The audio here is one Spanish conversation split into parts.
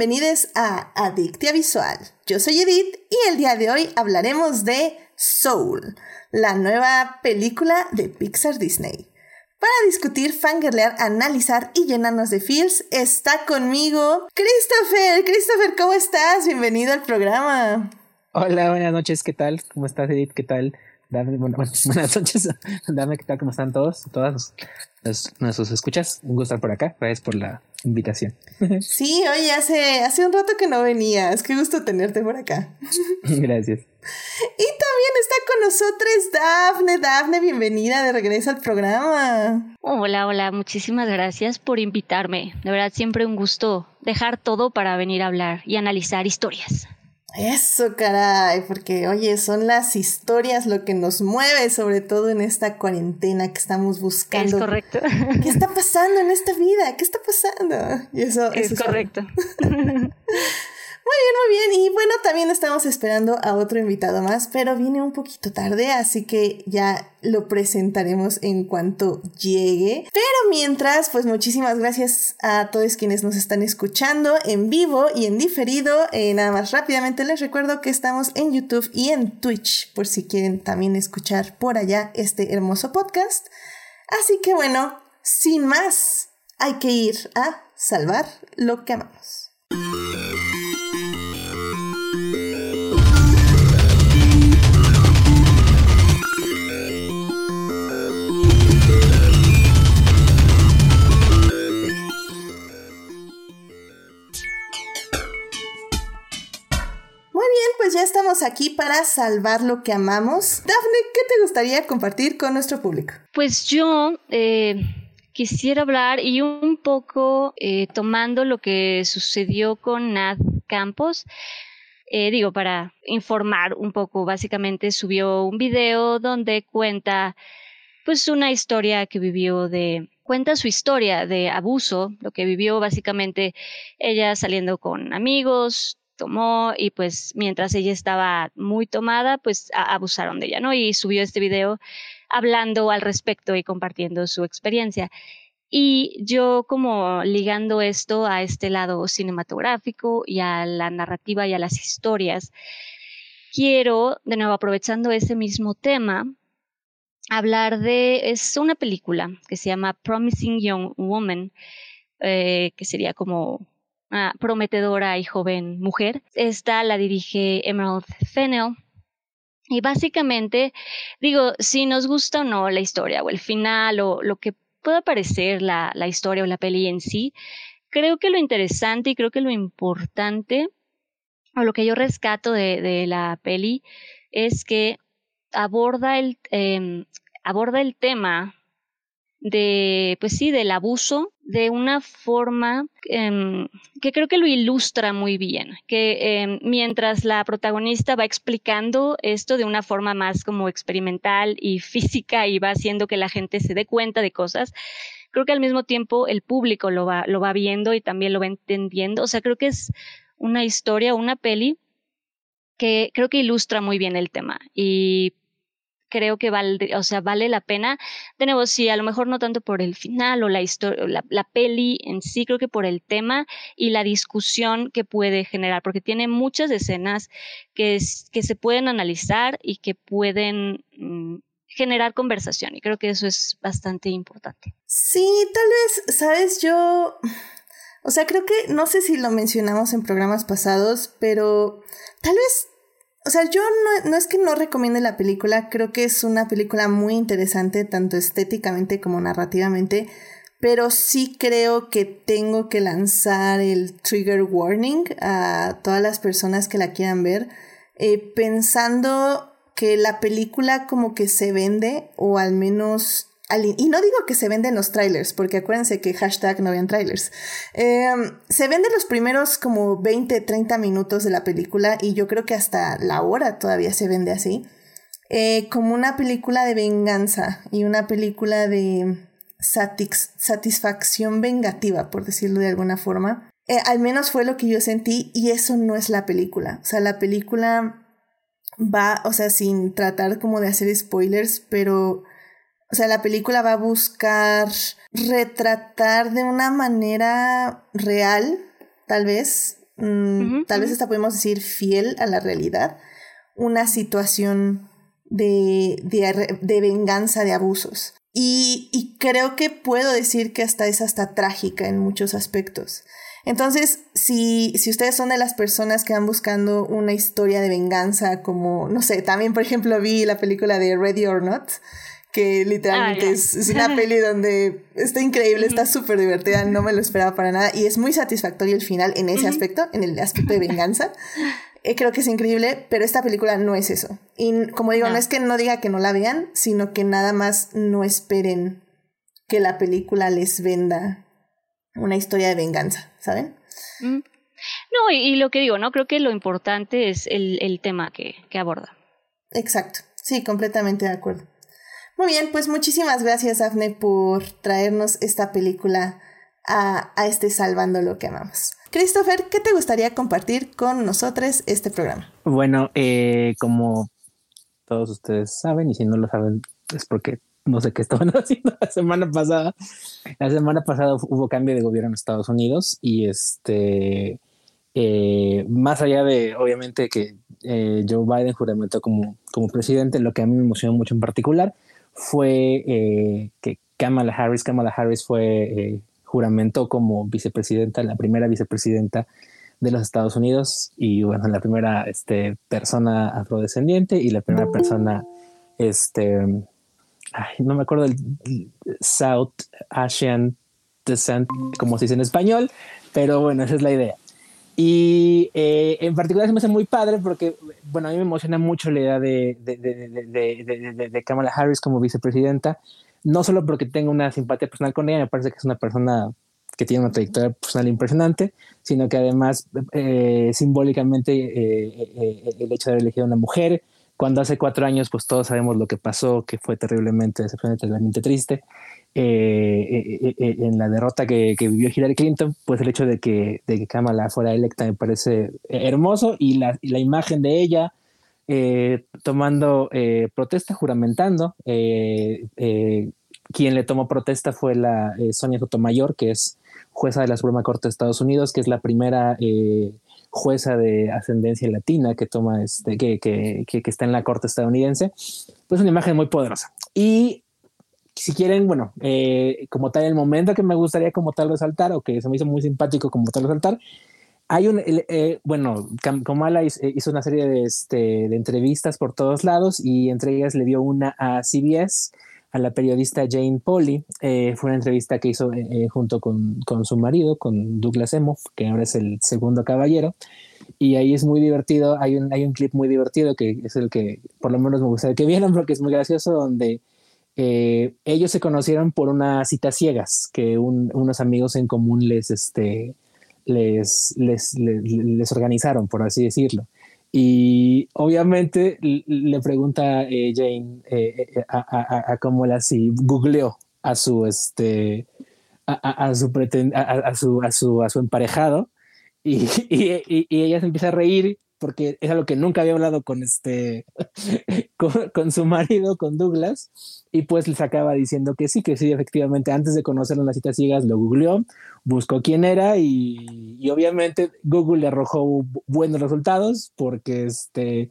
Bienvenidos a Adictia Visual. Yo soy Edith y el día de hoy hablaremos de Soul, la nueva película de Pixar Disney. Para discutir, fangirlear, analizar y llenarnos de feels, está conmigo Christopher. Christopher, ¿cómo estás? Bienvenido al programa. Hola, buenas noches, ¿qué tal? ¿Cómo estás, Edith? ¿Qué tal? buenas noches, Dame, ¿qué tal? ¿Cómo están todos? Todas nuestros escuchas. Un gusto estar por acá. Gracias por la invitación. Sí, oye, hace, hace un rato que no venías. Qué gusto tenerte por acá. Gracias. Y también está con nosotros Dafne. Dafne, bienvenida de regreso al programa. Hola, hola, muchísimas gracias por invitarme. De verdad, siempre un gusto dejar todo para venir a hablar y analizar historias. Eso, caray, porque oye, son las historias lo que nos mueve, sobre todo en esta cuarentena que estamos buscando. Es correcto. ¿Qué está pasando en esta vida? ¿Qué está pasando? Y eso, es correcto. Muy bien, muy bien. Y bueno, también estamos esperando a otro invitado más, pero viene un poquito tarde, así que ya lo presentaremos en cuanto llegue. Pero mientras, pues muchísimas gracias a todos quienes nos están escuchando en vivo y en diferido. Eh, nada más rápidamente les recuerdo que estamos en YouTube y en Twitch, por si quieren también escuchar por allá este hermoso podcast. Así que bueno, sin más, hay que ir a salvar lo que amamos. Pues ya estamos aquí para salvar lo que amamos. Dafne, ¿qué te gustaría compartir con nuestro público? Pues yo eh, quisiera hablar y un poco eh, tomando lo que sucedió con Nad Campos. Eh, digo, para informar un poco, básicamente subió un video donde cuenta pues una historia que vivió de cuenta su historia de abuso, lo que vivió básicamente ella saliendo con amigos, tomó y pues mientras ella estaba muy tomada, pues abusaron de ella, ¿no? Y subió este video hablando al respecto y compartiendo su experiencia. Y yo como ligando esto a este lado cinematográfico y a la narrativa y a las historias, quiero, de nuevo aprovechando ese mismo tema, hablar de, es una película que se llama Promising Young Woman, eh, que sería como prometedora y joven mujer. Esta la dirige Emerald Fennell. Y básicamente, digo, si nos gusta o no la historia o el final o lo que pueda parecer la, la historia o la peli en sí, creo que lo interesante y creo que lo importante o lo que yo rescato de, de la peli es que aborda el, eh, aborda el tema de, pues sí, del abuso de una forma em, que creo que lo ilustra muy bien, que em, mientras la protagonista va explicando esto de una forma más como experimental y física y va haciendo que la gente se dé cuenta de cosas, creo que al mismo tiempo el público lo va, lo va viendo y también lo va entendiendo, o sea, creo que es una historia, una peli que creo que ilustra muy bien el tema y creo que vale, o sea, vale la pena. De nuevo, sí, a lo mejor no tanto por el final o la historia, la, la, peli en sí, creo que por el tema y la discusión que puede generar, porque tiene muchas escenas que, que se pueden analizar y que pueden mm, generar conversación. Y creo que eso es bastante importante. Sí, tal vez, sabes, yo. O sea, creo que no sé si lo mencionamos en programas pasados, pero tal vez o sea, yo no, no, es que no recomiende la película, creo que es una película muy interesante, tanto estéticamente como narrativamente, pero sí creo que tengo que lanzar el trigger warning a todas las personas que la quieran ver, eh, pensando que la película como que se vende, o al menos y no digo que se venden los trailers, porque acuérdense que hashtag no vean trailers. Em, se venden los primeros como 20, 30 minutos de la película y yo creo que hasta la hora todavía se vende así. Eh, como una película de venganza y una película de satisfacción vengativa, por decirlo de alguna forma. Eh, al menos fue lo que yo sentí y eso no es la película. O sea, la película va, o sea, sin tratar como de hacer spoilers, pero o sea, la película va a buscar retratar de una manera real tal vez, mm, tal vez hasta podemos decir fiel a la realidad, una situación de, de, venganza de abusos. Y, y, creo que puedo decir que hasta es hasta trágica en muchos aspectos. Entonces, si, si ustedes son de las personas que van buscando una historia de venganza, como, no sé, también por ejemplo vi la película de Ready or Not, que literalmente ah, es, una peli donde está increíble, está súper divertida, no me lo esperaba para nada y es muy satisfactorio el final en ese aspecto, en el aspecto de venganza. Eh, creo que es increíble, pero esta película no es eso. Y como digo, no. es que no diga que no la vean, sino que nada más no esperen que la película les venda una historia de venganza, ¿saben? Mm. No, y, lo que digo, ¿no? Creo que lo importante es el, el tema que, que aborda. Exacto, sí, completamente de acuerdo. Muy bien, pues muchísimas gracias, Afne, por traernos esta película a, a, este Salvando lo que amamos. Christopher, ¿qué te gustaría compartir con nosotros este programa? Bueno, eh, como todos ustedes saben, y si no lo saben, es porque no sé qué estaban haciendo la semana pasada. La semana pasada hubo cambio de gobierno en Estados Unidos y este, eh, más allá de, obviamente, que eh, Joe Biden juramentó como, como presidente, lo que a mí me emocionó mucho en particular fue eh, que Kamala Harris, Kamala Harris fue juramentó como vicepresidenta, la primera vicepresidenta de los Estados Unidos y bueno, la primera este, persona afrodescendiente y la primera persona este, no me acuerdo del South Asian Descent, como se dice en español, pero bueno, esa es la idea. Y eh, en particular se me hace muy padre porque, bueno, a mí me emociona mucho la idea de, de, de, de, Kamala Harris como vicepresidenta, no solo porque tengo una simpatía personal con ella, me parece que es una persona que tiene una trayectoria personal impresionante, sino que además eh, simbólicamente eh, el hecho de haber elegido a una mujer, cuando hace cuatro años, pues todos sabemos lo que pasó, que fue terriblemente, terriblemente triste. Eh, eh, eh, en la derrota que, vivió Hillary Clinton, pues el hecho de que, de que Kamala fuera electa me parece hermoso y la, imagen de ella tomando protesta, juramentando. quien le tomó protesta fue la Sonia Sotomayor, que es jueza de la Suprema Corte de Estados Unidos, que es la primera jueza de ascendencia latina que toma este, que, que, que, está en la corte estadounidense, pues una imagen muy poderosa. Y si quieren, bueno, eh, como tal, el momento que me gustaría como tal resaltar, o que se me hizo muy simpático como tal resaltar, hay un, eh, bueno, Kamala hizo una serie de, este, de entrevistas por todos lados y entre ellas le dio una a CBS, a la periodista Jane Polly. Eh, fue una entrevista que hizo eh, eh, junto con, con, su marido, con Douglas Emhoff, que ahora es el segundo caballero. Y ahí es muy divertido. Hay un, hay un clip muy divertido que es el que por lo menos me gustaría que vieran porque es muy gracioso, donde ellos se conocieron por unas citas ciegas que unos amigos en común les, este, les, les, les, les organizaron, por así decirlo. Y obviamente le pregunta eh, Jane eh, eh, a, a, a, cómo la si googleó a su este a, su, a, su, a su a su emparejado y, y, y, ella se empieza a reír porque es algo que nunca había hablado con este con, su marido, con Douglas, y pues les acaba diciendo que sí, que sí, efectivamente, antes de conocerlo en las citas ciegas, lo googleó, buscó quién era y, obviamente Google le arrojó buenos resultados porque este,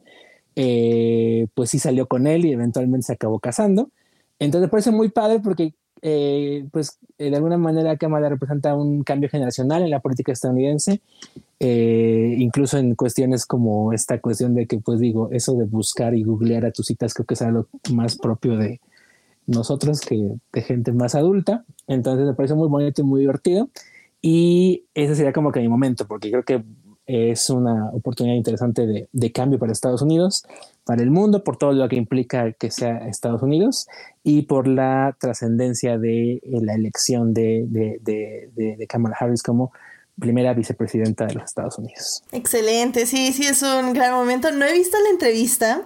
eh, pues sí salió con él y eventualmente se acabó casando. Entonces parece muy padre porque eh, pues eh, de alguna manera Kamala representa un cambio generacional en la política estadounidense, incluso en cuestiones como esta cuestión de que, pues digo, eso de buscar y googlear a tus citas creo que es algo más propio de nosotros que de gente más adulta. Entonces me parece muy bonito y muy divertido. Y ese sería como que mi momento, porque creo que es una oportunidad interesante de, de, cambio para Estados Unidos, para el mundo, por todo lo que implica que sea Estados Unidos y por la trascendencia de eh, la elección de, de, de, Kamala Harris como primera vicepresidenta de los Estados Unidos. Excelente, sí, sí, es un gran momento. No he visto la entrevista,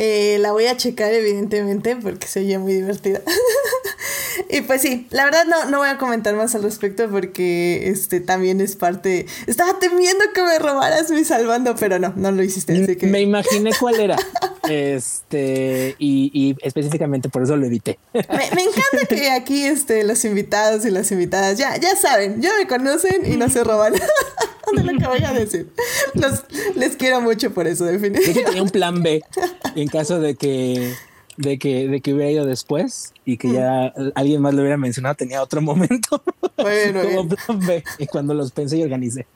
eh, la voy a checar evidentemente porque se oye muy divertida. y pues sí, la verdad no, no voy a comentar más al respecto porque este también es parte... Estaba temiendo que me robaras mi salvando, pero no, no lo hiciste. Así que... Me imaginé cuál era. este, y, y, específicamente por eso lo evité. Me, me, encanta que aquí este, los invitados y las invitadas ya, ya saben, ya me conocen y no se roban. De lo que voy a decir. Los, les quiero mucho por eso, definitivamente. Yo tenía un plan B en caso de que de que, de que hubiera ido después y que ya alguien más lo hubiera mencionado, tenía otro momento. Bueno, como plan B, y cuando los pensé y organicé.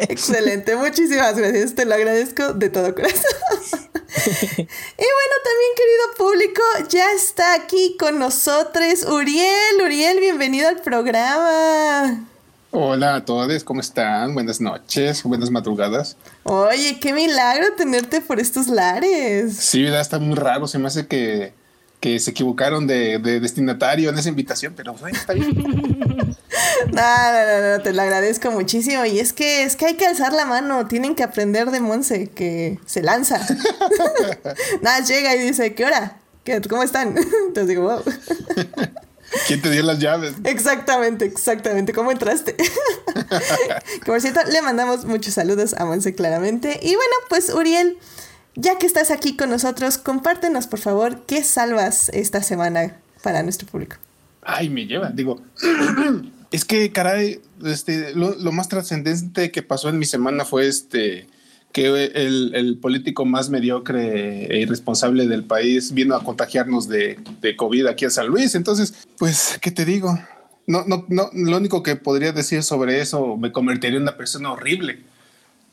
Excelente, muchísimas gracias, te lo agradezco de todo corazón. y bueno, también querido público, ya está aquí con nosotros Uriel. Uriel, bienvenido al programa. Hola a todos, ¿cómo están? Buenas noches, buenas madrugadas. Oye, qué milagro tenerte por estos lares. Sí, ¿verdad? está muy raro, se me hace que, se equivocaron de, destinatario en esa invitación, pero bueno, está bien. no, no, no, te lo agradezco muchísimo. Y es que es que hay que alzar la mano, tienen que aprender de Monse, que se lanza. Nada, llega y dice, ¿qué hora? ¿Qué, ¿Cómo están? Entonces digo, wow. ¿Quién te dio las llaves? Exactamente, exactamente. ¿Cómo entraste? que por cierto, le mandamos muchos saludos a Monse claramente. Y bueno, pues Uriel, ya que estás aquí con nosotros, compártenos por favor qué salvas esta semana para nuestro público. Ay, me lleva, digo. es que, caray, este, lo, lo más trascendente que pasó en mi semana fue este que el, político más mediocre e irresponsable del país vino a contagiarnos de, de, COVID aquí a San Luis. Entonces, pues, ¿qué te digo? No, no, no, lo único que podría decir sobre eso me convertiría en una persona horrible.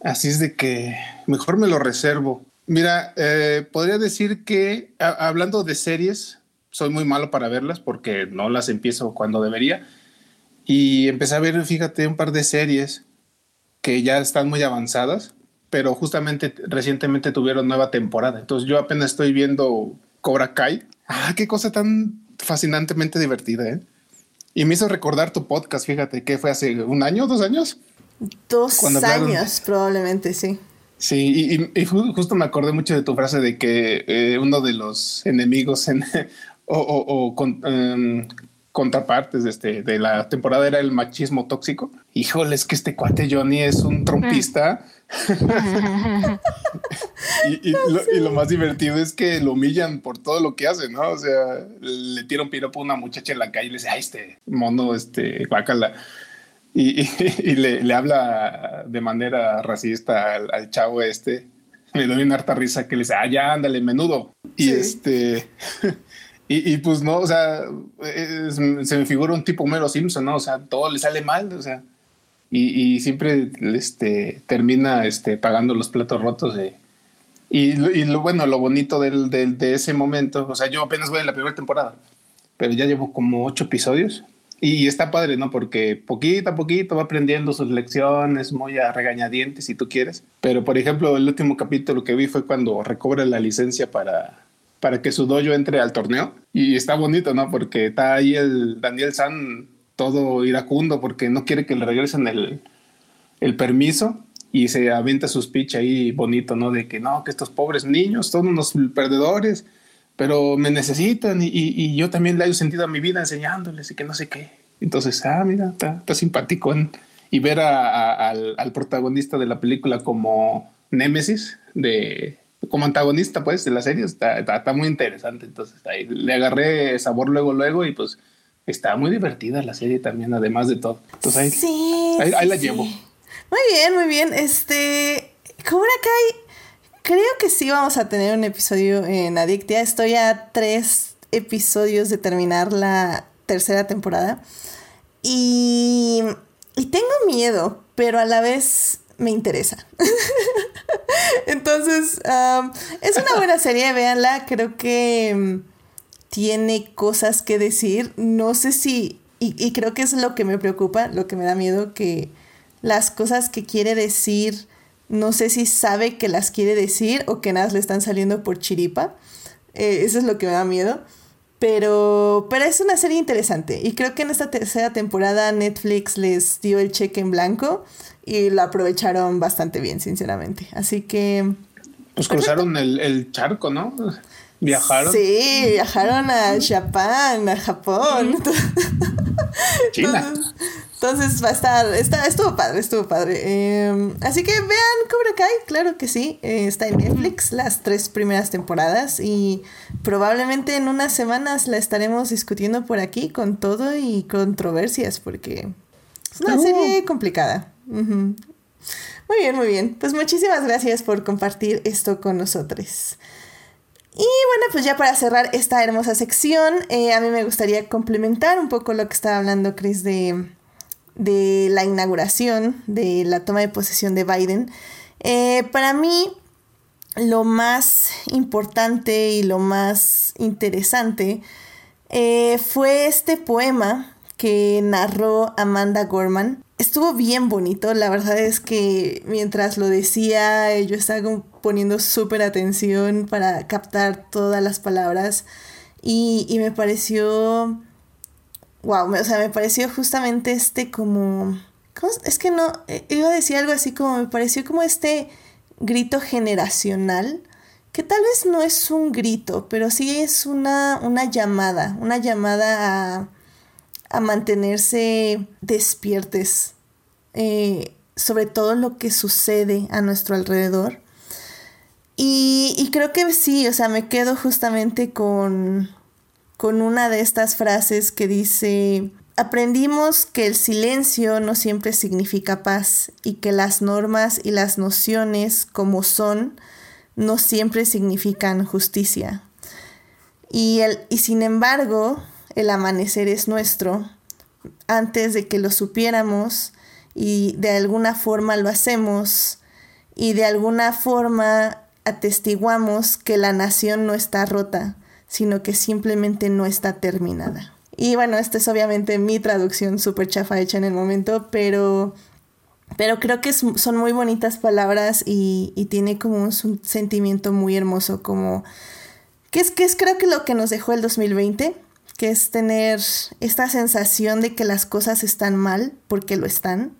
Así es de que mejor me lo reservo. Mira, eh, podría decir que hablando de series, soy muy malo para verlas porque no las empiezo cuando debería. Y empecé a ver, fíjate, un par de series que ya están muy avanzadas pero justamente recientemente tuvieron nueva temporada. Entonces yo apenas estoy viendo Cobra Kai. Ah, qué cosa tan fascinantemente divertida, ¿eh? Y me hizo recordar tu podcast, fíjate, que fue hace un año, dos años. Dos años, probablemente, sí. Sí, y, justo me acordé mucho de tu frase de que eh, uno de los enemigos en, o, o, con, em, contrapartes de, este, de la temporada era el machismo tóxico. Híjole, es que este cuate Johnny es un trompista y, lo, más divertido es que lo humillan por todo lo que hace, ¿no? O sea, le tira un piropo a una muchacha en la calle y le dice, ay, este mono, este guacala. Y, le, habla de manera racista al, chavo este. Me doy una harta risa que le dice, ah, ya, ándale, menudo. Y este. Y, pues no, o sea, se me figura un tipo Mero Simpson, ¿no? O sea, todo le sale mal, o sea y, siempre este, termina este, pagando los platos rotos. De, y, lo bueno, lo bonito del, de ese momento, o sea, yo apenas voy en la primera temporada, pero ya llevo como ocho episodios y está padre, ¿no? Porque poquito a poquito va aprendiendo sus lecciones, muy a regañadientes si tú quieres. Pero, por ejemplo, el último capítulo que vi fue cuando recobra la licencia para, para que su dojo entre al torneo. Y está bonito, ¿no? Porque está ahí el Daniel San todo iracundo porque no quiere que le regresen el, el permiso y se aventa su speech ahí bonito, ¿no? De que no, que estos pobres niños son unos perdedores, pero me necesitan y, y, yo también le he sentido a mi vida enseñándoles y que no sé qué. Entonces, ah, mira, está, está simpático. Y ver al, al, protagonista de la película como Némesis, de, como antagonista, pues, de la serie, está, está, está muy interesante. Entonces, ahí le agarré sabor luego, luego y pues está muy divertida la serie también, además de todo. Entonces ahí, sí, ahí, la llevo. Muy bien, muy bien. Este, Cobra Kai, creo que sí vamos a tener un episodio en Adictia. Estoy a tres episodios de terminar la tercera temporada. Y, y tengo miedo, pero a la vez me interesa. Entonces, es una buena serie, véanla. Creo que tiene cosas que decir. No sé si, y, creo que es lo que me preocupa, lo que me da miedo, que las cosas que quiere decir, no sé si sabe que las quiere decir o que nada le están saliendo por chiripa. Eh, eso es lo que me da miedo. Pero, pero es una serie interesante y creo que en esta tercera temporada Netflix les dio el cheque en blanco y lo aprovecharon bastante bien, sinceramente. Así que... Pues cruzaron el, el charco, ¿no? ¿Viajaron? Sí, viajaron a Japón, a Japón. China. Entonces, va a estar, está, estuvo padre, estuvo padre. Em, así que vean Cobra Kai, claro que sí. Eh, está en Netflix las tres primeras temporadas y probablemente en unas semanas la estaremos discutiendo por aquí con todo y controversias porque es una serie complicada. Muy bien, muy bien. Pues muchísimas gracias por compartir esto con nosotros. Y bueno, pues ya para cerrar esta hermosa sección, eh, a mí me gustaría complementar un poco lo que estaba hablando Chris de, de la inauguración, de la toma de posesión de Biden. Eh, para mí, lo más importante y lo más interesante eh, fue este poema que narró Amanda Gorman. Estuvo bien bonito, la verdad es que mientras lo decía yo estaba poniendo súper atención para captar todas las palabras y, y me pareció, wow, o sea, me pareció justamente este como, es que no, eh, iba a decir algo así como, me pareció como este grito generacional, que tal vez no es un grito, pero sí es una, una llamada, una llamada a, a mantenerse despiertes eh, sobre todo lo que sucede a nuestro alrededor. Y, y, creo que sí, o sea, me quedo justamente con, con una de estas frases que dice, aprendimos que el silencio no siempre significa paz y que las normas y las nociones como son no siempre significan justicia. Y, el, y sin embargo, el amanecer es nuestro. Antes de que lo supiéramos y de alguna forma lo hacemos y de alguna forma atestiguamos que la nación no está rota, sino que simplemente no está terminada. Y bueno, esta es obviamente mi traducción súper chafa hecha en el momento, pero, pero creo que son muy bonitas palabras y, tiene como un sentimiento muy hermoso, como que es, que es creo que lo que nos dejó el 2020, que es tener esta sensación de que las cosas están mal, porque lo están,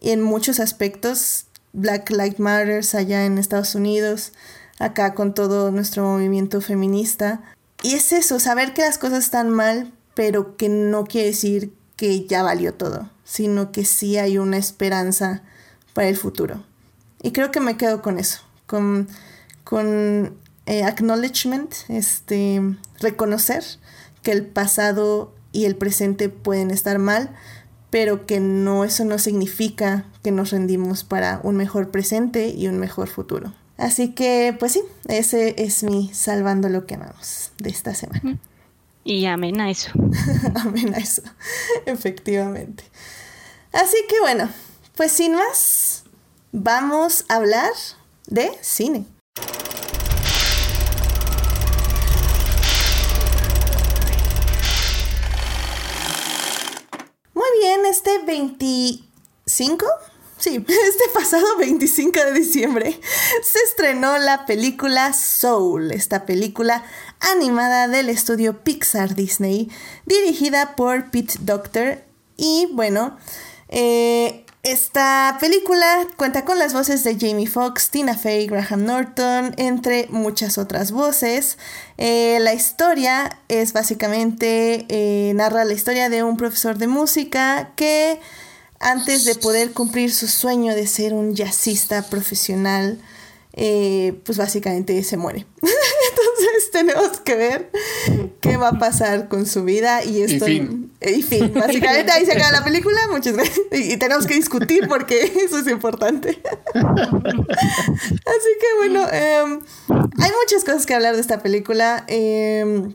y en muchos aspectos, Black Lives Matter allá en Estados Unidos, acá con todo nuestro movimiento feminista. Y es eso, saber que las cosas están mal, pero que no quiere decir que ya valió todo, sino que sí hay una esperanza para el futuro. Y creo que me quedo con eso, con, con eh, acknowledgement, este, reconocer que el pasado y el presente pueden estar mal, pero que no eso no significa que nos rendimos para un mejor presente y un mejor futuro. Así que, pues sí, ese es mi salvando lo que amamos de esta semana. Y amén a eso. amén a eso, efectivamente. Así que bueno, pues sin más, vamos a hablar de cine. Este 25 Sí, este pasado 25 de diciembre se estrenó la película Soul, esta película animada del estudio Pixar Disney, dirigida por Pete Doctor. Y bueno, eh, esta película cuenta con las voces de Jamie Foxx, Tina Fey, Graham Norton, entre muchas otras voces. Eh, la historia es básicamente, eh, narra la historia de un profesor de música que antes de poder cumplir su sueño de ser un jazzista profesional, eh, pues básicamente se muere. Entonces tenemos que ver qué va a pasar con su vida y esto... Y fin. Y fin. Básicamente ahí se acaba la película, muchas gracias. Y, tenemos que discutir porque eso es importante. Así que bueno, em, hay muchas cosas que hablar de esta película. Eh,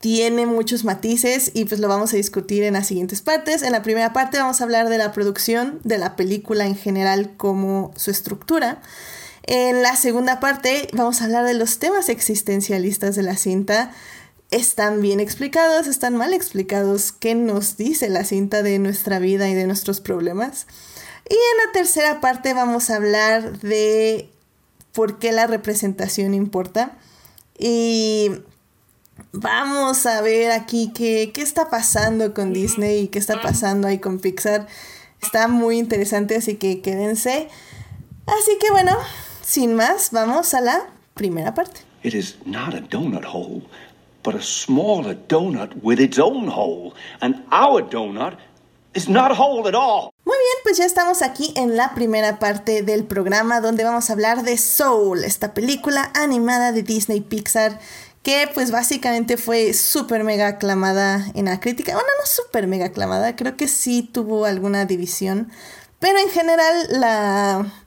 tiene muchos matices y pues lo vamos a discutir en las siguientes partes. En la primera parte vamos a hablar de la producción de la película en general como su estructura. En la segunda parte vamos a hablar de los temas existencialistas de la cinta. ¿Están bien explicados? ¿Están mal explicados? ¿Qué nos dice la cinta de nuestra vida y de nuestros problemas? Y en la tercera parte vamos a hablar de por qué la representación importa. Y vamos a ver aquí qué, qué está pasando con Disney y qué está pasando ahí con Pixar. Está muy interesante, así que quédense. Así que bueno, sin más, vamos a la primera parte. It is not a donut hole, but a smaller donut with its own hole. And our donut is not a hole at all. Muy bien, pues ya estamos aquí en la primera parte del programa donde vamos a hablar de Soul, esta película animada de Disney Pixar que pues básicamente fue súper mega aclamada en la crítica. Bueno, no súper mega aclamada, creo que sí tuvo alguna división, Pero en general, la,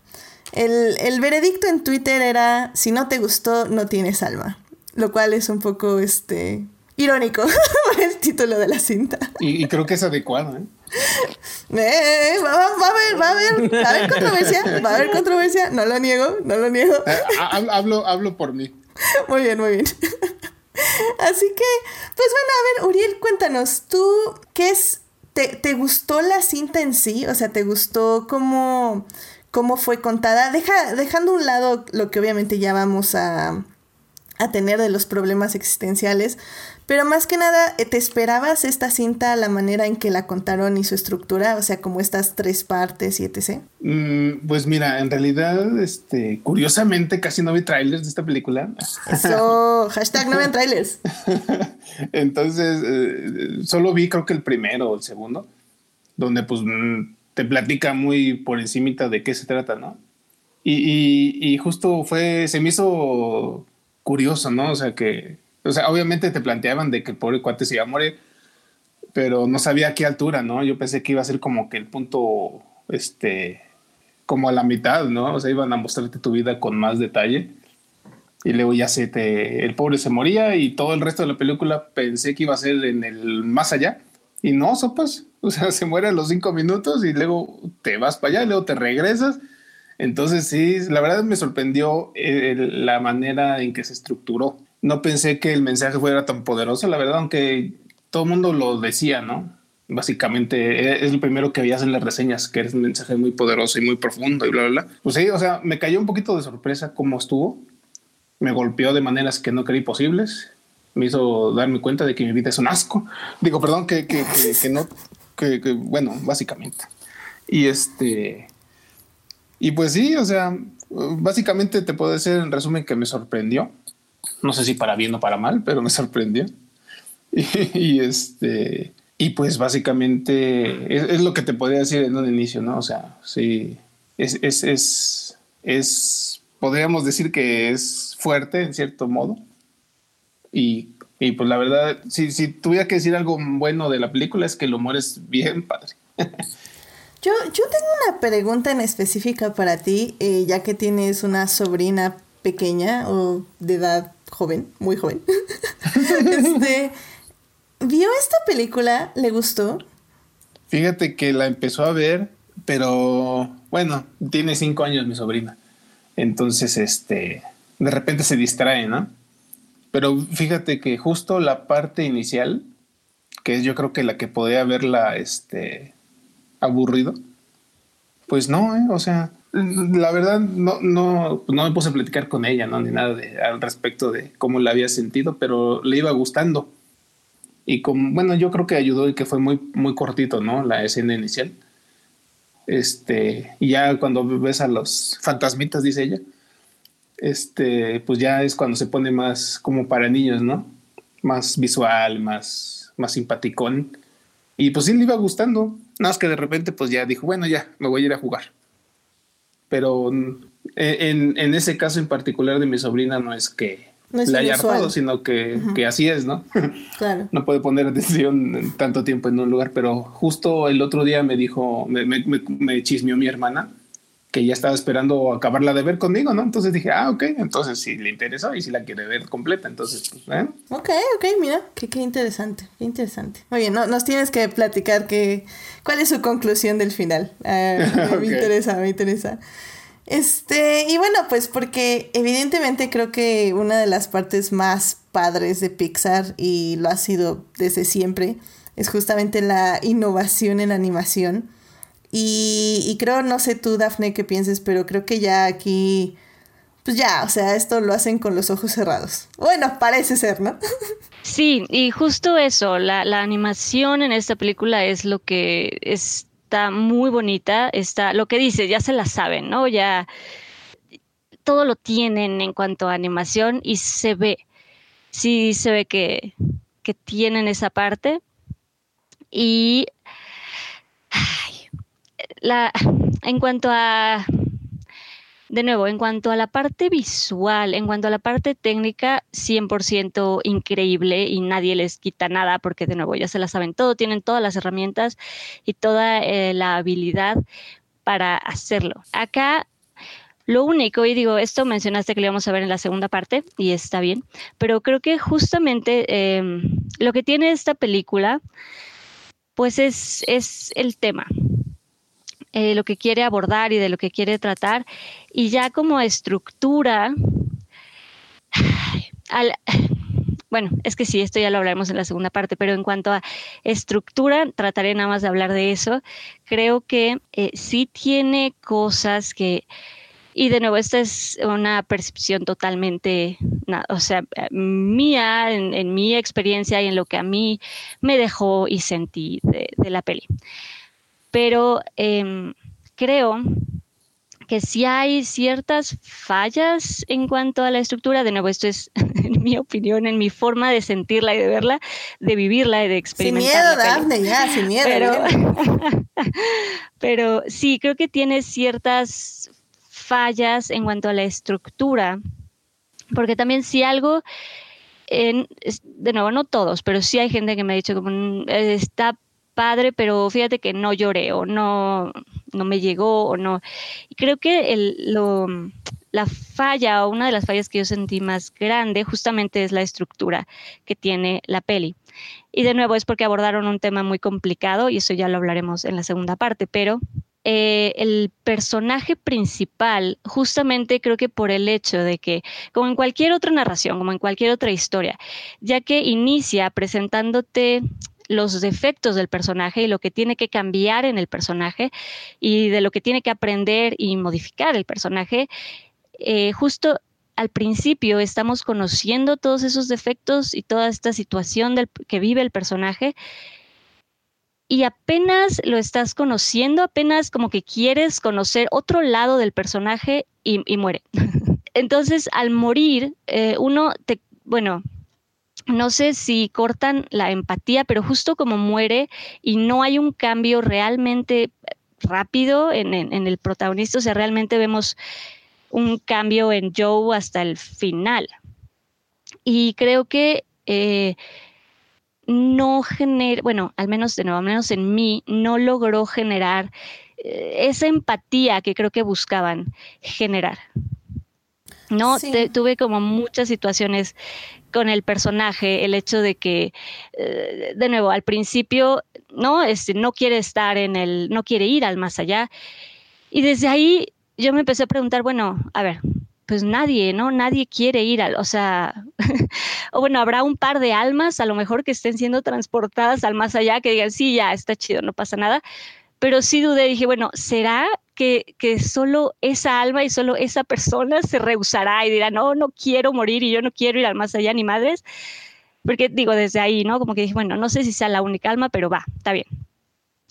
el, el veredicto en Twitter era, si no te gustó, no tienes alma. Lo cual es un poco, este, irónico por el título de la cinta. Y, y creo que es adecuado, ¿eh? Eh, va, va- va a haber, va a haber, va a haber controversia, va a haber controversia, no lo niego, no lo niego. Eh, ha- ha- hablo, hablo por mí. Muy bien, muy bien. Así que, pues bueno, a ver, Uriel, cuéntanos, ¿tú qué es? ¿Te, te gustó la cinta en sí? O sea, ¿te gustó cómo, cómo fue contada? Deja, dejando a un lado lo que obviamente ya vamos a, a tener de los problemas existenciales, pero más que nada, ¿te esperabas esta cinta, la manera en que la contaron y su estructura? O sea, como estas tres partes y etc. Mm, pues mira, en realidad, este, curiosamente, casi no vi trailers de esta película. Eso, hashtag no vean trailers. Entonces, eh, solo vi creo que el primero o el segundo, donde pues mm, te platica muy por encimita de qué se trata, ¿no? Y, y- y justo fue, se me hizo curioso, ¿no? O sea, que, o sea, obviamente te planteaban de que el pobre cuate se iba a morir, pero no sabía a qué altura, ¿no? Yo pensé que iba a ser como que el punto, este, como a la mitad, ¿no? O sea, iban a mostrarte tu vida con más detalle. Y luego ya se te. El pobre se moría y todo el resto de la película pensé que iba a ser en el más allá. Y no, sopas. O sea, se muere a los cinco minutos y luego te vas para allá y luego te regresas. Entonces, sí, la verdad me sorprendió eh, la manera en que se estructuró. No pensé que el mensaje fuera tan poderoso, la verdad, aunque todo el mundo lo decía, ¿no? Básicamente eh, es lo primero que veías en las reseñas, que es un mensaje muy poderoso y muy profundo y bla, bla, bla. Pues sí, o sea, me cayó un poquito de sorpresa cómo estuvo me golpeó de maneras que no creí posibles. Me hizo darme cuenta de que mi vida es un asco. Digo, perdón, que, que, que, no, que, bueno, básicamente. Y este, y pues sí, o sea, básicamente te puedo decir en resumen que me sorprendió. No sé si para bien o para mal, pero me sorprendió. Y, este, y pues básicamente es, es, lo que te podría decir en un inicio, ¿no? O sea, sí, es, es, es, es podríamos decir que es fuerte en cierto modo. Y, y pues la verdad, si, si, tuviera que decir algo bueno de la película es que el humor es bien padre. yo, yo tengo una pregunta en específica para ti, eh, ya que tienes una sobrina pequeña o de edad joven, muy joven. este, ¿Vio esta película? ¿Le gustó? Fíjate que la empezó a ver, pero bueno, tiene cinco años mi sobrina. Entonces, este, de repente se distrae, ¿no? Pero fíjate que justo la parte inicial, que es yo creo que la que podría haberla, este, aburrido, pues no, ¿eh? O sea, la verdad no, no, no me puse a platicar con ella, ¿no? Ni nada de, al respecto de cómo la había sentido, pero le iba gustando. Y como, bueno, yo creo que ayudó y que fue muy, muy cortito, ¿no? La escena inicial. Este, ya cuando ves a los fantasmitas, dice ella, este, pues ya es cuando se pone más como para niños, ¿no? Más visual, más, más simpaticón. Y pues sí le iba gustando. Nada más que de repente, pues ya dijo, bueno, ya, me voy a ir a jugar. Pero en, en, ese caso en particular de mi sobrina no es que no es le haya hartado, sino que, que, así es, ¿no? Claro. no puede poner atención tanto tiempo en un lugar, pero justo el otro día me dijo, me, me, me chismeó mi hermana que ya estaba esperando acabarla de ver conmigo, ¿no? Entonces dije, ah, ok, entonces si le interesó y si la quiere ver completa, entonces, pues, ¿eh? Ok, ok, mira, qué, qué interesante, qué interesante. Muy bien, no, nos tienes que platicar que, cuál es su conclusión del final. Uh, okay. Me interesa, me interesa. Este, y bueno, pues porque evidentemente creo que una de las partes más padres de Pixar, y lo ha sido desde siempre, es justamente la innovación en animación. Y, creo, no sé tú, Dafne, qué pienses, pero creo que ya aquí, pues ya, o sea, esto lo hacen con los ojos cerrados. Bueno, parece ser, ¿no? Sí, y justo eso, la, la animación en esta película es lo que es está muy bonita, está, lo que dice, ya se la saben, ¿no? Ya todo lo tienen en cuanto a animación y se ve, sí se ve que, que tienen esa parte. Y la, en cuanto a, de nuevo, en cuanto a la parte visual, en cuanto a la parte técnica, 100% increíble y nadie les quita nada porque de nuevo ya se la saben todo, tienen todas las herramientas y toda eh, la habilidad para hacerlo. Acá lo único, y digo, esto mencionaste que lo íbamos a ver en la segunda parte, y está bien, pero creo que justamente em, lo que tiene esta película, pues es, es el tema, eh, lo que quiere abordar y de lo que quiere tratar, y ya como estructura, bueno, es que sí, esto ya lo hablaremos en la segunda parte, pero en cuanto a estructura, trataré nada más de hablar de eso. Creo que eh, sí tiene cosas que y de nuevo, esta es una percepción totalmente, o sea, mía, en, mi experiencia y en lo que a mí me dejó y sentí de, la peli. Pero em, creo que sí hay ciertas fallas en cuanto a la estructura. De nuevo, esto es en mi opinión, en mi forma de sentirla y de verla, de vivirla y de experimentarla. Sin miedo, Dafne, ya, sin miedo. Pero, pero sí, creo que tiene ciertas fallas en cuanto a la estructura, porque también si algo, de nuevo, no todos, pero sí hay gente que me ha dicho como mm, está padre, pero fíjate que no lloré o no, no me llegó o no. Y creo que el, lo, la falla o una de las fallas que yo sentí más grande justamente es la estructura que tiene la peli. Y de nuevo es porque abordaron un tema muy complicado y eso ya lo hablaremos en la segunda parte, pero eh, el personaje principal, justamente creo que por el hecho de que, como en cualquier otra narración, como en cualquier otra historia, ya que inicia presentándote los defectos del personaje y lo que tiene que cambiar en el personaje y de lo que tiene que aprender y modificar el personaje, eh, justo al principio estamos conociendo todos esos defectos y toda esta situación del, que vive el personaje y apenas lo estás conociendo, apenas como que quieres conocer otro lado del personaje y, muere. Entonces, al morir, eh, uno te, bueno, no sé si cortan la empatía, pero justo como muere y no hay un cambio realmente rápido en, el protagonista, o sea, realmente vemos un cambio en Joe hasta el final. Y creo que eh, no genera, bueno, al menos de nuevo, al menos en mí, no logró generar eh, esa empatía que creo que buscaban generar. No, tuve como muchas situaciones con el personaje, el hecho de que, eh, de nuevo, al principio, no, este, no quiere estar en el, no quiere ir al más allá. Y desde ahí yo me empecé a preguntar, bueno, a ver, pues nadie, ¿no? Nadie quiere ir al, o sea, o bueno, habrá un par de almas a lo mejor que estén siendo transportadas al más allá, que digan, sí, ya está chido, no pasa nada. Pero sí dudé, dije, bueno, ¿será que, solo esa alma y solo esa persona se rehusará y dirá, no, no quiero morir y yo no quiero ir al más allá ni madres? Porque digo, desde ahí, ¿no? Como que dije, bueno, no sé si sea la única alma, pero va, está bien.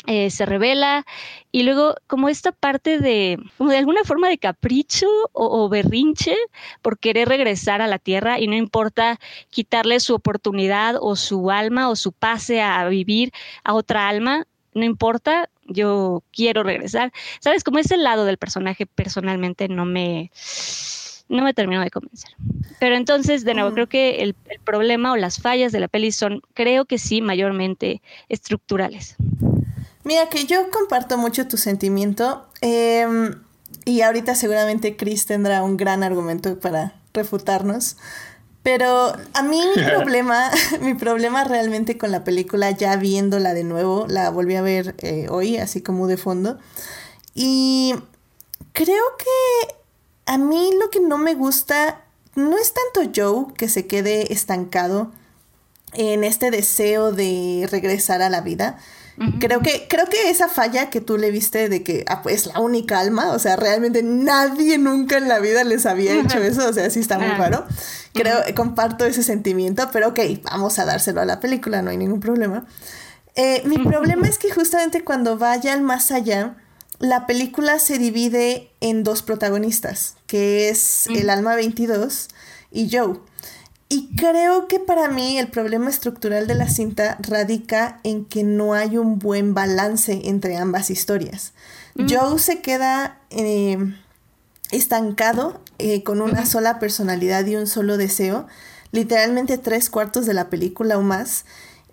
Eh, se revela y luego como esta parte de, como de alguna forma de capricho o, berrinche por querer regresar a la tierra y no importa quitarle su oportunidad o su alma o su pase a vivir a otra alma, no importa, yo quiero regresar. ¿Sabes? Como ese lado del personaje personalmente no me, no me terminó de convencer. Pero entonces, de nuevo, mm. creo que el, el, problema o las fallas de la peli son, creo que sí, mayormente estructurales. Mira, que yo comparto mucho tu sentimiento. Em, y ahorita seguramente Chris tendrá un gran argumento para refutarnos. Pero a mí mi problema, mi problema realmente con la película, ya viéndola de nuevo, la volví a ver eh, hoy, así como de fondo. Y creo que a mí lo que no me gusta no es tanto Joe que se quede estancado en este deseo de regresar a la vida, Creo que, creo que esa falla que tú le viste de que ah, pues la única alma, o sea, realmente nadie nunca en la vida les había hecho eso, o sea, sí está muy raro. Creo, comparto ese sentimiento, pero ok, vamos a dárselo a la película, no hay ningún problema. Eh, mi problema es que justamente cuando vaya al más allá, la película se divide en dos protagonistas, que es el alma 22 y Joe. Y creo que para mí el problema estructural de la cinta radica en que no hay un buen balance entre ambas historias. Joe se queda eh, estancado eh, con una sola personalidad y un solo deseo, literalmente tres cuartos de la película o más.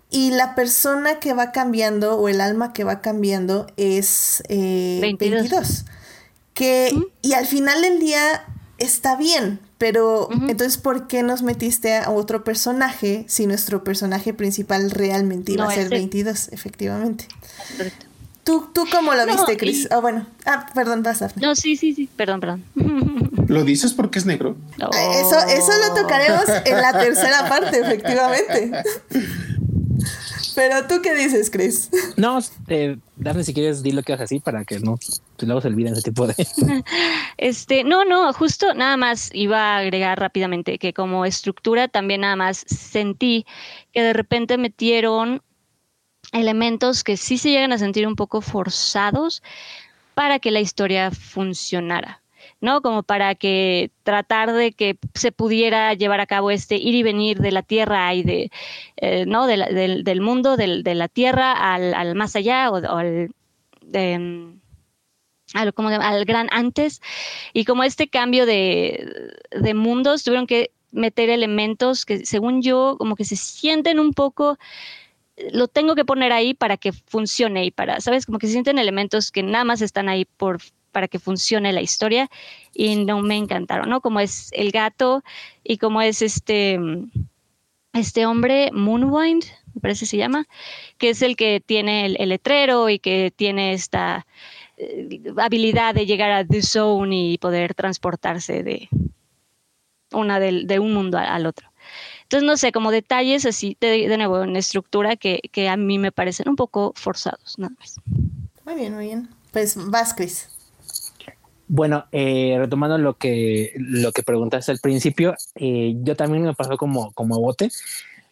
y la persona que va cambiando o el alma que va cambiando es eh, 22. Que, y al final del día está bien, pero entonces, ¿por qué nos metiste a otro personaje si nuestro personaje principal realmente iba a ser 22, efectivamente? ¿Tú, ¿Tú cómo lo viste, Chris? Ah, bueno. Ah, perdón, vas a... No, sí, sí, sí, perdón, perdón. ¿Lo dices porque es negro? Eso, eso lo tocaremos en la tercera parte, efectivamente. Pero tú qué dices, Chris? No, eh, Dafne, si quieres, di lo que haces así para que no luego se olviden ese tipo de. este, no, no, justo nada más iba a agregar rápidamente que como estructura también nada más sentí que de repente metieron elementos que sí se llegan a sentir un poco forzados para que la historia funcionara. ¿No? Como para que tratar de que se pudiera llevar a cabo este ir y venir de la Tierra y de, eh, ¿no? del, mundo, de la Tierra al, más allá o, al, como al gran antes. Y como este cambio de, de mundos, tuvieron que meter elementos que según yo como que se sienten un poco lo tengo que poner ahí para que funcione y para, ¿sabes? Como que se sienten elementos que nada más están ahí por para que funcione la historia y no me encantaron, ¿no? Como es el gato y como es este, este hombre, Moonwind, me parece se llama, que es el que tiene el, letrero y que tiene esta eh, habilidad de llegar a The Zone y poder transportarse de, una de un mundo al otro. Entonces, no sé, como detalles así, de, nuevo, en estructura que, que, a mí me parecen un poco forzados, nada más. Muy bien, muy bien. Pues vas, Chris. Bueno, eh, retomando lo que, lo que preguntaste al principio, eh, yo también me pasó como, como bote.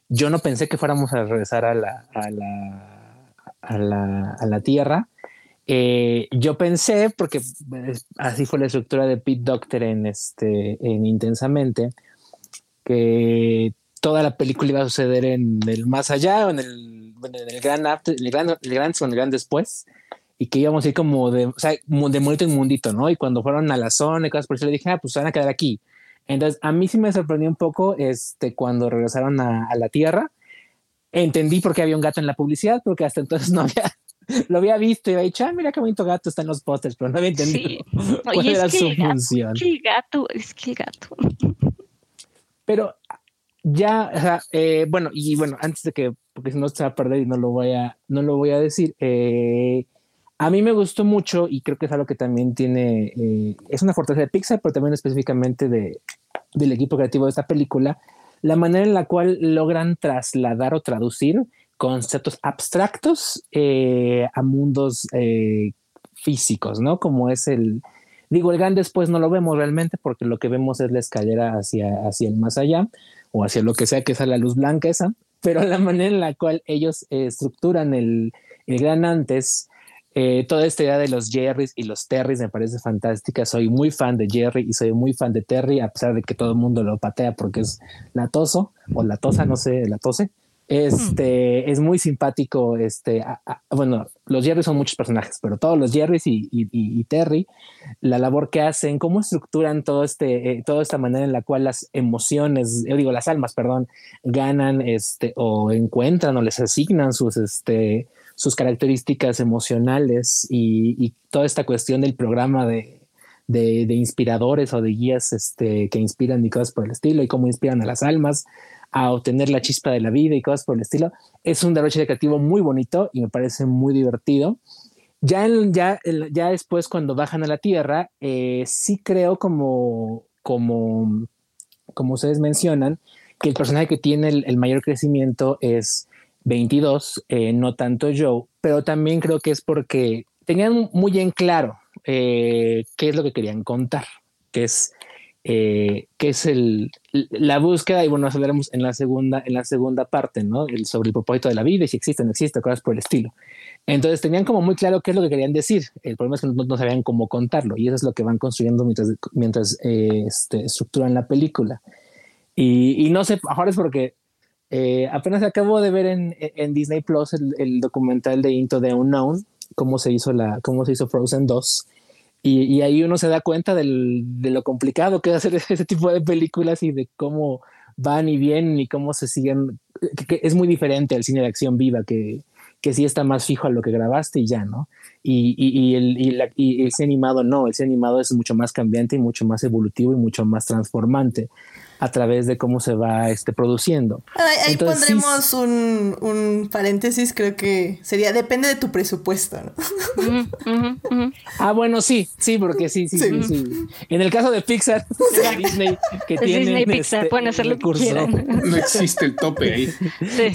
Yo no pensé que fuéramos a regresar a la, a la, a la, a la Tierra. Eh, yo pensé, porque pues, así fue la estructura de Pete Doctor en, este, en Intensamente, que toda la película iba a suceder en el más allá en el, en el gran, el gran, el gran, el gran después y que íbamos a ir como de, o sea, de mundito en mundito, ¿no? Y cuando fueron a la zona y cosas por eso, le dije, ah, pues se van a quedar aquí. Entonces, a mí sí me sorprendió un poco este, cuando regresaron a, la Tierra. Entendí por qué había un gato en la publicidad, porque hasta entonces no había, lo había visto y había dicho, ah, mira qué bonito gato está en los pósters, pero no había entendido cuál era su función. Es que el gato, es que el gato. Pero ya, o sea, eh, bueno, y bueno, antes de que, porque si no se va a perder y no lo voy a, no lo voy a decir, eh, a mí me gustó mucho y creo que es algo que también tiene, eh, es una fortaleza de Pixar, pero también específicamente de, del equipo creativo de esta película, la manera en la cual logran trasladar o traducir conceptos abstractos eh, a mundos eh, físicos, ¿no? Como es el, digo, el gran después no lo vemos realmente porque lo que vemos es la escalera hacia, hacia el más allá o hacia lo que sea que es la luz blanca esa, pero la manera en la cual ellos estructuran el, el gran antes, eh, toda esta idea de los Jerrys y los Terrys me parece fantástica. Soy muy fan de Jerry y soy muy fan de Terry, a pesar de que todo el mundo lo patea porque es latoso o latosa, no sé, la tose. Este es muy simpático. Este, bueno, los Jerrys son muchos personajes, pero todos los Jerrys y, Terry, la labor que hacen, cómo estructuran todo este, eh, toda esta manera en la cual las emociones, yo digo, las almas, perdón, ganan este o encuentran o les asignan sus, este, sus características emocionales y, toda esta cuestión del programa de, inspiradores o de guías este, que inspiran y cosas por el estilo y cómo inspiran a las almas a obtener la chispa de la vida y cosas por el estilo. Es un derroche creativo muy bonito y me parece muy divertido. Ya, ya, ya después cuando bajan a la Tierra, eh, sí creo como, como, como ustedes mencionan, que el personaje que tiene el mayor crecimiento es 22, eh, no tanto Joe, pero también creo que es porque tenían muy en claro eh, qué es lo que querían contar, que es, eh, es el, la búsqueda, y bueno, hablaremos en la segunda, en la segunda parte, ¿no? El, sobre el propósito de la vida si existe o no existe, cosas por el estilo. Entonces tenían como muy claro qué es lo que querían decir. El problema es que no, sabían cómo contarlo y eso es lo que van construyendo mientras, mientras este, estructuran la película. Y, y no sé, ahora es porque eh, apenas acabo de ver en, Disney Plus el, documental de Into the Unknown, cómo se hizo, la, cómo se hizo Frozen 2. Y, ahí uno se da cuenta de lo complicado que es hacer ese tipo de películas y de cómo van y vienen y cómo se siguen, que, es muy diferente al cine de acción viva que, que sí está más fijo a lo que grabaste y ya, ¿no? Y, y, el, y, la, y el cine animado no, el cine animado es mucho más cambiante y mucho más evolutivo y mucho más transformante a través de cómo se va este, produciendo. Ahí, pondremos un, un, paréntesis, creo que sería, depende de tu presupuesto. ¿no? Ah, bueno, sí, sí, porque sí, sí, sí. sí, En el caso de Pixar, Disney, que tiene Disney Pixar, este, pueden hacer lo que quieran. No existe el tope ahí.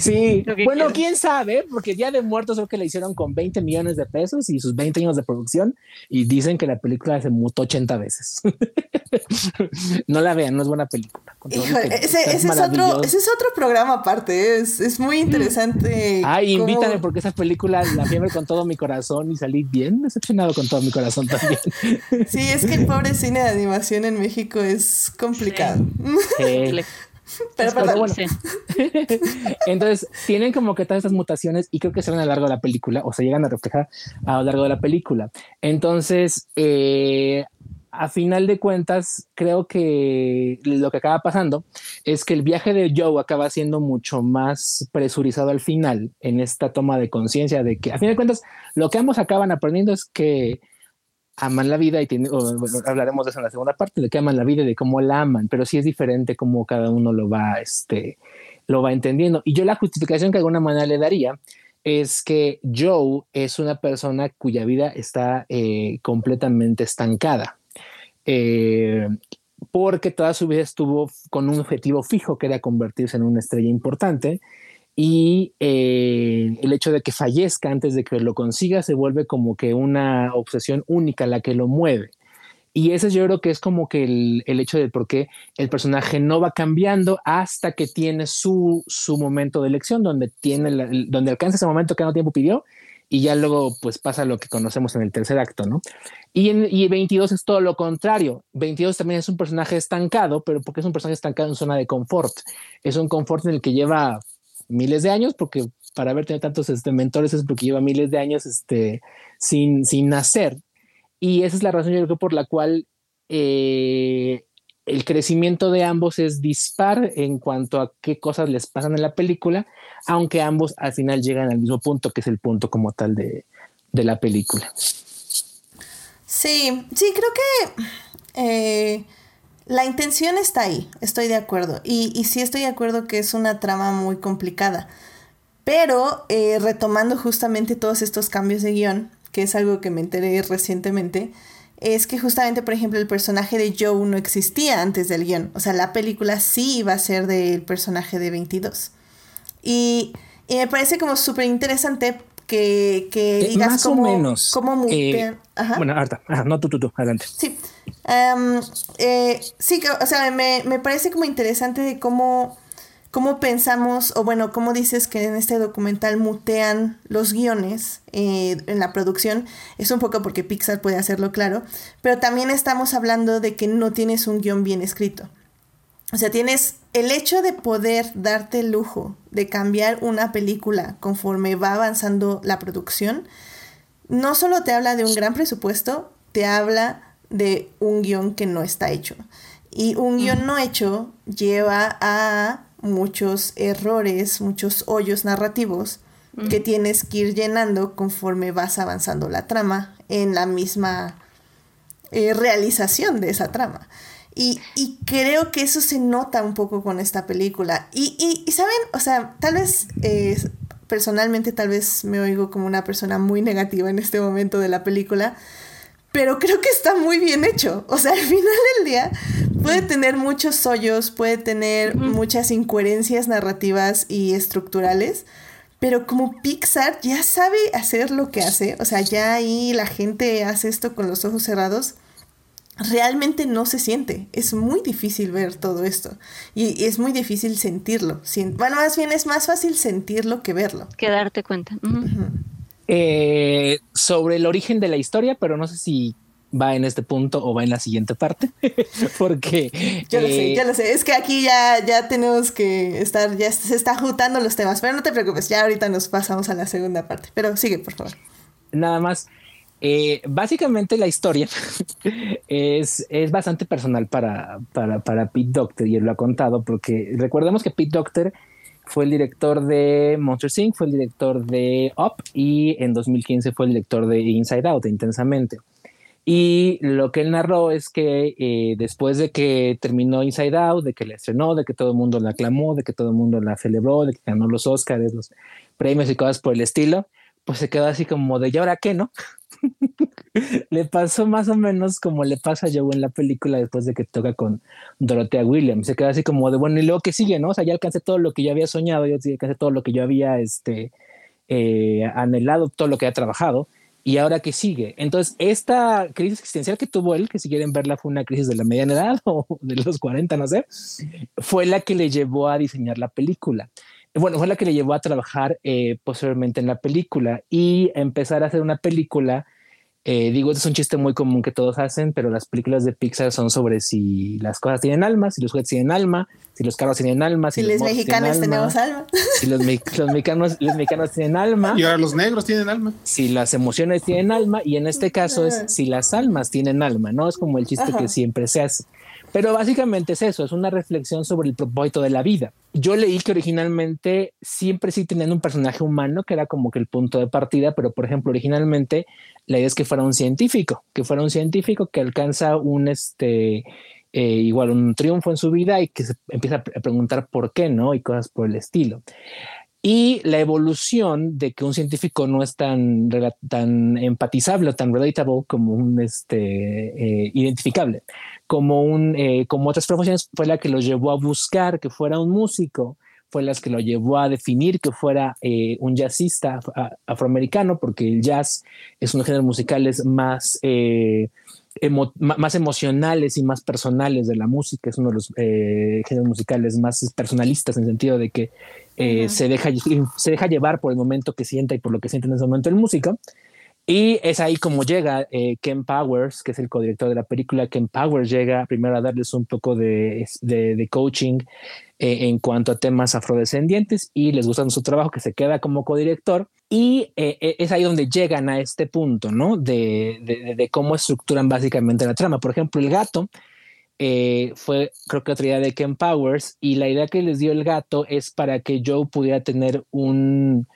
Sí, bueno, quién sabe, porque Día de Muertos creo que le hicieron con 20 millones de pesos y sus 20 años de producción y dicen que la película se mutó 80 veces. no la vean, no es buena película ese, es otro, ese es otro programa aparte, es, es muy interesante. Ay, invítame porque esa película la fiebre con todo mi corazón y salí bien decepcionado con todo mi corazón también. Sí, es que el pobre cine de animación en México es complicado. Pero, Pero bueno. Entonces, tienen como que todas estas mutaciones y creo que se van a lo largo de la película o se llegan a reflejar a lo largo de la película. Entonces, eh, a final de cuentas, creo que lo que acaba pasando es que el viaje de Joe acaba siendo mucho más presurizado al final en esta toma de conciencia de que a final de cuentas lo que ambos acaban aprendiendo es que aman la vida y hablaremos de eso en la segunda parte, de que aman la vida y de cómo la aman, pero sí es diferente cómo cada uno lo va, este, lo va entendiendo. Y yo la justificación que de alguna manera le daría es que Joe es una persona cuya vida está eh, completamente estancada eh, porque toda su vida estuvo con un objetivo fijo que era convertirse en una estrella importante y eh, el hecho de que fallezca antes de que lo consiga se vuelve como que una obsesión única la que lo mueve. Y ese yo creo que es como que el, el hecho de por qué el personaje no va cambiando hasta que tiene su, su momento de elección, donde, tiene donde alcanza ese momento que no tiempo pidió y ya luego pues pasa lo que conocemos en el tercer acto, ¿no? Y, en, y 22 es todo lo contrario. 22 también es un personaje estancado, pero porque es un personaje estancado en zona de confort. Es un confort en el que lleva miles de años, porque para haber tenido tantos este, mentores es porque lleva miles de años este, sin, sin nacer. Y esa es la razón yo creo por la cual eh, el crecimiento de ambos es dispar en cuanto a qué cosas les pasan en la película, aunque ambos al final llegan al mismo punto, que es el punto como tal de, la película. Sí, sí, creo que eh, la intención está ahí, estoy de acuerdo. Y, y, sí estoy de acuerdo que es una trama muy complicada. Pero eh, retomando justamente todos estos cambios de guion, que es algo que me enteré recientemente, es que justamente, por ejemplo, el personaje de Joe no existía antes del guion. O sea, la película sí iba a ser del personaje de 22. Y, me parece como súper interesante que, que eh, digas más cómo, o menos. cómo eh, Bueno, Arta, no tú, tú, tú, adelante. Sí. Um, eh, sí, o sea, me, me parece como interesante de cómo ¿Cómo pensamos, o bueno, cómo dices que en este documental mutean los guiones eh, en la producción? Es un poco porque Pixar puede hacerlo claro, pero también estamos hablando de que no tienes un guion bien escrito. O sea, tienes el hecho de poder darte el lujo de cambiar una película conforme va avanzando la producción, no solo te habla de un gran presupuesto, te habla de un guion que no está hecho. Y un guion no hecho lleva a muchos errores, muchos hoyos narrativos que tienes que ir llenando conforme vas avanzando la trama en la misma eh, realización de esa trama. Y, creo que eso se nota un poco con esta película. Y, y, saben, o sea, tal vez eh, personalmente tal vez me oigo como una persona muy negativa en este momento de la película, pero creo que está muy bien hecho. O sea, al final del día puede tener muchos hoyos, puede tener muchas incoherencias narrativas y estructurales, pero como Pixar ya sabe hacer lo que hace, o sea, ya ahí la gente hace esto con los ojos cerrados, realmente no se siente. Es muy difícil ver todo esto y, es muy difícil sentirlo. Bueno, más bien es más fácil sentirlo que verlo. Que darte cuenta. Eh, sobre el origen de la historia, pero no sé si va en este punto o va en la siguiente parte, porque... Yo lo sé, yo lo sé, es que aquí ya, ya tenemos que estar, ya se está juntando los temas, pero no te preocupes, ya ahorita nos pasamos a la segunda parte, pero sigue, por favor. Nada más, Eh, básicamente la historia es, es bastante personal para, para, para Pete Doctor y él lo ha contado porque recordemos que Pete Doctor fue el director de Monster Inc., fue el director de Up y en 2015 fue el director de Inside Out, Intensamente. Y lo que él narró es que eh, después de que terminó Inside Out, de que la estrenó, de que todo el mundo la aclamó, de que todo el mundo la celebró, de que ganó los Oscars, los premios y cosas por el estilo, pues se quedó así como de, ¿y ahora qué, no? le pasó más o menos como le pasa a Joe en la película después de que toca con Dorothea Williams. Se queda así como de, bueno, ¿y luego qué sigue, no? O sea, ya alcancé todo lo que yo había soñado, ya alcancé todo lo que yo había este, eh, anhelado, todo lo que había trabajado. ¿Y ahora qué sigue? Entonces, esta crisis existencial que tuvo él, que si quieren verla fue una crisis de la mediana edad o de los 40, no sé, fue la que le llevó a diseñar la película bueno, fue la que le llevó a trabajar eh, posteriormente en la película y empezar a hacer una película. Eh, digo, este es un chiste muy común que todos hacen, pero las películas de Pixar son sobre si las cosas tienen alma, si los juguetes tienen alma, si los carros tienen alma, si, los, mexicanos tenemos alma, si los, mexicanos, los mexicanos tienen alma, y ahora los negros tienen alma, si las emociones tienen alma, y en este caso es si las almas tienen alma, ¿no? Es como el chiste que siempre se hace. Pero básicamente es eso, es una reflexión sobre el propósito de la vida. Yo leí que originalmente siempre sí tenían un personaje humano que era como que el punto de partida, pero por ejemplo, originalmente la idea es que fuera un científico, que fuera un científico que alcanza un este eh, igual un triunfo en su vida y que se empieza a preguntar por qué, ¿no? Y cosas por el estilo. Y la evolución de que un científico no es tan, tan empatizable o tan relatable como un este, eh, identificable como, un, eh, como otras profesiones, fue la que lo llevó a buscar que fuera un músico, fue la que lo llevó a definir que fuera eh, un jazzista afroamericano, porque el jazz es uno de los géneros musicales más, eh, más emocionales y más personales de la música, es uno de los géneros musicales más personalistas en el sentido de que se, deja, se deja llevar por el momento que sienta y por lo que siente en ese momento el músico. Y es ahí como llega eh, Ken Powers, que es el codirector de la película. Ken Powers llega primero a darles un poco de, de, coaching eh, en cuanto a temas afrodescendientes y les gusta su trabajo, que se queda como codirector. Y eh, es ahí donde llegan a este punto, ¿no? De, de, cómo estructuran básicamente la trama. Por ejemplo, el gato fue, creo que otra idea de Ken Powers, y la idea que les dio el gato es para que Joe pudiera tener un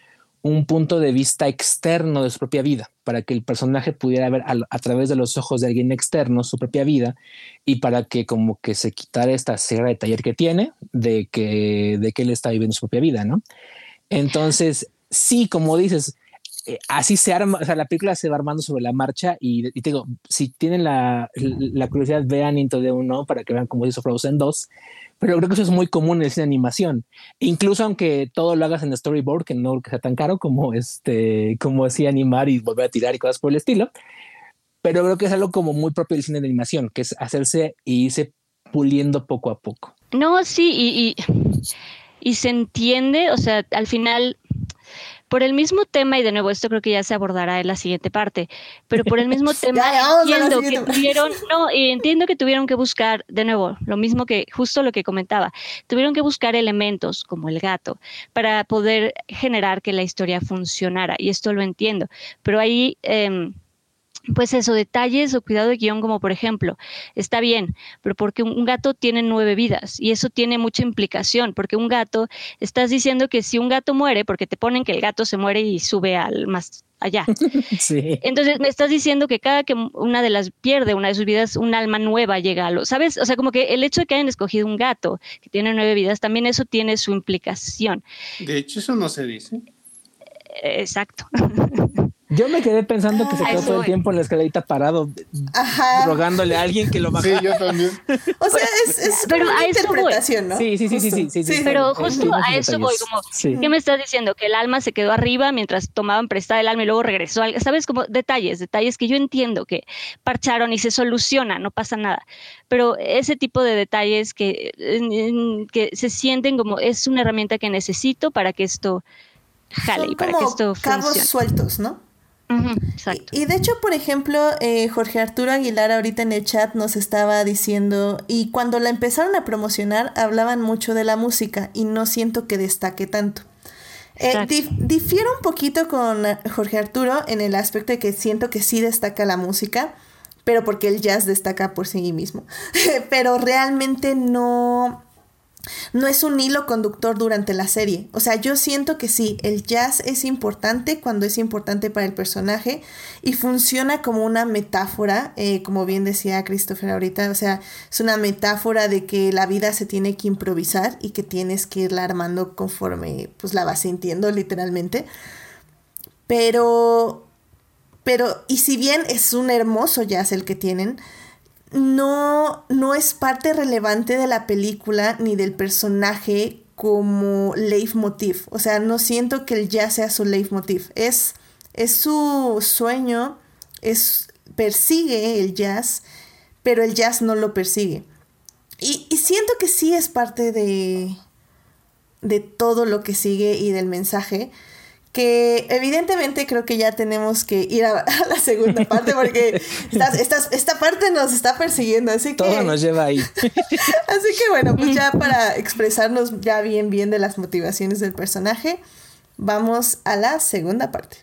un punto de vista externo de su propia vida, para que el personaje pudiera ver a, través de los ojos de alguien externo su propia vida y para que como que se quitara esta cera de taller que tiene de que, de que él está viviendo su propia vida, ¿no? Entonces, sí, como dices, eh, así se arma, o sea, la película se va armando sobre la marcha y, te digo, si tienen la, la curiosidad, vean Into de Uno para que vean cómo hizo Frozen 2 pero creo que eso es muy común en el cine de animación. Incluso aunque todo lo hagas en storyboard, que no sea tan caro como este, como así animar y volver a tirar y cosas por el estilo. Pero creo que es algo como muy propio del cine de animación, que es hacerse y irse puliendo poco a poco. No, sí, y, y, y se entiende, o sea, al final por el mismo tema, y de nuevo, esto creo que ya se abordará en la siguiente parte, pero por el mismo tema, entiendo que tuvieron, no, entiendo que tuvieron que buscar, de nuevo, lo mismo que justo lo que comentaba, tuvieron que buscar elementos como el gato para poder generar que la historia funcionara, y esto lo entiendo, pero ahí... Eh, pues eso, detalles o cuidado de guion, como por ejemplo, está bien, pero porque un gato tiene nueve vidas y eso tiene mucha implicación, porque un gato, estás diciendo que si un gato muere, porque te ponen que el gato se muere y sube al más allá. Sí. Entonces me estás diciendo que cada que una de las pierde una de sus vidas, un alma nueva llega a lo, ¿sabes? O sea, como que el hecho de que hayan escogido un gato que tiene nueve vidas, también eso tiene su implicación. De hecho, eso no se dice. Exacto. Yo me quedé pensando que se quedó todo el tiempo en la escalerita parado, rogándole a alguien que lo bajara. Sí, yo también. O sea, es, una interpretación, ¿no? Sí, sí, sí, sí, sí, Pero justo a eso voy, como, ¿qué me estás diciendo? Que el alma se quedó arriba mientras tomaban prestada el alma y luego regresó. ¿Sabes? Como detalles, detalles que yo entiendo que parcharon y se soluciona, no pasa nada. Pero ese tipo de detalles que, que se sienten como es una herramienta que necesito para que esto jale y para que esto funcione. cabos sueltos, ¿no? Exacto. Y, de hecho, por ejemplo, eh, Jorge Arturo Aguilar ahorita en el chat nos estaba diciendo, y cuando la empezaron a promocionar hablaban mucho de la música y no siento que destaque tanto. Eh, difiero un poquito con Jorge Arturo en el aspecto de que siento que sí destaca la música, pero porque el jazz destaca por sí mismo. pero realmente no, no es un hilo conductor durante la serie. O sea, yo siento que sí, el jazz es importante cuando es importante para el personaje y funciona como una metáfora, eh, como bien decía Christopher ahorita, o sea, es una metáfora de que la vida se tiene que improvisar y que tienes que irla armando conforme pues la vas sintiendo literalmente. Pero, pero, y si bien es un hermoso jazz el que tienen, no, no es parte relevante de la película ni del personaje como leitmotiv. O sea, no siento que el jazz sea su leitmotiv. Es, es su sueño, es, persigue el jazz, pero el jazz no lo persigue. Y, y siento que sí es parte de, de todo lo que sigue y del mensaje que evidentemente creo que ya tenemos que ir a, la segunda parte porque esta, parte nos está persiguiendo, así que... Todo nos lleva ahí. así que bueno, pues ya para expresarnos ya bien bien de las motivaciones del personaje, vamos a la segunda parte.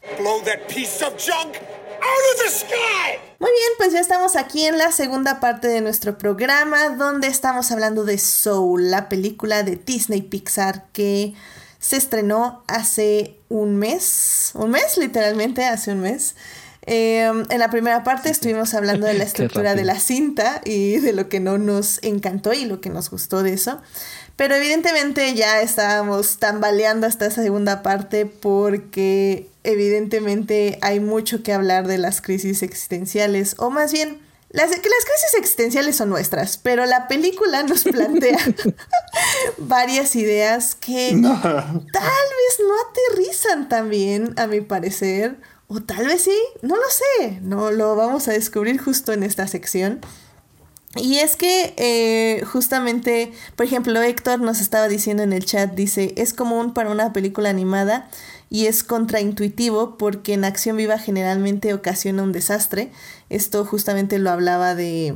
Muy bien, pues ya estamos aquí en la segunda parte de nuestro programa donde estamos hablando de Soul, la película de Disney Pixar que se estrenó hace un mes, un mes literalmente, hace un mes. Em, en la primera parte estuvimos hablando de la estructura de la cinta y de lo que no nos encantó y lo que nos gustó de eso. Pero evidentemente ya estábamos tambaleando hasta esa segunda parte porque evidentemente hay mucho que hablar de las crisis existenciales o más bien las, que las crisis existenciales son nuestras, pero la película nos plantea varias ideas que tal vez no aterrizan tan bien, a mi parecer, o tal vez sí, no lo sé, no lo vamos a descubrir justo en esta sección. Y es que eh, justamente, por ejemplo, Héctor nos estaba diciendo en el chat, dice, es común para una película animada y es contraintuitivo porque en acción viva generalmente ocasiona un desastre. Esto justamente lo hablaba de,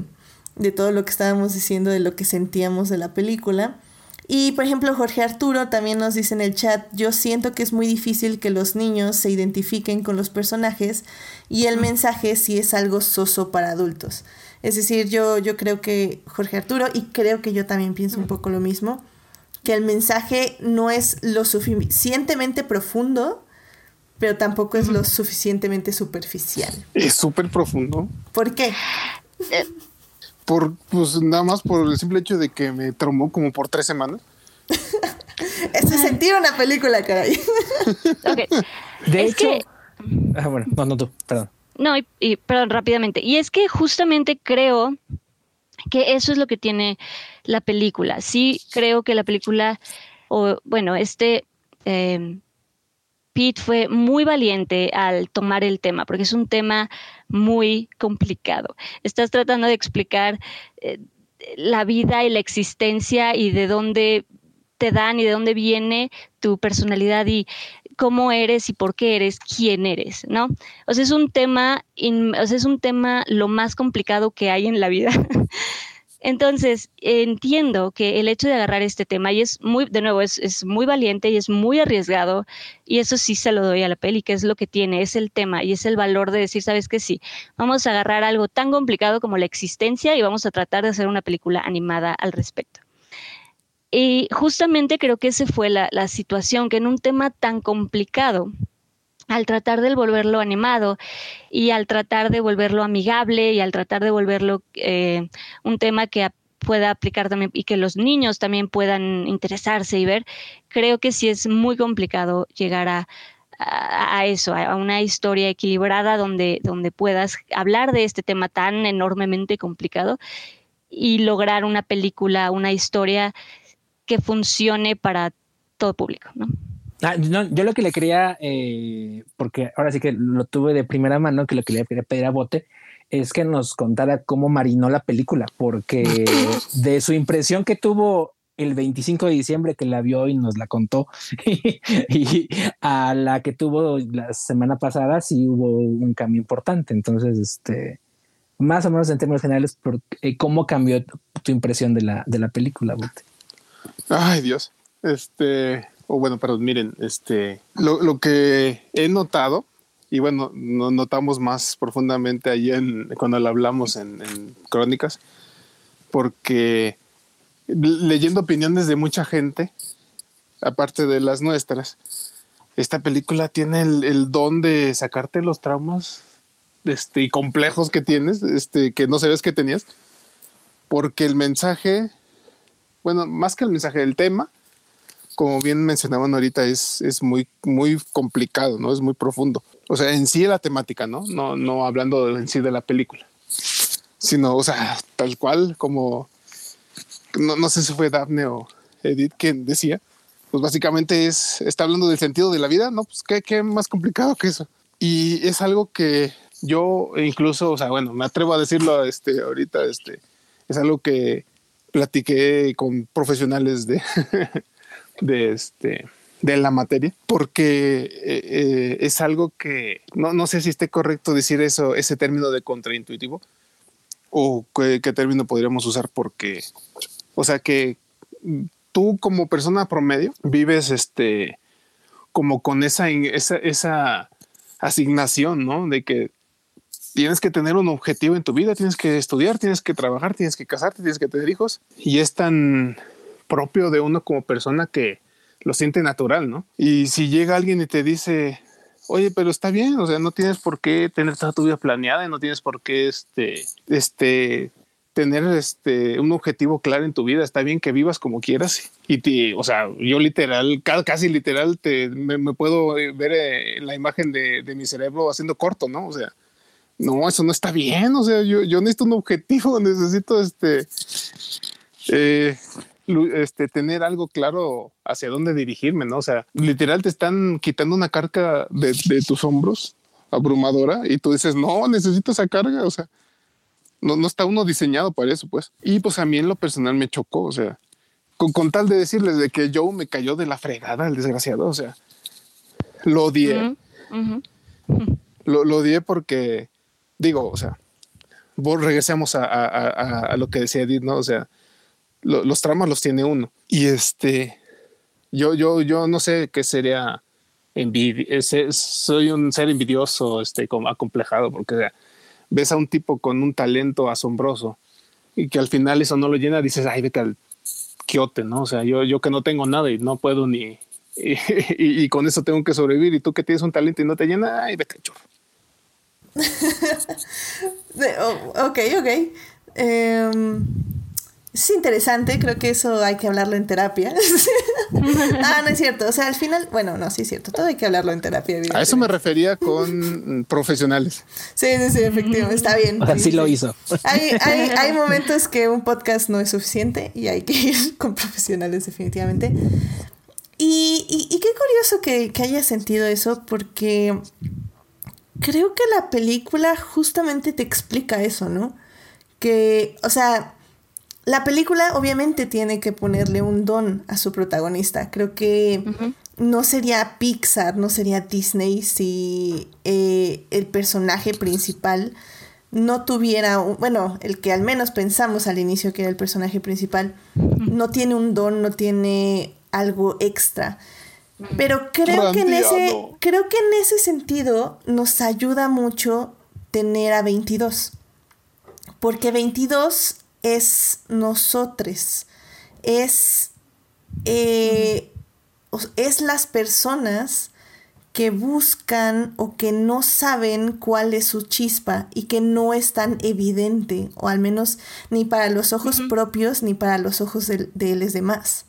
de todo lo que estábamos diciendo, de lo que sentíamos de la película. Y por ejemplo, Jorge Arturo también nos dice en el chat, yo siento que es muy difícil que los niños se identifiquen con los personajes y el mensaje sí es algo soso para adultos. Es decir, yo, yo creo que Jorge Arturo, y creo que yo también pienso un poco lo mismo, que el mensaje no es lo suficientemente profundo, pero tampoco es lo suficientemente superficial. Es súper profundo. ¿Por qué? Por, pues nada más por el simple hecho de que me traumó como por tres semanas. Es sentir una película, caray. De hecho. Ah, bueno, no, no tú, perdón. No, y, perdón, rápidamente. Y es que justamente creo que eso es lo que tiene la película. Sí creo que la película, o bueno, este em, Pete fue muy valiente al tomar el tema, porque es un tema muy complicado. Estás tratando de explicar eh, la vida y la existencia y de dónde te dan y de dónde viene tu personalidad y cómo eres y por qué eres, quién eres, ¿no? O sea, es un tema, o sea, es un tema lo más complicado que hay en la vida. Entonces, entiendo que el hecho de agarrar este tema, y es muy, de nuevo, es, muy valiente y es muy arriesgado, y eso sí se lo doy a la peli, que es lo que tiene, es el tema y es el valor de decir, sabes que sí, vamos a agarrar algo tan complicado como la existencia y vamos a tratar de hacer una película animada al respecto. Y justamente creo que esa fue la, la situación, que en un tema tan complicado, al tratar de volverlo animado y al tratar de volverlo amigable y al tratar de volverlo eh, un tema que pueda aplicar también y que los niños también puedan interesarse y ver, creo que sí es muy complicado llegar a, a, eso, a una historia equilibrada donde, donde puedas hablar de este tema tan enormemente complicado y lograr una película, una historia que funcione para todo público, ¿no? Ah, yo lo que le quería, eh, porque ahora sí que lo tuve de primera mano, que lo que le quería pedir a Bote es que nos contara cómo marinó la película, porque de su impresión que tuvo el 25 de diciembre que la vio y nos la contó, y, a la que tuvo la semana pasada, sí hubo un cambio importante. Entonces, este, más o menos en términos generales, eh, ¿cómo cambió tu, impresión de la, de la película, Bote? Ay, Dios. Este, o bueno, perdón, miren, este, lo, lo que he notado, y bueno, nos notamos más profundamente ahí en, cuando lo hablamos en, en Crónicas, porque leyendo opiniones de mucha gente, aparte de las nuestras, esta película tiene el, el don de sacarte los traumas este, y complejos que tienes, este, que no sabes que tenías, porque el mensaje, bueno, más que el mensaje, del tema, como bien mencionaban ahorita, es, es muy, muy complicado, ¿no? Es muy profundo. O sea, en sí la temática, ¿no? No, no hablando en sí de la película, sino, o sea, tal cual como, no, no sé si fue Daphne o Edith quien decía, pues básicamente es, está hablando del sentido de la vida, ¿no? Pues qué, qué más complicado que eso. Y es algo que yo incluso, o sea, bueno, me atrevo a decirlo este, ahorita, este, es algo que platiqué con profesionales de, de este, de la materia, porque eh, eh, es algo que no, no sé si esté correcto decir eso, ese término de contraintuitivo, o qué, término podríamos usar, porque, o sea, que tú como persona promedio vives este como con esa, esa, esa asignación, ¿no? De que tienes que tener un objetivo en tu vida, tienes que estudiar, tienes que trabajar, tienes que casarte, tienes que tener hijos. Y es tan propio de uno como persona que lo siente natural, ¿no? Y si llega alguien y te dice, oye, pero está bien, o sea, no tienes por qué tener toda tu vida planeada y no tienes por qué este, este, tener este un objetivo claro en tu vida. Está bien que vivas como quieras. Y te, o sea, yo literal, casi literal, te, me, puedo ver eh, la imagen de, de, mi cerebro haciendo corto, ¿no? O sea, no, eso no está bien. O sea, yo, yo necesito un objetivo, necesito este, eh, este, tener algo claro hacia dónde dirigirme, ¿no? O sea, literal te están quitando una carga de, de tus hombros abrumadora y tú dices, no, necesito esa carga. O sea, no, no está uno diseñado para eso, pues. Y pues a mí en lo personal me chocó, o sea, con, con tal de decirles de que Joe me cayó de la fregada, el desgraciado, o sea, lo odié. Lo, lo, odié porque, digo, o sea, regresemos a, a, a, lo que decía Edith, ¿no? O sea, lo, los tramos los tiene uno. Y este, yo, yo, yo no sé qué sería envidia, soy un ser envidioso, este, acomplejado, porque o sea, ves a un tipo con un talento asombroso y que al final eso no lo llena, dices, ay, vete al quiote, ¿no? O sea, yo, yo que no tengo nada y no puedo ni... Y, y, con eso tengo que sobrevivir y tú que tienes un talento y no te llena, ay, vete al chorro. ok, ok. Eh, es interesante, creo que eso hay que hablarlo en terapia. ah, no es cierto. O sea, al final, bueno, no, sí es cierto. Todo hay que hablarlo en terapia. A eso me refería con profesionales. Sí, sí, sí, efectivamente. Está bien. Así lo hizo. Hay, hay, hay momentos que un podcast no es suficiente y hay que ir con profesionales, definitivamente. Y, y, y qué curioso que, que haya sentido eso, porque creo que la película justamente te explica eso, ¿no? Que, o sea, la película obviamente tiene que ponerle un don a su protagonista. Creo que no sería Pixar, no sería Disney si eh, el personaje principal no tuviera, un, bueno, el que al menos pensamos al inicio que era el personaje principal, no tiene un don, no tiene algo extra. Pero creo que en ese creo que en ese sentido nos ayuda mucho tener a 22. Porque 22 es nosotros, es, eh, es las personas que buscan o que no saben cuál es su chispa y que no es tan evidente, o al menos ni para los ojos propios ni para los ojos de, de los demás.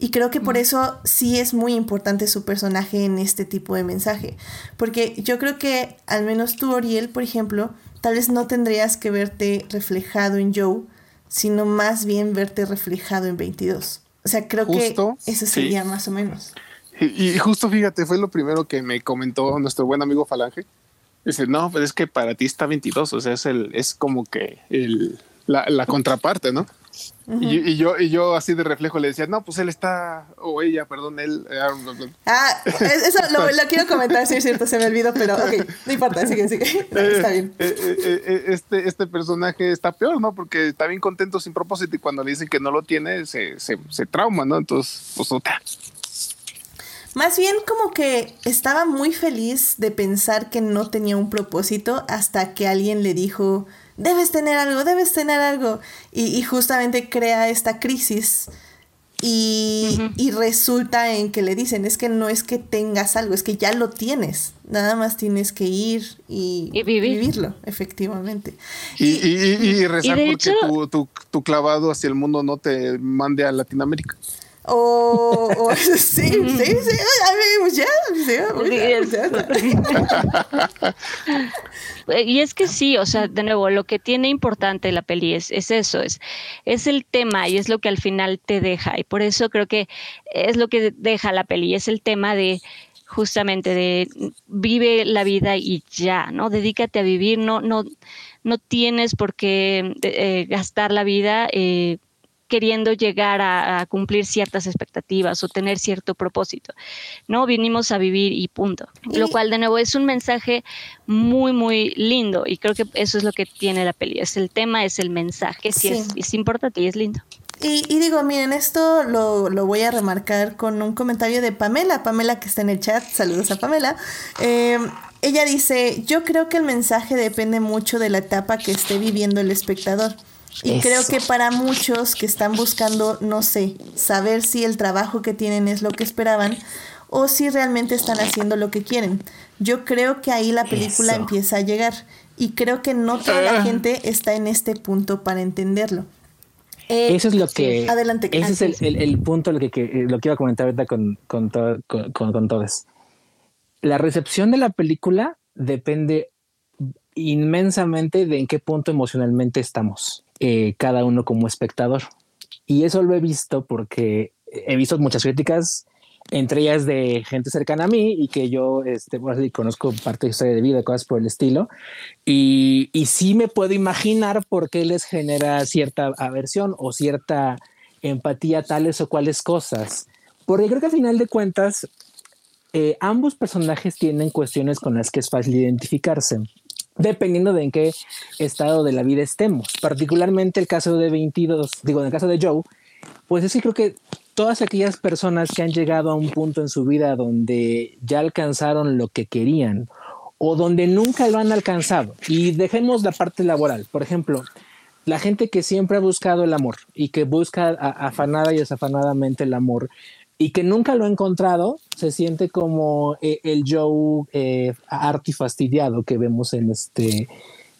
Y creo que por eso sí es muy importante su personaje en este tipo de mensaje. Porque yo creo que al menos tú, Oriel, por ejemplo, tal vez no tendrías que verte reflejado en Joe, sino más bien verte reflejado en 22. O sea, creo que eso sería más o menos. Y, justo fíjate, fue lo primero que me comentó nuestro buen amigo Falange. Dice, no, pues es que para ti está 22, o sea, es, el, es como que el, la, la contraparte, ¿no? Y, yo, y yo así de reflejo le decía, no, pues él está, o ella, perdón, él. Eh, ah, eso lo, lo, quiero comentar, sí es cierto, se me olvidó, pero ok, no importa, sigue, sigue. está bien. Eh, eh, este, este personaje está peor, ¿no? Porque está bien contento sin propósito y cuando le dicen que no lo tiene, se, se, se trauma, ¿no? Entonces, pues otra. Más bien como que estaba muy feliz de pensar que no tenía un propósito hasta que alguien le dijo, debes tener algo, debes tener algo. Y, justamente crea esta crisis. Y, resulta en que le dicen, es que no es que tengas algo, es que ya lo tienes. Nada más tienes que ir y, vivirlo, efectivamente. Y, y, rezar porque tu, tu clavado hacia el mundo no te mande a Latinoamérica. O, sí, sí, sí, ya, Y es que sí, o sea, de nuevo, lo que tiene importante la peli es, es eso, es, es el tema y es lo que al final te deja. Y por eso creo que es lo que deja la peli, es el tema de justamente de vive la vida y ya, ¿no? Dedícate a vivir, no, no, no tienes por qué eh, gastar la vida eh, queriendo llegar a, cumplir ciertas expectativas o tener cierto propósito. No, vinimos a vivir y punto. Lo cual, de nuevo, es un mensaje muy, muy lindo y creo que eso es lo que tiene la peli. Es el tema, es el mensaje, sí, Es, importante y es lindo. Y, digo, miren, esto lo, voy a remarcar con un comentario de Pamela, Pamela que está en el chat, saludos a Pamela. Eh, ella dice, yo creo que el mensaje depende mucho de la etapa que esté viviendo el espectador. Y creo que para muchos que están buscando, no sé, saber si el trabajo que tienen es lo que esperaban o si realmente están haciendo lo que quieren. Yo creo que ahí la película empieza a llegar y creo que no toda la ah. gente está en este punto para entenderlo. Eh, eso es lo que... Adelante. Ese es el, punto lo que, lo que iba a comentar ahorita con, con, con, con todos. La recepción de la película depende inmensamente de en qué punto emocionalmente estamos. Eh, cada uno como espectador. Y eso lo he visto porque he visto muchas críticas, entre ellas de gente cercana a mí y que yo este, conozco parte de historia de vida, cosas por el estilo. Y, y sí me puedo imaginar por qué les genera cierta aversión o cierta empatía tales o cuales cosas. Porque creo que al final de cuentas, eh, ambos personajes tienen cuestiones con las que es fácil identificarse dependiendo de en qué estado de la vida estemos. Particularmente el caso de 22, digo, en el caso de Joe, pues es que creo que todas aquellas personas que han llegado a un punto en su vida donde ya alcanzaron lo que querían o donde nunca lo han alcanzado, y dejemos la parte laboral, por ejemplo, la gente que siempre ha buscado el amor y que busca afanada y desafanadamente el amor y que nunca lo ha encontrado, se siente como eh, el Joe eh, artifastidiado que vemos en este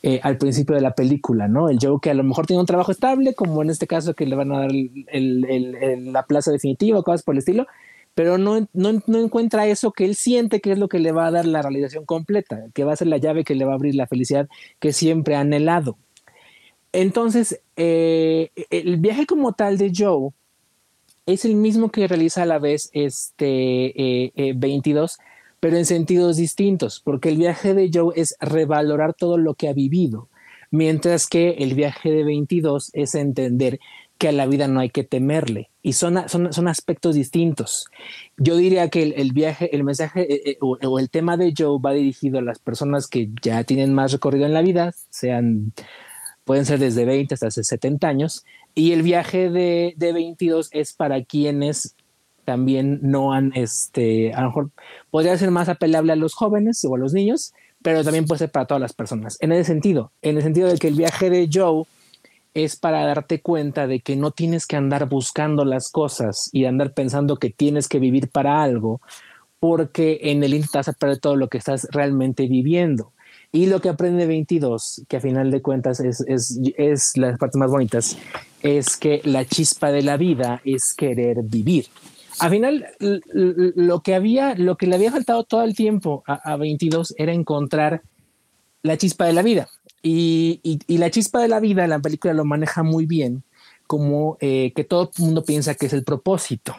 eh, al principio de la película, ¿no? El Joe que a lo mejor tiene un trabajo estable, como en este caso que le van a dar la plaza definitiva, cosas por el estilo, pero no, no, no, encuentra eso que él siente que es lo que le va a dar la realización completa, que va a ser la llave que le va a abrir la felicidad que siempre ha anhelado. Entonces, el viaje como tal de Joe es el mismo que realiza a la vez este 22, eh, eh, pero en sentidos distintos, porque el viaje de Joe es revalorar todo lo que ha vivido, mientras que el viaje de 22 es entender que a la vida no hay que temerle y son, son, aspectos distintos. Yo diría que el, viaje, el mensaje eh, o, o, el tema de Joe va dirigido a las personas que ya tienen más recorrido en la vida, sean, pueden ser desde 20 hasta 70 años, y el viaje de, de 22 es para quienes también no han, este, a lo mejor podría ser más apelable a los jóvenes o a los niños, pero también puede ser para todas las personas. En ese sentido, en el sentido de que el viaje de Joe es para darte cuenta de que no tienes que andar buscando las cosas y andar pensando que tienes que vivir para algo, porque en el Insta vas a todo lo que estás realmente viviendo. Y lo que aprende 22, que a final de cuentas es, es, es las partes más bonitas, es que la chispa de la vida es querer vivir. Al final, lo que había, lo que le había faltado todo el tiempo a, 22 era encontrar la chispa de la vida. Y, y, la chispa de la vida, la película lo maneja muy bien, como eh, que todo el mundo piensa que es el propósito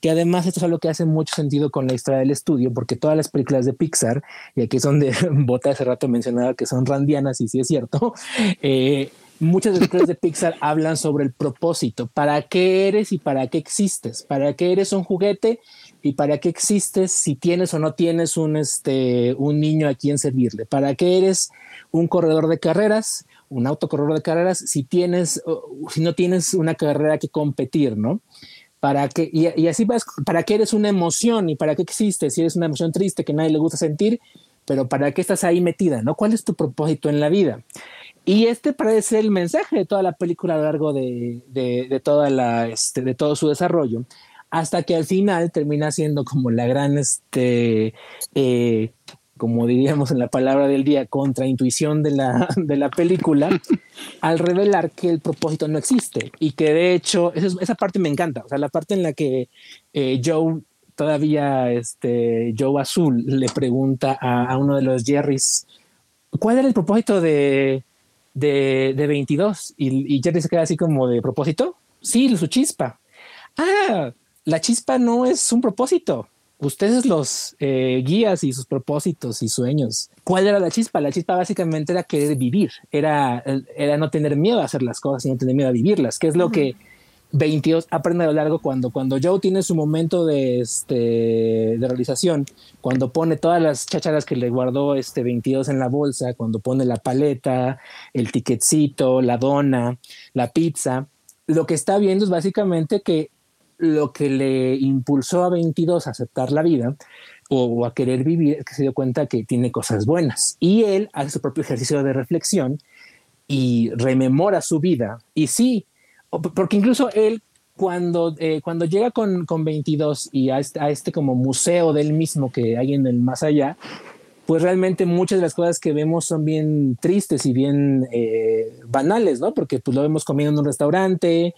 que además esto es algo que hace mucho sentido con la historia del estudio, porque todas las películas de Pixar, y aquí son de Bota hace rato mencionaba que son randianas, y sí es cierto, eh, muchas de las películas de Pixar hablan sobre el propósito, para qué eres y para qué existes, para qué eres un juguete y para qué existes si tienes o no tienes un, este, un niño a quien servirle, para qué eres un corredor de carreras, un autocorredor de carreras si tienes, si no tienes una carrera que competir, ¿no? Para que, y, así vas, para qué eres una emoción y para qué existe, si eres una emoción triste que nadie le gusta sentir, pero para qué estás ahí metida, ¿no? ¿Cuál es tu propósito en la vida? Y este parece el mensaje de toda la película a lo largo de, de, toda la, este, de todo su desarrollo, hasta que al final termina siendo como la gran, este, eh, como diríamos en la palabra del día, contraintuición de la, de la película, al revelar que el propósito no existe y que de hecho esa, esa parte me encanta, o sea, la parte en la que eh, Joe todavía, este, Joe Azul le pregunta a, a uno de los Jerrys, ¿cuál era el propósito de, de, de 22 y, y, Jerry se queda así como de propósito. Sí, su chispa. Ah, la chispa no es un propósito. Ustedes los eh, guías y sus propósitos y sueños. ¿Cuál era la chispa? La chispa básicamente era querer vivir, era, era no tener miedo a hacer las cosas y no tener miedo a vivirlas, que es lo que 22 aprende a lo largo cuando, cuando Joe tiene su momento de, este, de realización, cuando pone todas las chacharas que le guardó este 22 en la bolsa, cuando pone la paleta, el tiquetcito, la dona, la pizza, lo que está viendo es básicamente que lo que le impulsó a 22 a aceptar la vida o, a querer vivir es que se dio cuenta que tiene cosas buenas. Y él hace su propio ejercicio de reflexión y rememora su vida. Y sí, porque incluso él cuando, eh, cuando llega con, con 22 y a este, a este, como museo del mismo que hay en el más allá, pues realmente muchas de las cosas que vemos son bien tristes y bien eh, banales, ¿no? Porque pues lo vemos comiendo en un restaurante,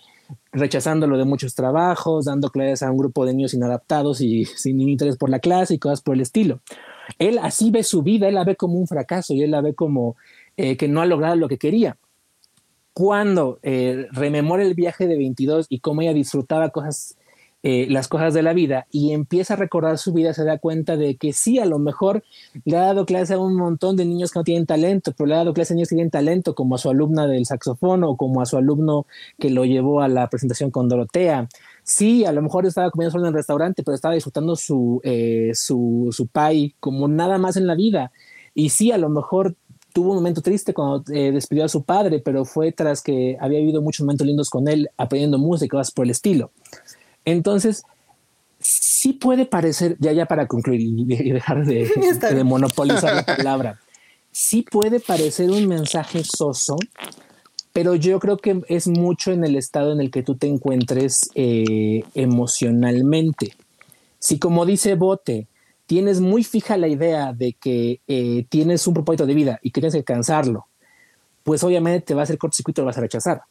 rechazándolo de muchos trabajos, dando clases a un grupo de niños inadaptados y sin interés por la clase y cosas por el estilo. Él así ve su vida, él la ve como un fracaso y él la ve como eh, que no ha logrado lo que quería cuando eh, rememora el viaje de 22 y cómo ella disfrutaba cosas, eh, las cosas de la vida y empieza a recordar su vida, se da cuenta de que sí, a lo mejor le ha dado clase a un montón de niños que no tienen talento, pero le ha dado clase a niños que tienen talento, como a su alumna del saxofón o como a su alumno que lo llevó a la presentación con Dorotea. Sí, a lo mejor estaba comiendo solo en el restaurante, pero estaba disfrutando su, eh, su, su pie como nada más en la vida. Y sí, a lo mejor tuvo un momento triste cuando eh, despidió a su padre, pero fue tras que había habido muchos momentos lindos con él, aprendiendo música cosas por el estilo. Entonces, sí puede parecer, ya ya para concluir y dejar de, de monopolizar la palabra, sí puede parecer un mensaje soso, pero yo creo que es mucho en el estado en el que tú te encuentres eh, emocionalmente. Si como dice Bote, tienes muy fija la idea de que eh, tienes un propósito de vida y quieres alcanzarlo, pues obviamente te va a hacer cortocircuito y lo vas a rechazar.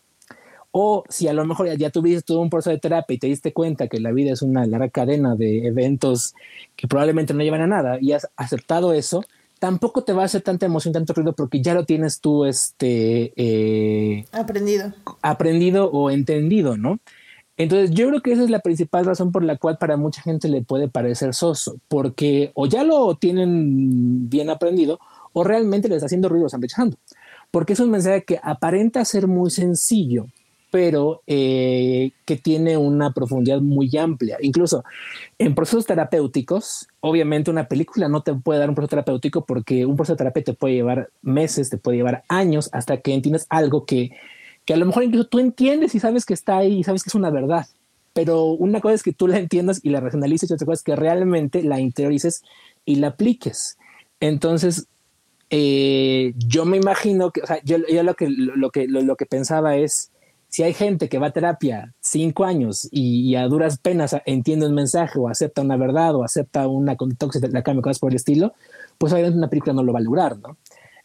O si a lo mejor ya, tuviste todo un proceso de terapia y te diste cuenta que la vida es una larga cadena de eventos que probablemente no llevan a nada y has aceptado eso, tampoco te va a hacer tanta emoción, tanto ruido, porque ya lo tienes tú este, eh, aprendido. Aprendido o entendido, ¿no? Entonces yo creo que esa es la principal razón por la cual para mucha gente le puede parecer soso, porque o ya lo tienen bien aprendido o realmente les está haciendo ruido, están rechazando, porque es un mensaje que aparenta ser muy sencillo, pero eh, que tiene una profundidad muy amplia. Incluso en procesos terapéuticos, obviamente una película no te puede dar un proceso terapéutico porque un proceso terapia te puede llevar meses, te puede llevar años hasta que entiendes algo que que a lo mejor incluso tú entiendes y sabes que está ahí y sabes que es una verdad, pero una cosa es que tú la entiendas y la racionalices y otra cosa es que realmente la interiorices y la apliques. Entonces, eh, yo me imagino que, o sea, yo, lo, que, lo, que, lo, que pensaba es, si hay gente que va a terapia cinco años y, a duras penas entiende un mensaje o acepta una verdad o acepta una conducta la cambia, cosas por el estilo, pues obviamente una película no lo va a lograr, ¿no?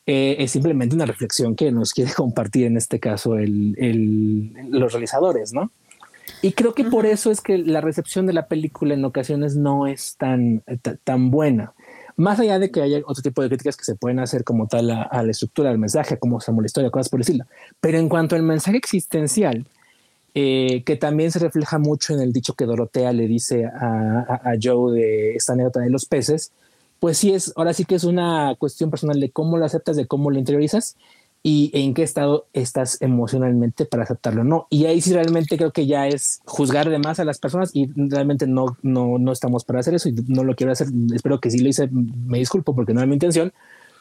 Eh, es simplemente una reflexión que nos quiere compartir en este caso el, los realizadores, ¿no? Y creo que por eso es que la recepción de la película en ocasiones no es tan, tan buena. Más allá de que haya otro tipo de críticas que se pueden hacer como tal a, la estructura del mensaje, como se la historia, cosas por decirlo. Pero en cuanto al mensaje existencial, eh, que también se refleja mucho en el dicho que Dorotea le dice a, a Joe de esta anécdota de los peces, pues sí es, ahora sí que es una cuestión personal de cómo lo aceptas, de cómo lo interiorizas y en qué estado estás emocionalmente para aceptarlo o no. Y ahí sí realmente creo que ya es juzgar de más a las personas y realmente no, no, no estamos para hacer eso y no lo quiero hacer. Espero que si lo hice, me disculpo porque no era mi intención.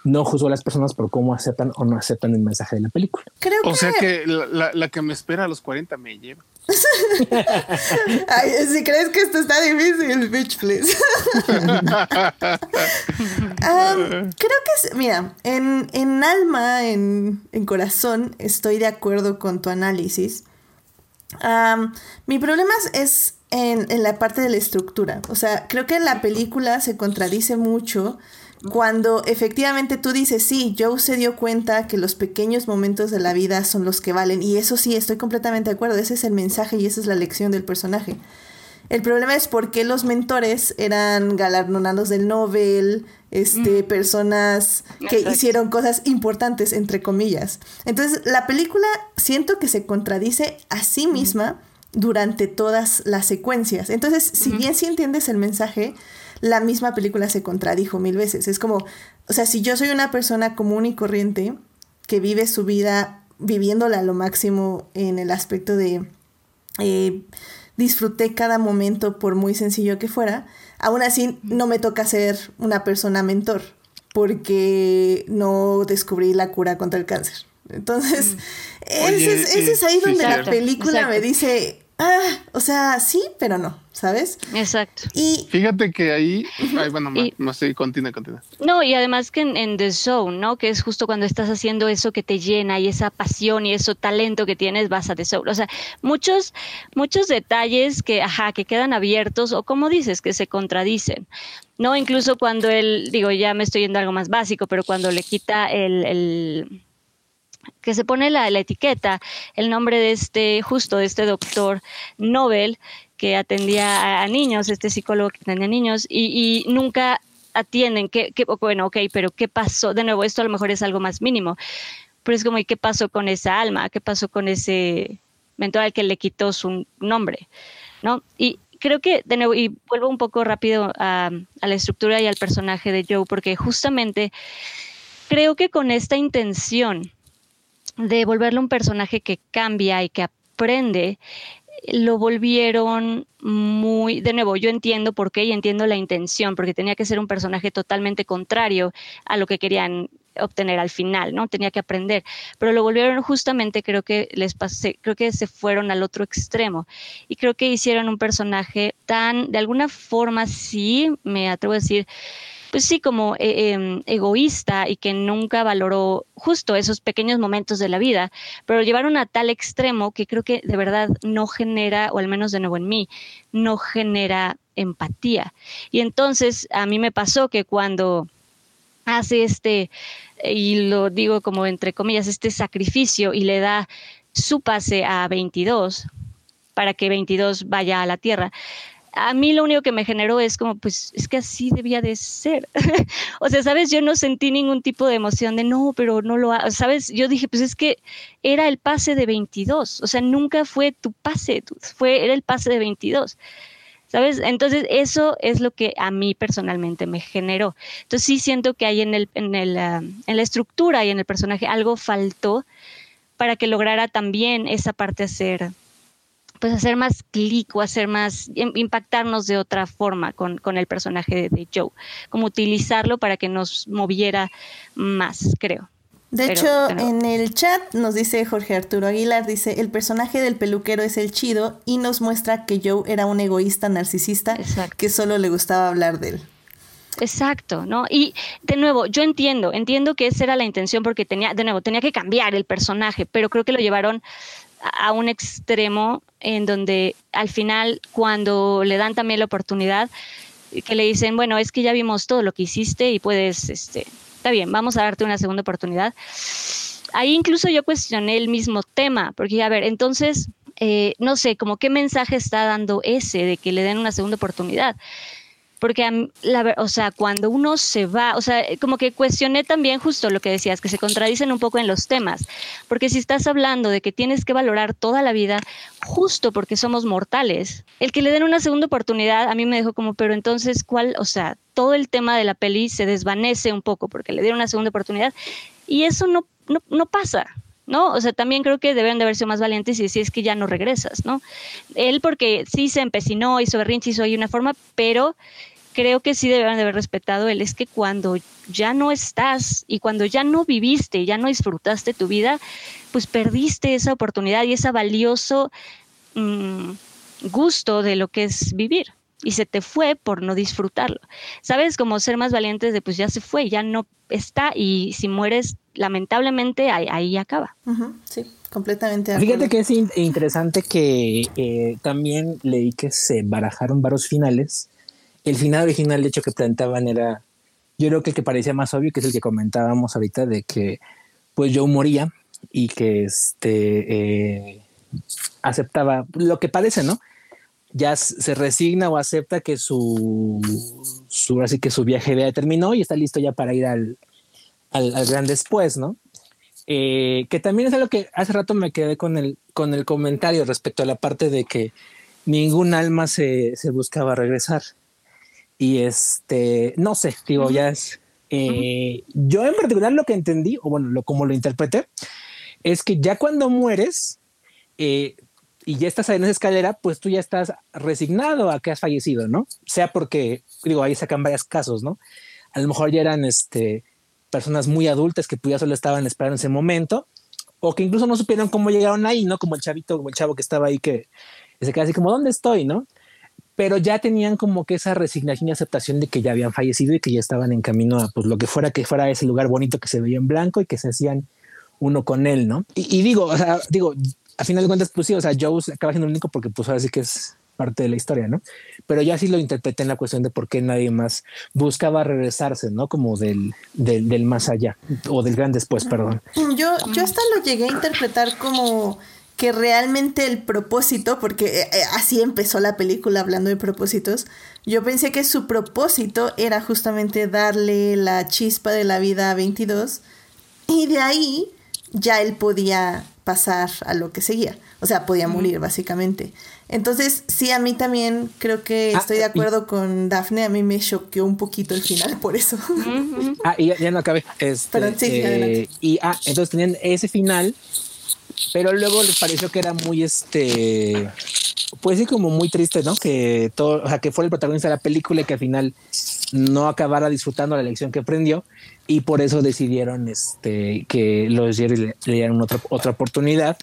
No juzgo a las personas por cómo aceptan o no aceptan el mensaje de la película. Creo o sea que la, la, que me espera a los 40 me lleva. Ay, si crees que esto está difícil, bitch, please. creo que, es, mira, en, en alma, en, en, corazón, estoy de acuerdo con tu análisis. mi problema es en, en la parte de la estructura. O sea, creo que la película se contradice mucho cuando efectivamente tú dices, sí, Joe se dio cuenta que los pequeños momentos de la vida son los que valen. Y eso sí, estoy completamente de acuerdo. Ese es el mensaje y esa es la lección del personaje. El problema es por qué los mentores eran galardonados del Nobel, este, personas que hicieron cosas importantes, entre comillas. Entonces, la película siento que se contradice a sí misma durante todas las secuencias. Entonces, si bien sí entiendes el mensaje, la misma película se contradijo mil veces. Es como, o sea, si yo soy una persona común y corriente que vive su vida viviéndola a lo máximo en el aspecto de eh, disfruté cada momento por muy sencillo que fuera, aún así no me toca ser una persona mentor porque no descubrí la cura contra el cáncer. Entonces, ese, es, ahí donde la película me dice, ah, o sea, sí, pero no, ¿sabes? Exacto. Y fíjate que ahí, ay, bueno, no sé, continúa, continúa. No, y además que en, The Zone, ¿no? Que es justo cuando estás haciendo eso que te llena y esa pasión y ese talento que tienes, vas a The Zone. O sea, muchos, muchos detalles que, ajá, que quedan abiertos o como dices, que se contradicen. No, incluso cuando él, digo, ya me estoy yendo a algo más básico, pero cuando le quita el que se pone la, etiqueta, el nombre de este, justo de este doctor Nobel que atendía a, niños, este psicólogo que atendía a niños, y, nunca atienden, que, bueno, ok, pero ¿qué pasó? De nuevo, esto a lo mejor es algo más mínimo, pero es como, ¿y qué pasó con esa alma? ¿Qué pasó con ese mentor al que le quitó su nombre? ¿No? Y creo que, de nuevo, y vuelvo un poco rápido a la estructura y al personaje de Joe, porque justamente creo que con esta intención de volverlo un personaje que cambia y que aprende, lo volvieron muy, de nuevo, yo entiendo por qué y entiendo la intención, porque tenía que ser un personaje totalmente contrario a lo que querían obtener al final, ¿no? Tenía que aprender, pero lo volvieron justamente, creo que les pasé, creo que se fueron al otro extremo y creo que hicieron un personaje tan, de alguna forma, sí, me atrevo a decir, pues sí, como eh, em, egoísta y que nunca valoró justo esos pequeños momentos de la vida, pero llevaron a tal extremo que creo que de verdad no genera, o al menos de nuevo en mí, no genera empatía. Y entonces a mí me pasó que cuando hace este, y lo digo como entre comillas, este sacrificio y le da su pase a 22 para que 22 vaya a la tierra, a mí lo único que me generó es como, pues es que así debía de ser. o sea, sabes, yo no sentí ningún tipo de emoción de no, pero no lo, sabes, yo dije, pues es que era el pase de 22, o sea, nunca fue tu pase, fue, era el pase de 22. ¿Sabes? Entonces, eso es lo que a mí personalmente me generó. Entonces, sí siento que hay en, el, en, el, ah, en la estructura y en el personaje algo faltó para que lograra también esa parte hacer pues hacer más clic o hacer más, impactarnos de otra forma con, el personaje de, Joe, como utilizarlo para que nos moviera más, creo. De hecho, en el chat nos dice Jorge Arturo Aguilar, dice, el personaje del peluquero es el chido y nos muestra que Joe era un egoísta narcisista que solo le gustaba hablar de él. Exacto, ¿no? Y de nuevo, yo entiendo, entiendo que esa era la intención porque tenía, de nuevo, tenía que cambiar el personaje, pero creo que lo llevaron a un extremo en donde al final cuando le dan también la oportunidad que le dicen, bueno, es que ya vimos todo lo que hiciste y puedes, este, está bien, vamos a darte una segunda oportunidad. Ahí incluso yo cuestioné el mismo tema, porque a ver, entonces, eh, no sé, como qué mensaje está dando ese de que le den una segunda oportunidad porque, o sea, cuando uno se va, o sea, como que cuestioné también justo lo que decías, que se contradicen un poco en los temas, porque si estás hablando de que tienes que valorar toda la vida justo porque somos mortales, el que le den una segunda oportunidad a mí me dejó como, pero entonces, ¿cuál? O sea, todo el tema de la peli se desvanece un poco porque le dieron una segunda oportunidad y eso no, no, no pasa. ¿no? O sea, también creo que deben de haber sido más valientes y decir es que ya no regresas, ¿no? Él porque sí se empecinó, hizo berrinche, hizo ahí una forma, pero creo que sí deben de haber respetado él es que cuando ya no estás y cuando ya no viviste, ya no disfrutaste tu vida, pues perdiste esa oportunidad y esa valioso mm, gusto de lo que es vivir y se te fue por no disfrutarlo. ¿Sabes? Como ser más valientes de pues ya se fue, ya no está y si mueres, lamentablemente ahí, acaba. sí, completamente. Fíjate que es interesante que eh, también leí que se barajaron varios finales. El final original, de hecho, que planteaban era, yo creo que el que parecía más obvio, que es el que comentábamos ahorita, de que pues Joe moría y que este eh, aceptaba lo que parece, ¿no? ya se resigna o acepta que su, su, así que su viaje ya terminó y está listo ya para ir al, al, gran después, ¿no? Eh, que también es algo que hace rato me quedé con el, con el comentario respecto a la parte de que ningún alma se, se buscaba regresar. Y este, no sé, digo, ya es. Eh, yo en particular lo que entendí, o bueno, lo, como lo interpreté, es que ya cuando mueres, eh, y ya estás en esa escalera, pues tú ya estás resignado a que has fallecido, ¿no? Sea porque, digo, ahí sacan varios casos, ¿no? A lo mejor ya eran este, personas muy adultas que pues ya solo estaban esperando ese momento, o que incluso no supieron cómo llegaron ahí, ¿no? Como el chavito, como el chavo que estaba ahí que se queda así como, ¿dónde estoy, no? Pero ya tenían como que esa resignación y aceptación de que ya habían fallecido y que ya estaban en camino a pues lo que fuera que fuera ese lugar bonito que se veía en blanco y que se hacían uno con él, ¿no? Y, digo, o sea, digo, a final de cuentas, pues sí, o sea, Joe acaba siendo el único porque pues ahora sí que es parte de la historia, ¿no? Pero ya sí lo interpreté en la cuestión de por qué nadie más buscaba regresarse, ¿no? Como del, del, más allá o del gran después, perdón. Yo, yo hasta lo llegué a interpretar como que realmente el propósito, porque eh, eh, así empezó la película hablando de propósitos, yo pensé que su propósito era justamente darle la chispa de la vida a 22 y de ahí ya él podía pasar a lo que seguía. O sea, podía morir, básicamente. Entonces, sí, a mí también creo que ah, estoy de acuerdo con Daphne. A mí me choqueó un poquito el final, por eso. ah, y ya, no acabé. Este, eh, y ah, entonces tenían ese final, pero luego les pareció que era muy este. Pues sí, como muy triste, ¿no? Que todo, o sea, que fue el protagonista de la película y que al final no acabara disfrutando la lección que aprendió y por eso decidieron este, que los Jerry le, dieran otra, otra oportunidad.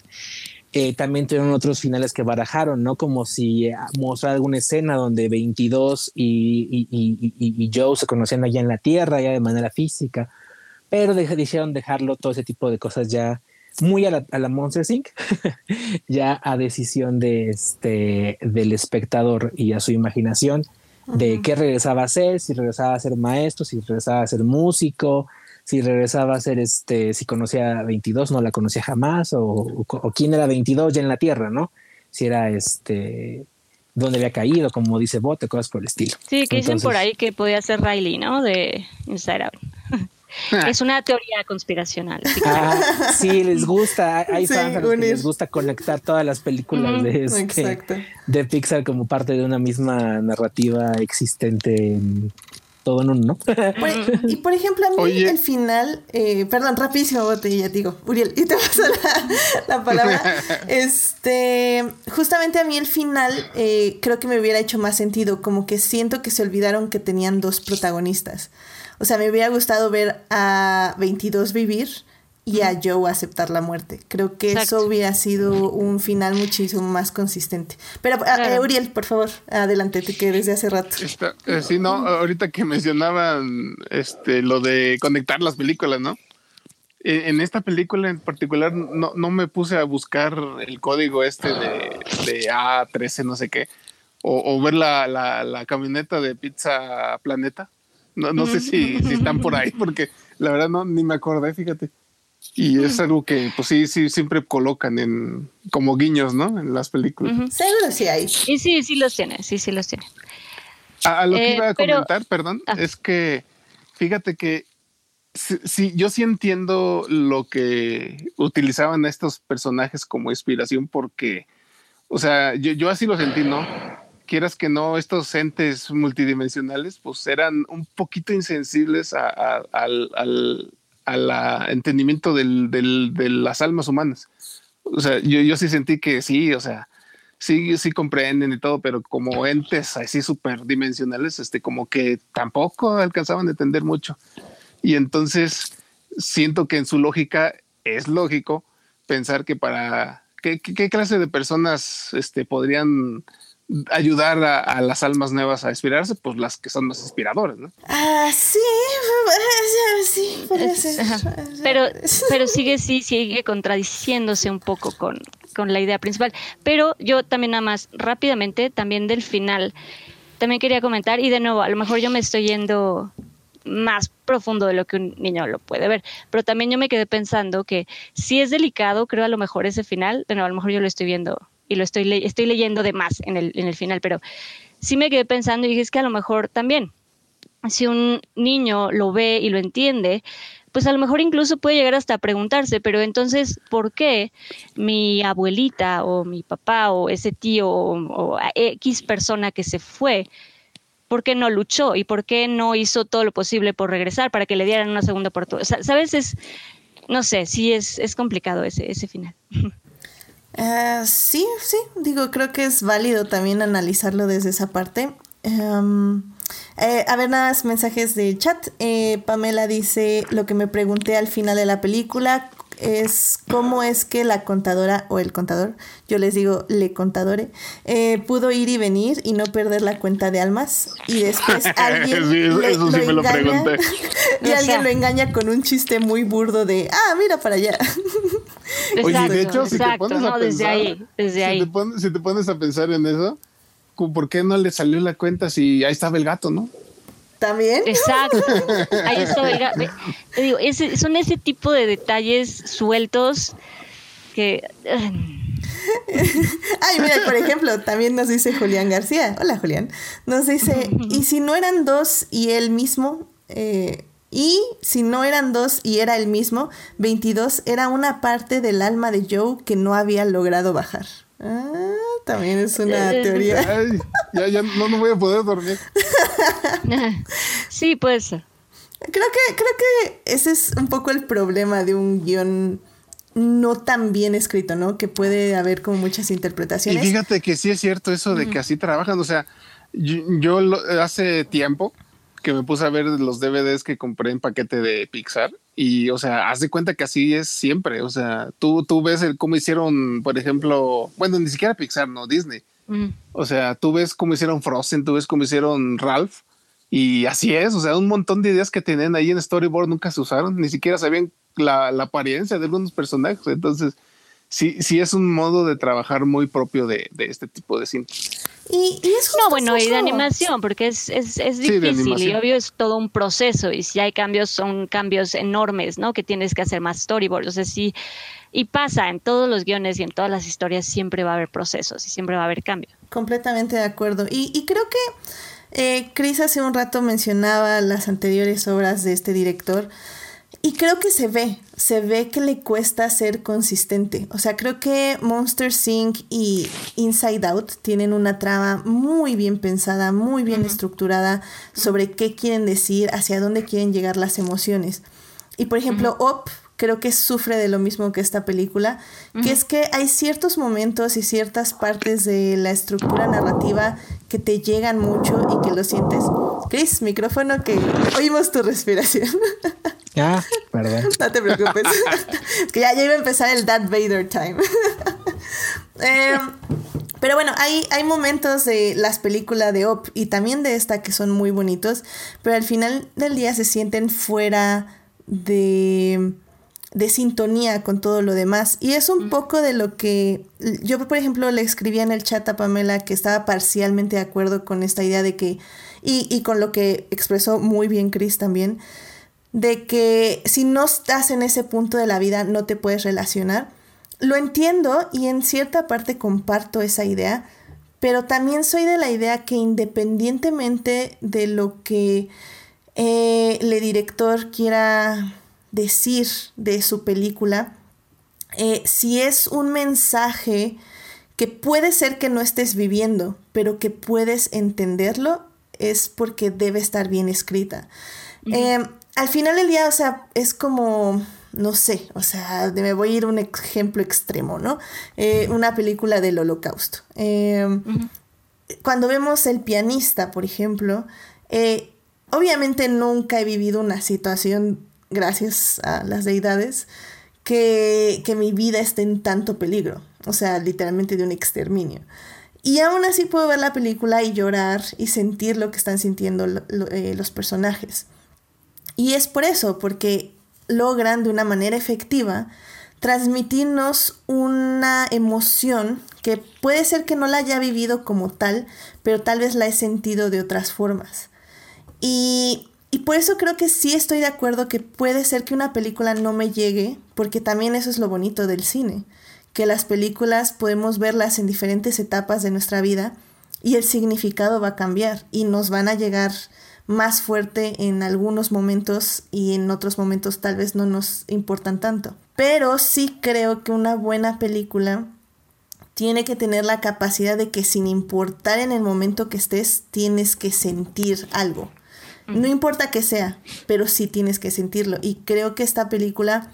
Eh, también tuvieron otros finales que barajaron, ¿no? Como si eh, mostrar alguna escena donde 22 y, y, y, y, Joe se conocían allá en la Tierra, ya de manera física, pero decidieron dejarlo, todo ese tipo de cosas ya muy a la, a la Monster Inc., ya a decisión de este, del espectador y a su imaginación de qué regresaba a ser, si regresaba a ser maestro, si regresaba a ser músico, si regresaba a ser este, si conocía a 22, no la conocía jamás, o, quién era 22 ya en la Tierra, ¿no? Si era este, dónde había caído, como dice Bote, cosas por el estilo. Sí, que dicen por ahí que podía ser Riley, ¿no? De Inside Out. Ah. Es una teoría conspiracional. Ah, sí, les gusta. Hay fans que les gusta conectar todas las películas de, este, de Pixar como parte de una misma narrativa existente en todo en uno, ¿no? y por ejemplo, a mí el final, eh, perdón, rapidísimo, te ya digo, Uriel, y te paso la, palabra. este, justamente a mí el final eh, creo que me hubiera hecho más sentido, como que siento que se olvidaron que tenían dos protagonistas. O sea, me hubiera gustado ver a 22 vivir y a Joe aceptar la muerte. Creo que eso hubiera sido un final muchísimo más consistente. Pero, eh, Uriel, por favor, adelante, que desde hace rato. Eh, sí, no, ahorita que mencionaban este, lo de conectar las películas, ¿no? E, en esta película en particular no, no me puse a buscar el código este de, de A13 no sé qué, o, o ver la, la, la camioneta de Pizza Planeta no, no sé si, si, están por ahí, porque la verdad no ni me acordé, fíjate. Y es algo que, pues sí, sí, siempre colocan en como guiños, ¿no? En las películas. Seguro sí hay. Y sí, sí los tiene, sí, sí los tiene. A, lo que eh, iba a comentar, perdón, ah. es que fíjate que sí, yo sí entiendo lo que utilizaban estos personajes como inspiración porque, o sea, yo, yo así lo sentí, ¿no? Quieras que no, estos entes multidimensionales, pues eran un poquito insensibles al, entendimiento de las almas humanas. O sea, yo, sí sentí que sí, o sea, sí, sí comprenden y todo, pero como entes así superdimensionales, este, como que tampoco alcanzaban a entender mucho. Y entonces siento que en su lógica es lógico pensar que para ¿qué, qué, clase de personas este, podrían ayudar a, las almas nuevas a inspirarse? Pues las que son más inspiradoras, ¿no? Ah, sí, sí, Pero, pero sigue, sí, sigue contradiciéndose un poco con, con la idea principal. Pero yo también nada más rápidamente, también del final, también quería comentar, y de nuevo, a lo mejor yo me estoy yendo más profundo de lo que un niño lo puede ver. Pero también yo me quedé pensando que si es delicado, creo a lo mejor ese final, de nuevo, a lo mejor yo lo estoy viendo y lo estoy, estoy leyendo de más en el, en el final, pero sí me quedé pensando y dije, es que a lo mejor también, si un niño lo ve y lo entiende, pues a lo mejor incluso puede llegar hasta a preguntarse, pero entonces, ¿por qué mi abuelita o mi papá o ese tío o, X persona que se fue, por qué no luchó y por qué no hizo todo lo posible por regresar para que le dieran una segunda oportunidad? ¿Sabes? Es, no sé, sí es, es complicado ese, ese final. Uh, sí, sí, digo, creo que es válido también analizarlo desde esa parte. Um, eh, a ver, nada más mensajes de chat. Eh, Pamela dice, lo que me pregunté al final de la película es cómo es que la contadora o el contador, yo les digo le contadore, eh, pudo ir y venir y no perder la cuenta de almas y después alguien eso sí me lo pregunté. y alguien lo engaña con un chiste muy burdo de, ah, mira para allá. Oye, de hecho, si te pones a pensar, desde ahí, desde ahí. si te pones a pensar en eso, ¿por qué no le salió la cuenta si ahí estaba el gato, no? También. Exacto. Ahí estaba el gato. Digo, son ese tipo de detalles sueltos que... Ay, mira, por ejemplo, también nos dice Julián García. Hola, Julián. Nos dice, ¿y si no eran dos y él mismo? Eh, y si no eran dos y era el mismo, 22 era una parte del alma de Joe que no había logrado bajar. Ah, también es una teoría. ya, ya no, no voy a poder dormir. sí, pues. Creo que, creo que ese es un poco el problema de un guion no tan bien escrito, ¿no? Que puede haber como muchas interpretaciones. Y fíjate que sí es cierto eso de que así trabajan. O sea, yo, hace tiempo que me puse a ver los DVDs que compré en paquete de Pixar y, o sea, haz de cuenta que así es siempre. O sea, tú, tú ves el, cómo hicieron, por ejemplo, bueno, ni siquiera Pixar, no, Disney. O sea, tú ves cómo hicieron Frozen, tú ves cómo hicieron Ralph. Y así es, o sea, un montón de ideas que tenían ahí en Storyboard nunca se usaron, ni siquiera sabían la, la apariencia de algunos personajes. Entonces, sí, sí es un modo de trabajar muy propio de, de este tipo de cine. Y, es no, bueno, y de animación, porque es, es, es difícil y obvio es todo un proceso y si hay cambios son cambios enormes, ¿no? Que tienes que hacer más storyboard, o sea, sí, y pasa en todos los guiones y en todas las historias siempre va a haber procesos y siempre va a haber cambios. Completamente de acuerdo. Y, y creo que eh, Chris hace un rato mencionaba las anteriores obras de este director. Y creo que se ve, se ve que le cuesta ser consistente. O sea, creo que Monster Inc. y Inside Out tienen una trama muy bien pensada, muy bien estructurada sobre qué quieren decir, hacia dónde quieren llegar las emociones. Y por ejemplo, Op creo que sufre de lo mismo que esta película, que es que hay ciertos momentos y ciertas partes de la estructura narrativa que te llegan mucho y que lo sientes. Chris, micrófono que oímos tu respiración. Ah, perdón. no te preocupes. es que ya, iba a empezar el Darth Vader time. Em, pero bueno, hay, hay momentos de las películas de Op y también de esta que son muy bonitos, pero al final del día se sienten fuera de de sintonía con todo lo demás. Y es un poco de lo que yo, por ejemplo, le escribía en el chat a Pamela que estaba parcialmente de acuerdo con esta idea de que, y, y con lo que expresó muy bien Chris también, de que si no estás en ese punto de la vida no te puedes relacionar. Lo entiendo y en cierta parte comparto esa idea, pero también soy de la idea que independientemente de lo que eh, el director quiera decir de su película, eh, si es un mensaje que puede ser que no estés viviendo, pero que puedes entenderlo, es porque debe estar bien escrita. Al final del día, o sea, es como, no sé, o sea, me voy a ir a un ejemplo extremo, ¿no? Eh, una película del holocausto. Em, cuando vemos El pianista, por ejemplo, eh, obviamente nunca he vivido una situación gracias a las deidades, que, mi vida esté en tanto peligro. o sea, literalmente de un exterminio. Y aún así puedo ver la película y llorar y sentir lo que están sintiendo eh, los personajes. Y es por eso, porque logran de una manera efectiva transmitirnos una emoción que puede ser que no la haya vivido como tal, pero tal vez la he sentido de otras formas. Y, y, por eso creo que sí estoy de acuerdo que puede ser que una película no me llegue, porque también eso es lo bonito del cine, que las películas podemos verlas en diferentes etapas de nuestra vida y el significado va a cambiar y nos van a llegar más fuerte en algunos momentos y en otros momentos tal vez no nos importan tanto. Pero sí creo que una buena película tiene que tener la capacidad de que sin importar en el momento que estés, tienes que sentir algo. No importa que sea, pero sí tienes que sentirlo. Y creo que esta película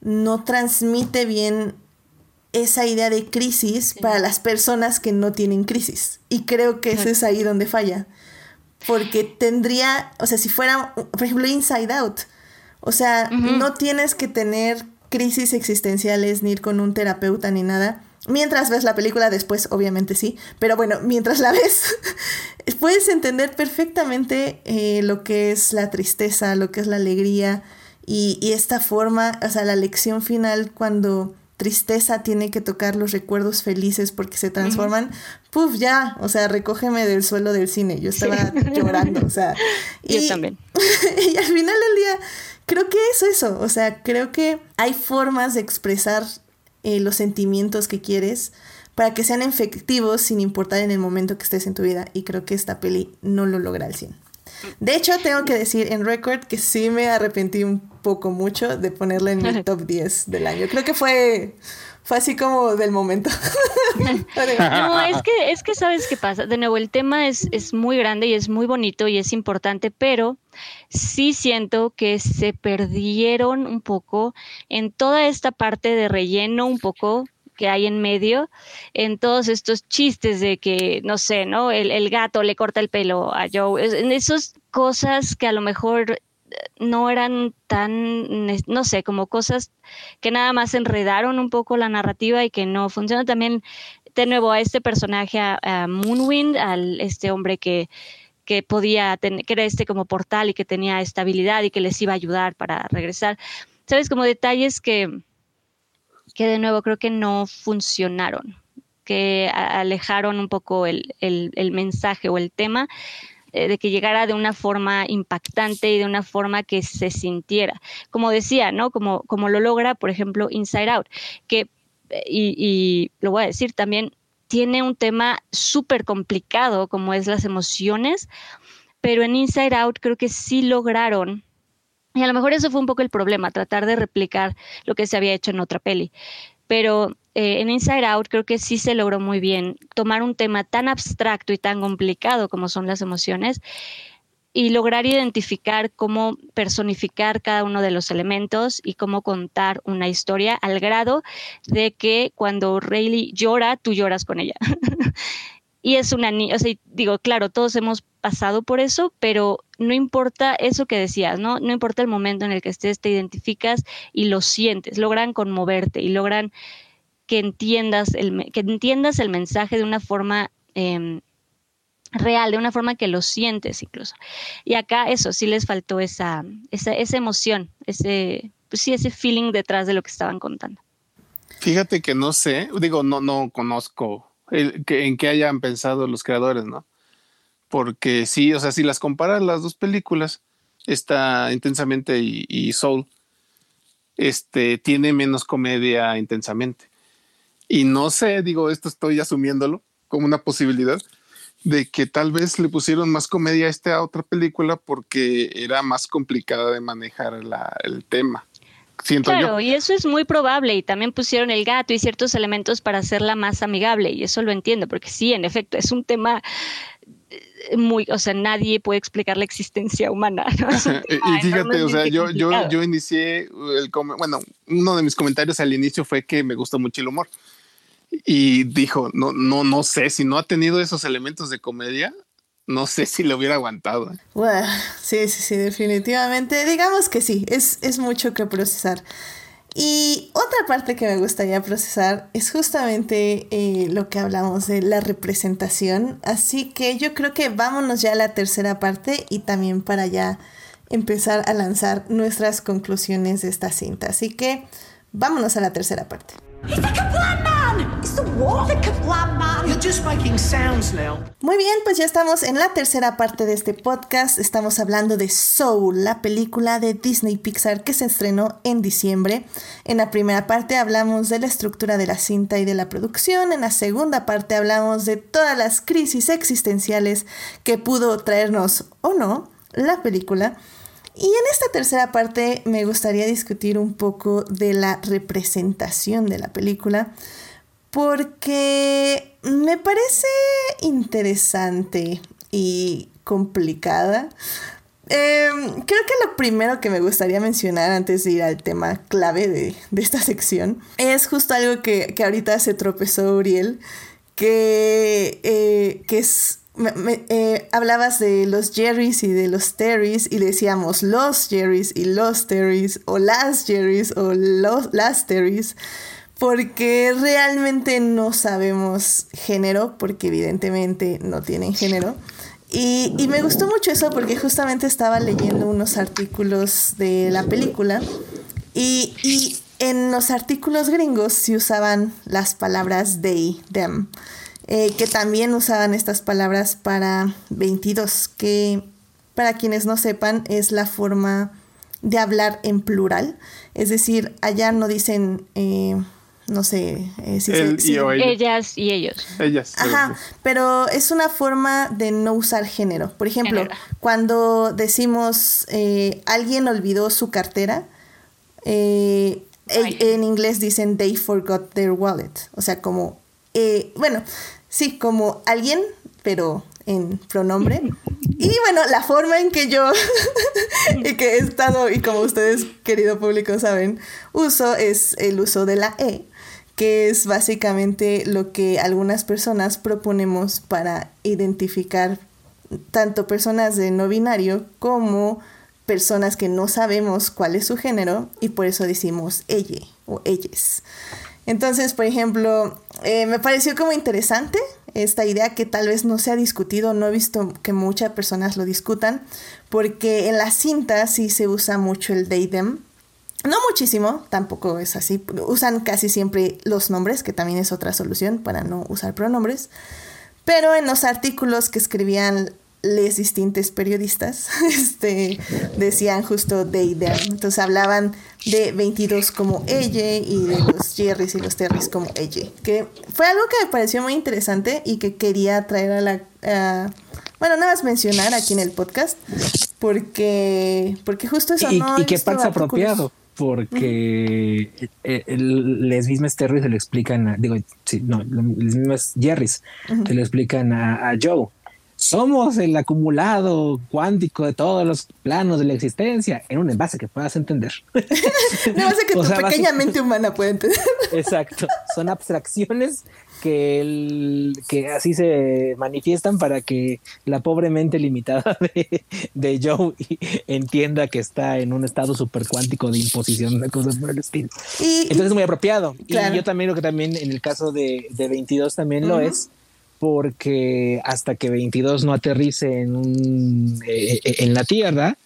no transmite bien esa idea de crisis para las personas que no tienen crisis. Y creo que eso es ahí donde falla porque tendría, o sea, si fuera, por ejemplo, Inside Out, o sea, no tienes que tener crisis existenciales ni ir con un terapeuta ni nada. Mientras ves la película, después obviamente sí, pero bueno, mientras la ves, puedes entender perfectamente eh, lo que es la tristeza, lo que es la alegría y, y esta forma, o sea, la lección final cuando tristeza tiene que tocar los recuerdos felices porque se transforman, puf, ya, o sea, recógeme del suelo del cine. Yo estaba llorando, o sea. Y, Yo también. y al final del día, creo que es eso, o sea, creo que hay formas de expresar eh, los sentimientos que quieres para que sean efectivos sin importar en el momento que estés en tu vida. Y creo que esta peli no lo logra al 100. De hecho, tengo que decir en record que sí me arrepentí un poco mucho de ponerla en mi top 10 del año. Creo que fue, fue así como del momento. no, es que, es que sabes qué pasa. De nuevo, el tema es, es muy grande y es muy bonito y es importante, pero sí siento que se perdieron un poco en toda esta parte de relleno, un poco que hay en medio, en todos estos chistes de que, no sé, ¿no? El, gato le corta el pelo a Joe, en esas cosas que a lo mejor eh, no eran tan, no sé, como cosas que nada más enredaron un poco la narrativa y que no funcionan. También, de nuevo, a este personaje, a, Moonwind, al este hombre que, que podía tener, que era este como portal y que tenía estabilidad y que les iba a ayudar para regresar. ¿Sabes? Como detalles que, que de nuevo creo que no funcionaron, que alejaron un poco el, mensaje o el tema eh, de que llegara de una forma impactante y de una forma que se sintiera. Como decía, ¿no? Como, como lo logra, por ejemplo, Inside Out, que, y, y lo voy a decir también, tiene un tema súper complicado como es las emociones, pero en Inside Out creo que sí lograron y a lo mejor eso fue un poco el problema, tratar de replicar lo que se había hecho en otra peli. Pero eh, en Inside Out creo que sí se logró muy bien tomar un tema tan abstracto y tan complicado como son las emociones y lograr identificar cómo personificar cada uno de los elementos y cómo contar una historia al grado de que cuando Rayleigh llora, tú lloras con ella. y es una niña, o sea, digo, claro, todos hemos pasado por eso, pero no importa eso que decías, ¿no? No importa el momento en el que estés, te identificas y lo sientes, logran conmoverte y logran que entiendas el, que entiendas el mensaje de una forma em, real, de una forma que lo sientes incluso. Y acá eso, sí les faltó esa, esa, esa emoción, ese, pues sí, ese feeling detrás de lo que estaban contando. Fíjate que no sé, digo, no, no conozco en qué hayan pensado los creadores, ¿no? Porque sí, o sea, si las comparas las dos películas, está intensamente y, Soul, este, tiene menos comedia intensamente. Y no sé, digo, esto estoy asumiéndolo como una posibilidad de que tal vez le pusieron más comedia a esta otra película porque era más complicada de manejar el tema claro, y eso es muy probable. Y también pusieron el gato y ciertos elementos para hacerla más amigable. Y eso lo entiendo, porque sí, en efecto, es un tema eh, muy, o sea, nadie puede explicar la existencia humana. y fíjate, o sea, yo, yo, yo inicié el, bueno, uno de mis comentarios al inicio fue que me gustó mucho el humor. Y dijo, no, no, no sé, si no ha tenido esos elementos de comedia, no sé si lo hubiera aguantado. sí, sí, sí, definitivamente. Digamos que sí, es, es mucho que procesar. Y otra parte que me gustaría procesar es justamente eh, lo que hablamos de la representación. Así que yo creo que vámonos ya a la tercera parte y también para ya empezar a lanzar nuestras conclusiones de esta cinta. Así que vámonos a la tercera parte. Muy bien, pues ya estamos en la tercera parte de este podcast. Estamos hablando de Soul, la película de Disney Pixar que se estrenó en diciembre. En la primera parte hablamos de la estructura de la cinta y de la producción. En la segunda parte hablamos de todas las crisis existenciales que pudo traernos o no la película. Y en esta tercera parte me gustaría discutir un poco de la representación de la película, porque me parece interesante y complicada. Em, creo que lo primero que me gustaría mencionar antes de ir al tema clave de, esta sección es justo algo que, ahorita se tropezó Uriel, que, eh, que es me, eh, hablabas de los Jerrys y de los Terrys y decíamos los Jerrys y los Terrys o las Jerrys o los, las Terrys porque realmente no sabemos género porque evidentemente no tienen género. Y, y, me gustó mucho eso porque justamente estaba leyendo unos artículos de la película y, y en los artículos gringos se usaban las palabras they, them. Eh, que también usaban estas palabras para 22, que para quienes no sepan es la forma de hablar en plural, es decir, allá no dicen... Eh, no sé eh, si, ellas y ellos. Ellas. Ajá, pero es una forma de no usar género. Por ejemplo, cuando decimos alguien olvidó su cartera, en inglés dicen they forgot their wallet. O sea, como, bueno, Sí, como alguien, pero en pronombre. Y bueno, la forma en que yo, y que he estado, y como ustedes, querido público, saben, uso es el uso de la E, que es básicamente lo que algunas personas proponemos para identificar tanto personas de no binario como personas que no sabemos cuál es su género y por eso decimos ella o ellas. Entonces, por ejemplo, eh, me pareció como interesante esta idea que tal vez no se ha discutido, no he visto que muchas personas lo discutan, porque en la cinta sí se usa mucho el they, them. No muchísimo, tampoco es así. Usan casi siempre los nombres, que también es otra solución para no usar pronombres. Pero en los artículos que escribían les distintos periodistas este, decían justo they, them. Entonces hablaban de 22 como ella y de los Jerrys y los Terrys como ella. Que fue algo que me pareció muy interesante y que quería traer a la... bueno, nada más mencionar aquí en el podcast porque, porque justo eso y, no... Y que pasa apropiado porque el, les mismas Terry se lo explican a, digo, sí, no, les mismas Jerrys se lo explican a Joe somos el acumulado cuántico de todos los planos de la existencia en un envase que puedas entender. un envase que tu pequeña mente humana puede entender. Exacto. Son abstracciones que, el, que así se manifiestan para que la pobre mente limitada de, de Joe entienda que está en un estado super cuántico de imposición de cosas por el estilo. Entonces es muy apropiado. Y yo también lo que también en el caso de, de 22 también lo es porque hasta que 22 no aterrice en, un, eh, eh, en la Tierra,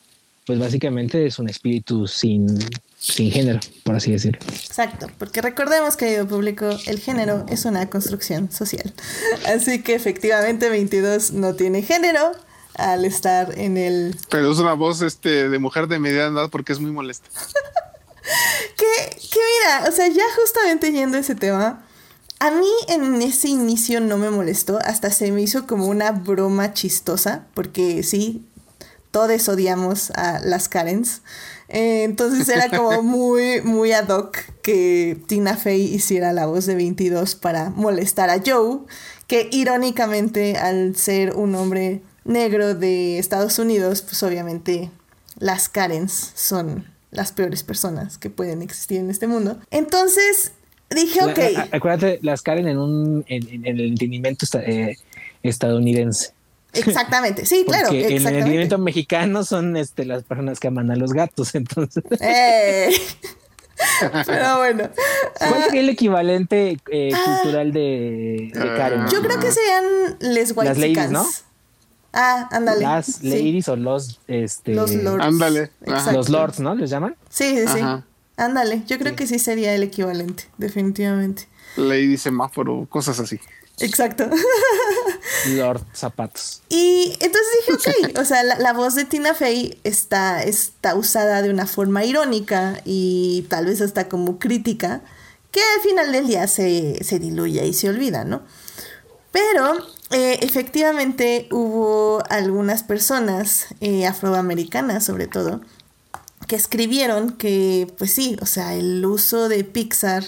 pues básicamente es un espíritu sin, sin género, por así decirlo. Exacto, porque recordemos, querido público, el género es una construcción social. Así que efectivamente 22 no tiene género al estar en el... Pero es una voz este, de mujer de mediana edad porque es muy molesta. que, que mira, o sea, ya justamente yendo a ese tema, a mí en ese inicio no me molestó, hasta se me hizo como una broma chistosa, porque sí, todos odiamos a las Karens. Eh, entonces era como muy, muy ad hoc que Tina Fey hiciera la voz de 22 para molestar a Joe, que irónicamente al ser un hombre negro de Estados Unidos, pues obviamente las Karens son las peores personas que pueden existir en este mundo. Entonces, Dije, ok. acuérdate, las Karen en, un, en, el entendimiento eh, estadounidense. Exactamente, sí, claro. En el entendimiento mexicano son este, las personas que aman a los gatos, entonces. Eh. Pero bueno. ¿Cuál Ah, sería el equivalente eh, cultural de, de Ah, Karen? yo creo que serían les white Las ladies, ¿no? Ah, ándale. Las sí. ladies o los, este, Los lords. Ándale. Ajá. Los lords, ¿no? ¿Les llaman? Sí, sí, sí. Ándale, yo creo que sí sería el equivalente, definitivamente. Lady semáforo, cosas así. Exacto. Lord zapatos. Y entonces dije, ok, o sea, la, la voz de Tina Fey está, está usada de una forma irónica y tal vez hasta como crítica, que al final del día se, se diluye y se olvida, ¿no? Pero eh, efectivamente hubo algunas personas eh, afroamericanas, sobre todo, que escribieron que, pues sí, o sea, el uso de Pixar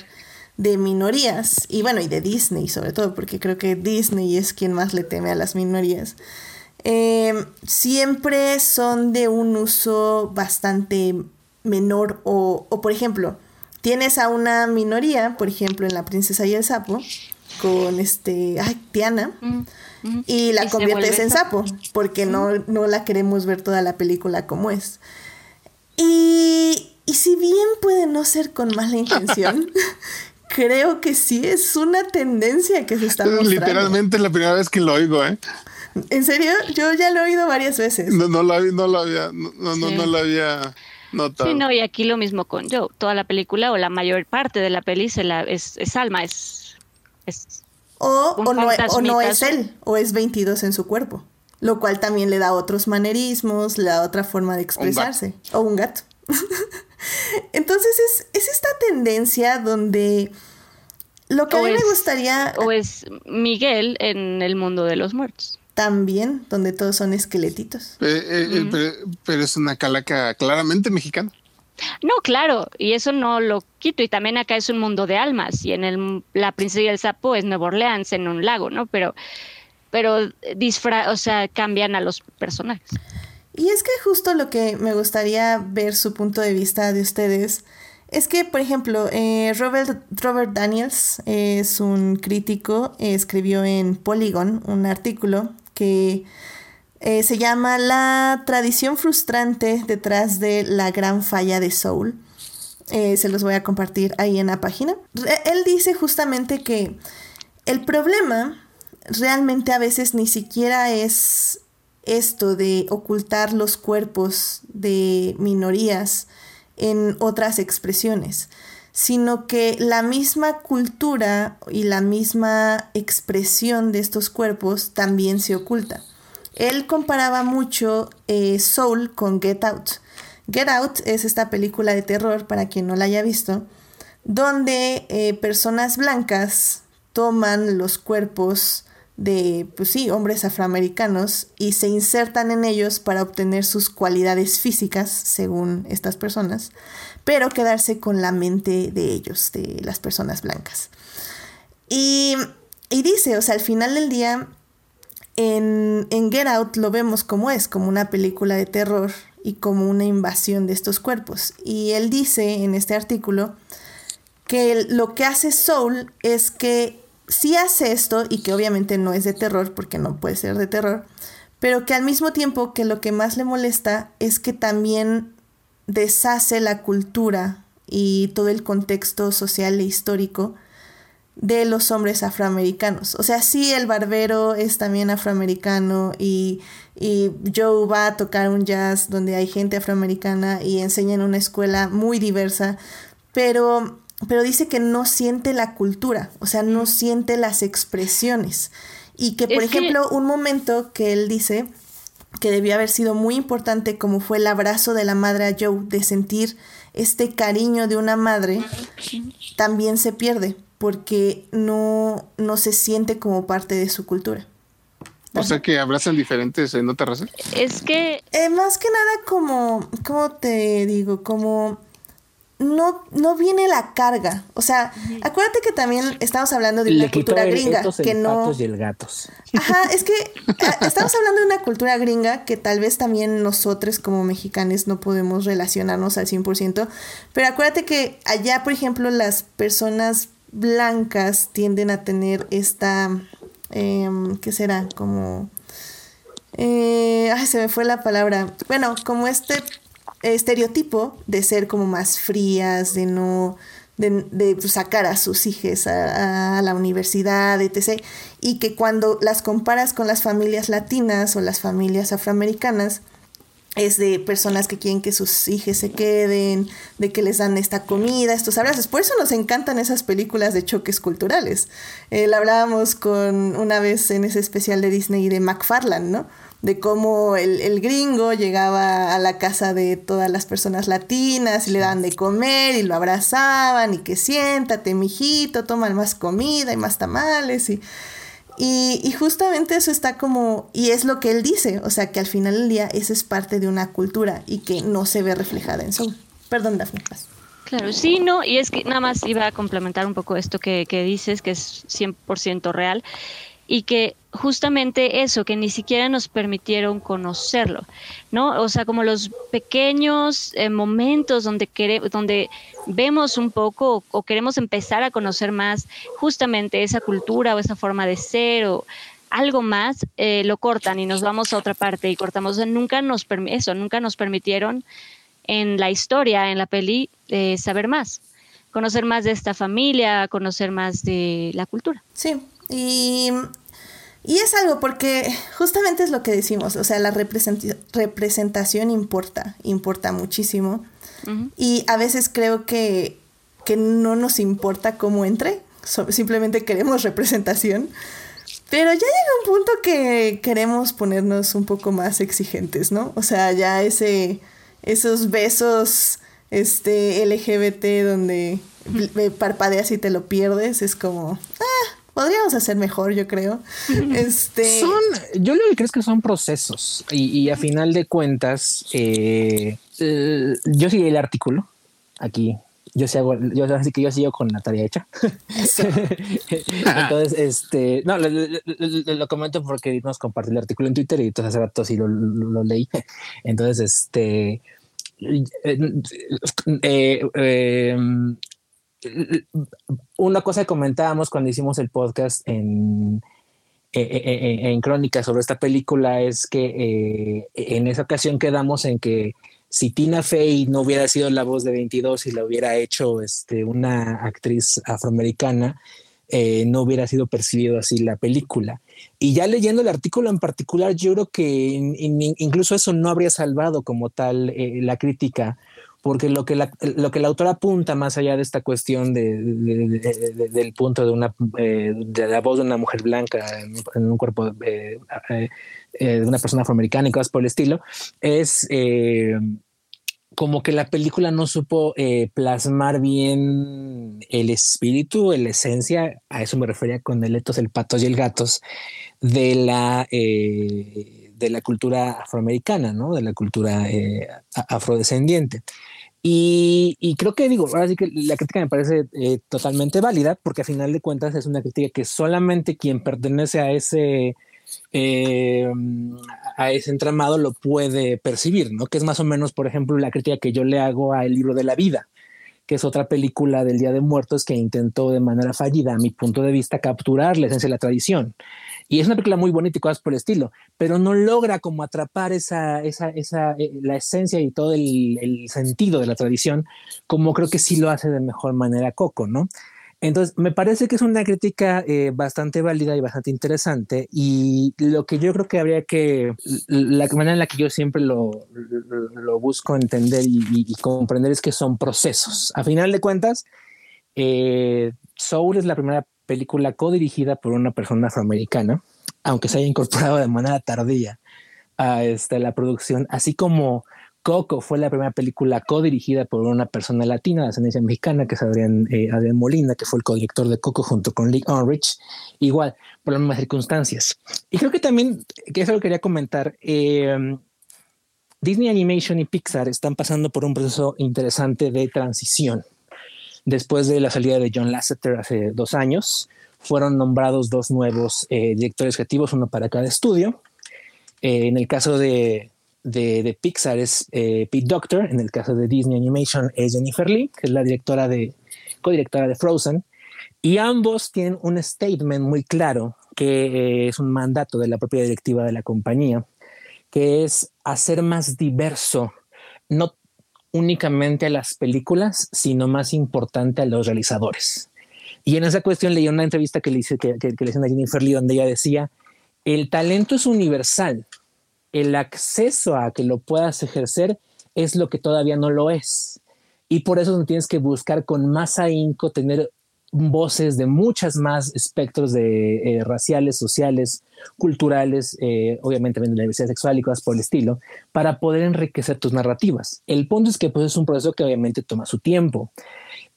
de minorías, y bueno, y de Disney sobre todo, porque creo que Disney es quien más le teme a las minorías, eh, siempre son de un uso bastante menor o, o, por ejemplo, tienes a una minoría, por ejemplo, en La Princesa y el Sapo, con este, ay, Tiana, Mm, mm. y la Y conviertes en sapo, porque no, no la queremos ver toda la película como es. Y, y si bien puede no ser con mala intención, creo que sí es una tendencia que se está mostrando. Literalmente es la primera vez que lo oigo, ¿eh? ¿En serio? Yo ya lo he oído varias veces. No, no, lo, no lo había, no, no, no, Sí. no lo había notado. Sí, no, y aquí lo mismo con Joe. Toda la película o la mayor parte de la peli se la, es, es alma, es, es O, o, no, o no es él, o es 22 en su cuerpo. Lo cual también le da otros manerismos, le da otra forma de expresarse. O un gato. Entonces es, es esta tendencia donde lo que a mí me gustaría o es Miguel en el mundo de los muertos. también, donde todos son esqueletitos. Eh, eh, eh, pero, pero es una calaca claramente mexicana. No, claro, y eso no lo quito. Y también acá es un mundo de almas. Y en el, La Princesa y el Sapo es Nueva Orleans, en un lago, ¿no? Pero, pero disfra o sea, cambian a los personajes. Y es que justo lo que me gustaría ver su punto de vista de ustedes es que, por ejemplo, eh, Robert, Robert Daniels es un crítico, eh, escribió en Polygon un artículo que eh, se llama La tradición frustrante detrás de la gran falla de Soul. Eh, se los voy a compartir ahí en la página. Él dice justamente que el problema realmente a veces ni siquiera es esto de ocultar los cuerpos de minorías en otras expresiones, sino que la misma cultura y la misma expresión de estos cuerpos también se oculta. Él comparaba mucho eh, Soul con Get Out. Get Out es esta película de terror, para quien no la haya visto, donde eh, personas blancas toman los cuerpos de, pues sí, hombres afroamericanos y se insertan en ellos para obtener sus cualidades físicas, según estas personas, pero quedarse con la mente de ellos, de las personas blancas. Y, y dice, o sea, al final del día, en, en Get Out lo vemos como es, como una película de terror y como una invasión de estos cuerpos. Y él dice en este artículo que lo que hace Soul es que sí hace esto y que obviamente no es de terror porque no puede ser de terror, pero que al mismo tiempo que lo que más le molesta es que también deshace la cultura y todo el contexto social e histórico de los hombres afroamericanos. O sea, sí, el barbero es también afroamericano y, y Joe va a tocar un jazz donde hay gente afroamericana y enseña en una escuela muy diversa, pero, pero dice que no siente la cultura, o sea, no siente las expresiones. Y que, por Es que- ejemplo, un momento que él dice que debió haber sido muy importante como fue el abrazo de la madre a Joe, de sentir este cariño de una madre, también se pierde porque no, no se siente como parte de su cultura. O sea que abrazan diferentes en otra raza. Es que Eh, más que nada como, ¿cómo te digo? Como no, no viene la carga. O sea, acuérdate que también estamos hablando de una Le quitó cultura el gringa que no... patos y el gatos. Ajá, es que ah, estamos hablando de una cultura gringa que tal vez también nosotros como mexicanos no podemos relacionarnos al 100%, pero acuérdate que allá, por ejemplo, las personas blancas tienden a tener esta, em, ¿qué será? Como... eh, ay, se me fue la palabra. Bueno, como este estereotipo de ser como más frías, de no de, sacar a sus hijos a, la universidad, etc. Y que cuando las comparas con las familias latinas o las familias afroamericanas, es de personas que quieren que sus hijos se queden, de que les dan esta comida, estos abrazos. Por eso nos encantan esas películas de choques culturales. Eh, hablábamos con una vez en ese especial de Disney de McFarland, ¿no? De cómo el, gringo llegaba a la casa de todas las personas latinas y le daban de comer y lo abrazaban y que siéntate, mijito, toma más comida y más tamales y, y, justamente eso está como, y es lo que él dice, o sea que al final del día eso es parte de una cultura y que no se ve reflejada en Soul. Perdón, Daphne. Claro, sí, no, y es que nada más iba a complementar un poco esto que, que dices, que es 100% real y que justamente eso, que ni siquiera nos permitieron conocerlo, ¿no? O sea, como los pequeños eh, momentos donde, queremos, donde vemos un poco o, queremos empezar a conocer más justamente esa cultura o esa forma de ser o algo más, eh, lo cortan y nos vamos a otra parte y cortamos. nunca nos, eso, nunca nos permitieron en la historia, en la peli, eh, saber más, conocer más de esta familia, conocer más de la cultura. Sí, y, es algo porque justamente es lo que decimos, o sea, la representación importa, importa muchísimo. Y a veces creo que, no nos importa cómo entre, simplemente queremos representación. Pero ya llega un punto que queremos ponernos un poco más exigentes, ¿no? O sea, ya ese, esos besos este, LGBT donde parpadeas y te lo pierdes, es como, ah, podríamos hacer mejor, yo creo. Este... Son, yo lo que creo es que son procesos y, a final de cuentas, eh, eh, yo seguí el artículo aquí. Yo sí yo así que yo sigo con la tarea hecha. entonces, este, no, lo, comento porque nos compartió el artículo en Twitter y entonces hace rato sí lo, lo leí. Entonces, este, eh, eh, una cosa que comentábamos cuando hicimos el podcast en, en, Crónica sobre esta película es que eh, en esa ocasión quedamos en que si Tina Fey no hubiera sido la voz de 22 y la hubiera hecho este, una actriz afroamericana, eh, no hubiera sido percibido así la película. Y ya leyendo el artículo en particular, yo creo que incluso eso no habría salvado como tal eh, la crítica porque lo que la, lo que la autora apunta más allá de esta cuestión de, del punto de una eh, de la voz de una mujer blanca en, un cuerpo eh, eh, de una persona afroamericana y cosas por el estilo es como que la película no supo plasmar bien el espíritu, la esencia, a eso me refería con el etos, el patos y el gatos, de la, de la cultura afroamericana, ¿no? de la cultura afrodescendiente. Y, creo que digo, ahora sí que la crítica me parece eh, totalmente válida, porque a final de cuentas es una crítica que solamente quien pertenece a ese, eh, a ese entramado lo puede percibir, ¿no? Que es más o menos, por ejemplo, la crítica que yo le hago a El libro de la vida, que es otra película del Día de Muertos que intentó de manera fallida, a mi punto de vista, capturar la esencia de la tradición. Y es una película muy bonita y cosas por el estilo, pero no logra como atrapar esa, esa, esa eh, la esencia y todo el, el, sentido de la tradición, como creo que sí lo hace de mejor manera Coco, ¿no? Entonces, me parece que es una crítica eh, bastante válida y bastante interesante. Y lo que yo creo que habría que, la manera en la que yo siempre lo, lo, busco entender y, comprender es que son procesos. A final de cuentas, eh, Soul es la primera película co-dirigida por una persona afroamericana, aunque se haya incorporado de manera tardía a este, la producción, así como Coco fue la primera película co-dirigida por una persona latina de ascendencia mexicana, que es Adrián, eh, Adrián Molina, que fue el co-director de Coco junto con Lee Unrich, igual, por las mismas circunstancias. Y creo que también, que eso lo quería comentar, eh, Disney Animation y Pixar están pasando por un proceso interesante de transición. Después de la salida de John Lasseter hace dos años, fueron nombrados dos nuevos eh, directores creativos, uno para cada estudio. en el caso de de, Pixar es eh, Pete Doctor, en el caso de Disney Animation es Jennifer Lee, que es la directora de, codirectora de Frozen, y ambos tienen un statement muy claro, que eh, es un mandato de la propia directiva de la compañía, que es hacer más diverso, no únicamente a las películas, sino más importante a los realizadores. Y en esa cuestión leí una entrevista que le hice que, le a Jennifer Lee donde ella decía, el talento es universal, el acceso a que lo puedas ejercer es lo que todavía no lo es. Y por eso tienes que buscar con más ahínco tener voces de muchas más espectros de eh, raciales, sociales, culturales, eh, obviamente de la diversidad sexual y cosas por el estilo, para poder enriquecer tus narrativas. El punto es que pues, es un proceso que obviamente toma su tiempo.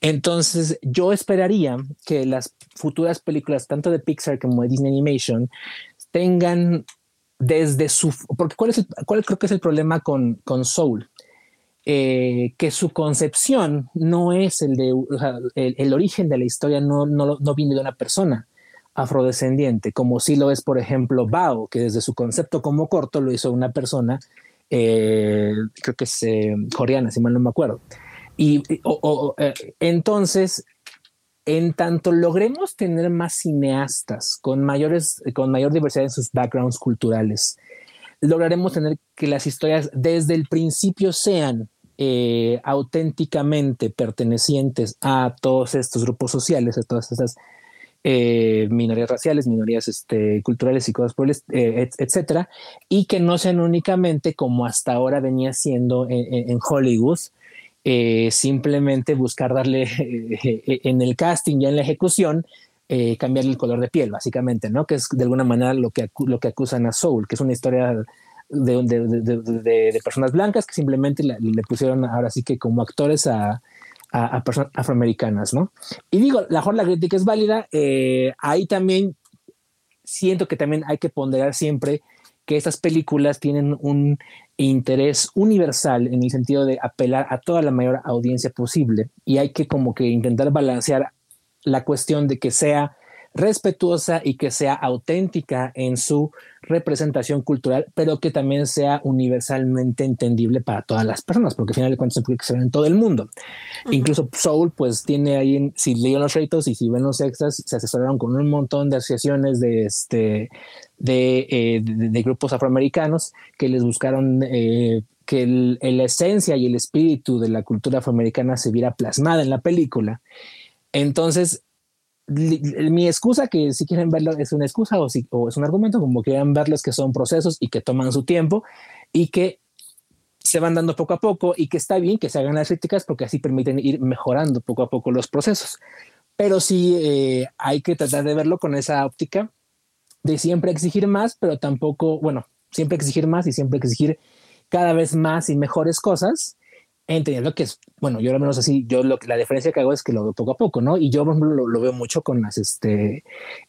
Entonces, yo esperaría que las futuras películas, tanto de Pixar como de Disney Animation, tengan desde su... Porque ¿cuál, es el, cuál creo que es el problema con, con Soul? Eh, que su concepción no es el de el, origen de la historia no, no, no, viene de una persona afrodescendiente, como si lo es, por ejemplo, Bao, que desde su concepto como corto lo hizo una persona, eh, creo que es eh, coreana, si mal no me acuerdo. Y entonces, en tanto logremos tener más cineastas con mayores, con mayor diversidad en sus backgrounds culturales, lograremos tener que las historias desde el principio sean eh, auténticamente pertenecientes a todos estos grupos sociales, a todas estas eh, minorías raciales, minorías este, culturales y cosas por el, eh, etcétera, y que no sean únicamente como hasta ahora venía siendo en, Hollywood, simplemente buscar darle en el casting y en la ejecución cambiarle el color de piel, básicamente, ¿no? Que es de alguna manera lo que, lo que acusan a Soul, que es una historia de, de, personas blancas que simplemente le, pusieron ahora sí que como actores a, a, personas afroamericanas, ¿no? Y digo, la mejor la crítica es válida, eh, ahí también siento que también hay que ponderar siempre que estas películas tienen un interés universal en el sentido de apelar a toda la mayor audiencia posible y hay que como que intentar balancear la cuestión de que sea respetuosa y que sea auténtica en su representación cultural, pero que también sea universalmente entendible para todas las personas, porque al final de cuentas se ve en todo el mundo. Incluso Soul, pues tiene ahí, si leyeron los retos y si ven los extras, se asesoraron con un montón de asociaciones de, este, de, eh, de, grupos afroamericanos que les buscaron eh, que la esencia y el espíritu de la cultura afroamericana se viera plasmada en la película. Entonces, mi excusa, que si quieren verlo, es una excusa o, si, es un argumento, como quieran verlos que son procesos y que toman su tiempo y que se van dando poco a poco y que está bien que se hagan las críticas porque así permiten ir mejorando poco a poco los procesos. Pero sí eh, hay que tratar de verlo con esa óptica de siempre exigir más, pero tampoco, bueno, siempre exigir más y siempre exigir cada vez más y mejores cosas entendiendo que es, bueno, yo al menos así, yo lo, la diferencia que hago es que lo veo poco a poco, ¿no? Y yo, lo, veo mucho con las, este,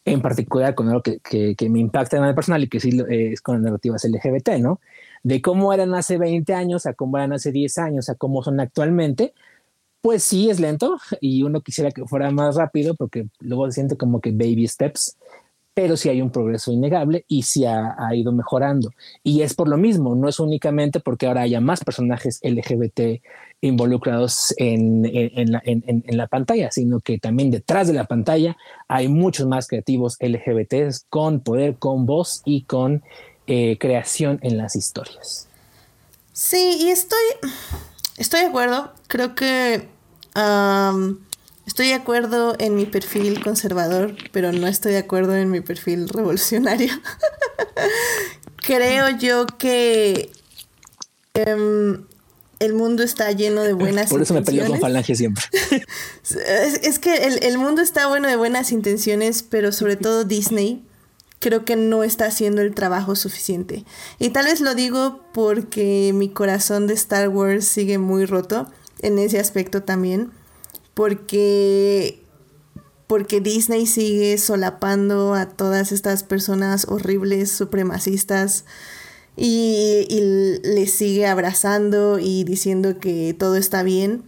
en particular con algo que, que, me impacta en el personal y que sí eh, es con las narrativas LGBT, ¿no? De cómo eran hace 20 años a cómo eran hace 10 años a cómo son actualmente, pues sí es lento y uno quisiera que fuera más rápido porque luego se siente como que baby steps, pero sí hay un progreso innegable y sí ha, ido mejorando. Y es por lo mismo, no es únicamente porque ahora haya más personajes LGBT involucrados en, la, pantalla, sino que también detrás de la pantalla hay muchos más creativos LGBT con poder, con voz y con eh, creación en las historias. Sí, y estoy, estoy de acuerdo. Creo que... Estoy de acuerdo en mi perfil conservador, pero no estoy de acuerdo en mi perfil revolucionario. Creo yo que em, el mundo está lleno de buenas Por eso me peleo con Falange siempre. es, que el, el, mundo está bueno de buenas intenciones, pero sobre todo Disney creo que no está haciendo el trabajo suficiente. Y tal vez lo digo porque mi corazón de Star Wars sigue muy roto en ese aspecto también porque porque Disney sigue solapando a todas estas personas horribles, supremacistas, y, y les sigue abrazando y diciendo que todo está bien,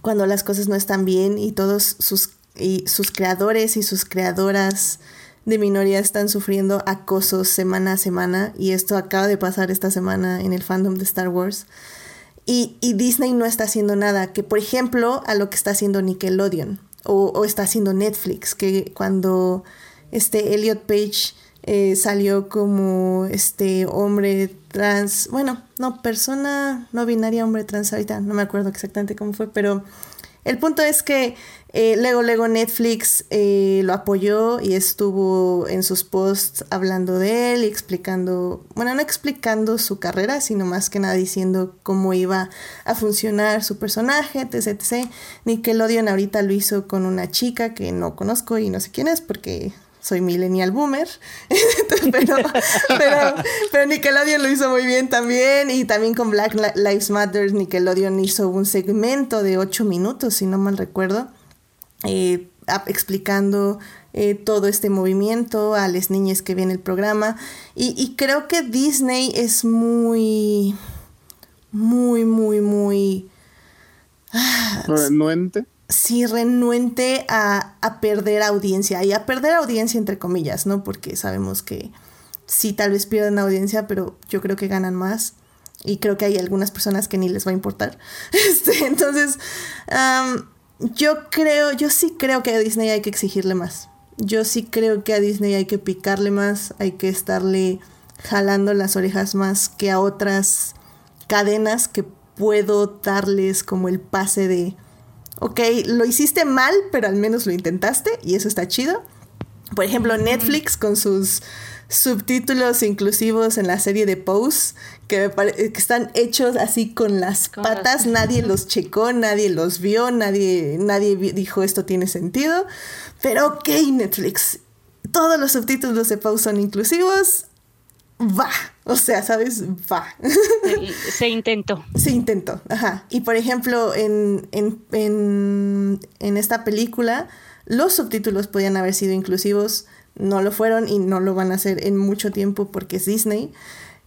cuando las cosas no están bien y todos sus, y sus creadores y sus creadoras de minoría están sufriendo acosos semana a semana, y esto acaba de pasar esta semana en el fandom de Star Wars. Y, Disney no está haciendo nada, que por ejemplo a lo que está haciendo Nickelodeon o, está haciendo Netflix, que cuando este Elliot Page eh, salió como este hombre trans, bueno, no, persona no binaria, hombre trans, ahorita no me acuerdo exactamente cómo fue, pero el punto es que eh, luego, luego Netflix eh, lo apoyó y estuvo en sus posts hablando de él y explicando, bueno, no explicando su carrera, sino más que nada diciendo cómo iba a funcionar su personaje, etc, etc. Nickelodeon ahorita lo hizo con una chica que no conozco y no sé quién es porque soy millennial boomer, pero, pero, Nickelodeon lo hizo muy bien también y también con Black Lives Matter Nickelodeon hizo un segmento de ocho minutos, si no mal recuerdo, eh, explicando eh, todo este movimiento a las niñas que viene el programa y, y creo que Disney es muy, muy, muy, muy... Ah, ¿Renuente? sí renuente a, a, perder audiencia y a perder audiencia entre comillas, ¿no? Porque sabemos que sí tal vez pierden audiencia, pero yo creo que ganan más y creo que hay algunas personas que ni les va a importar. Este, entonces, yo creo, yo sí creo que a Disney hay que exigirle más. Yo sí creo que a Disney hay que picarle más, hay que estarle jalando las orejas más que a otras cadenas que puedo darles como el pase de ok, lo hiciste mal, pero al menos lo intentaste y eso está chido. Por ejemplo, Netflix con sus subtítulos inclusivos en la serie de Pose, que, que están hechos así con las patas, nadie los checó, nadie los vio, nadie, nadie dijo esto tiene sentido. Pero ok, Netflix, todos los subtítulos de Pose son inclusivos, va. O sea, ¿sabes? Va. Se, intentó. Se intentó, ajá. Y por ejemplo, en, esta película, los subtítulos podían haber sido inclusivos, no lo fueron y no lo van a hacer en mucho tiempo porque es Disney.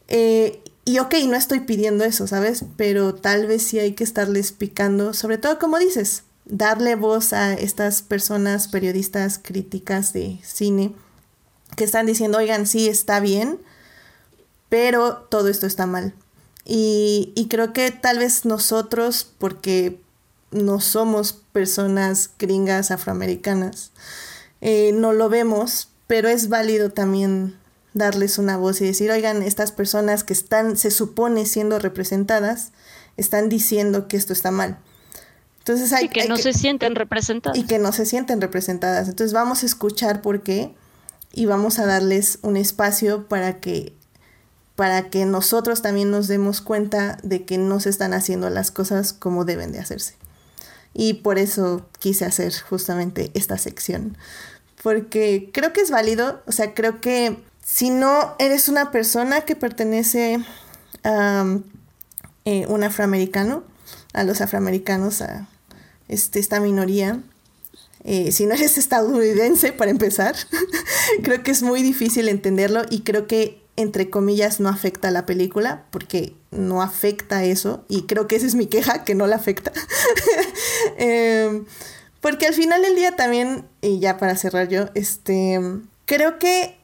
Eh, y ok, no estoy pidiendo eso, ¿sabes? Pero tal vez sí hay que estarles picando, sobre todo como dices, darle voz a estas personas, periodistas, críticas de cine, que están diciendo, oigan, sí, está bien, pero todo esto está mal. Y, creo que tal vez nosotros, porque no somos personas gringas afroamericanas, eh, no lo vemos, pero es válido también darles una voz y decir, oigan, estas personas que están, se supone siendo representadas, están diciendo que esto está mal. Entonces hay, y que no se sienten representadas. Y que no se sienten representadas. Entonces vamos a escuchar por qué y vamos a darles un espacio para que para que nosotros también nos demos cuenta de que no se están haciendo las cosas como deben de hacerse. Y por eso quise hacer justamente esta sección. Porque creo que es válido, o sea, creo que si no eres una persona que pertenece a eh, un afroamericano, a los afroamericanos, a este, esta minoría, eh, si no eres estadounidense, para empezar, creo que es muy difícil entenderlo y creo que entre comillas, no afecta a la película, porque no afecta eso, y creo que esa es mi queja, que no la afecta. Em, porque al final del día también, y ya para cerrar yo, este, creo que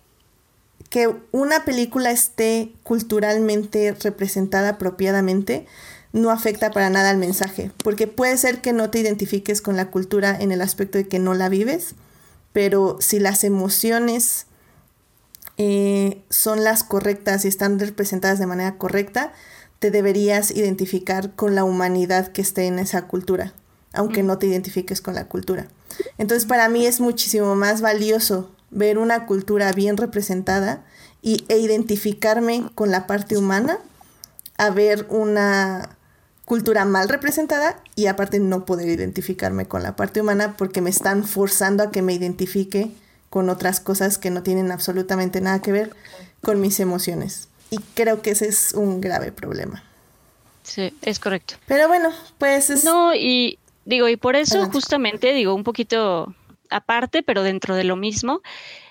que una película esté culturalmente representada apropiadamente no afecta para nada al mensaje, porque puede ser que no te identifiques con la cultura en el aspecto de que no la vives, pero si las emociones eh, son las correctas y están representadas de manera correcta, te deberías identificar con la humanidad que esté en esa cultura, aunque no te identifiques con la cultura. Entonces para mí es muchísimo más valioso ver una cultura bien representada y, e identificarme con la parte humana a ver una cultura mal representada y aparte no poder identificarme con la parte humana porque me están forzando a que me identifique con otras cosas que no tienen absolutamente nada que ver con mis emociones. Y creo que ese es un grave problema. Sí, es correcto. Pero bueno, pues es... No, y digo, y por eso justamente, digo, un poquito aparte, pero dentro de lo mismo,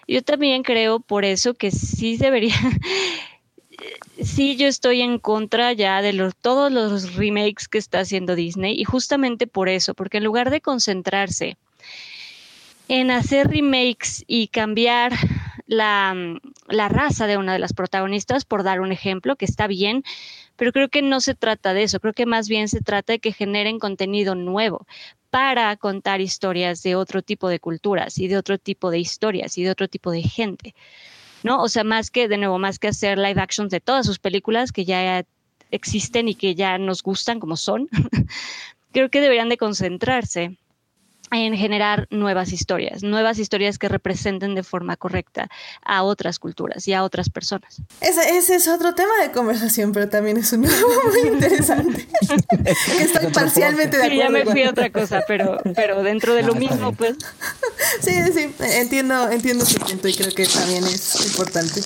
yo también creo por eso que sí debería... sí, yo estoy en contra ya de los, todos los remakes que está haciendo Disney y justamente por eso, porque en lugar de concentrarse en hacer remakes y cambiar la, raza de una de las protagonistas, por dar un ejemplo, que está bien, pero creo que no se trata de eso, creo que más bien se trata de que generen contenido nuevo para contar historias de otro tipo de culturas y de otro tipo de historias y de otro tipo de gente. ¿no? O sea, más que, de nuevo, más que hacer live actions de todas sus películas que ya existen y que ya nos gustan como son, creo que deberían de concentrarse en generar nuevas historias, nuevas historias que representen de forma correcta a otras culturas y a otras personas. Ese, ese es otro tema de conversación, pero también es un muy interesante. estoy parcialmente de acuerdo. ya me fui a otra cosa, pero, pero dentro de lo mismo, pues. Sí, sí, entiendo, entiendo su punto y creo que también es importante.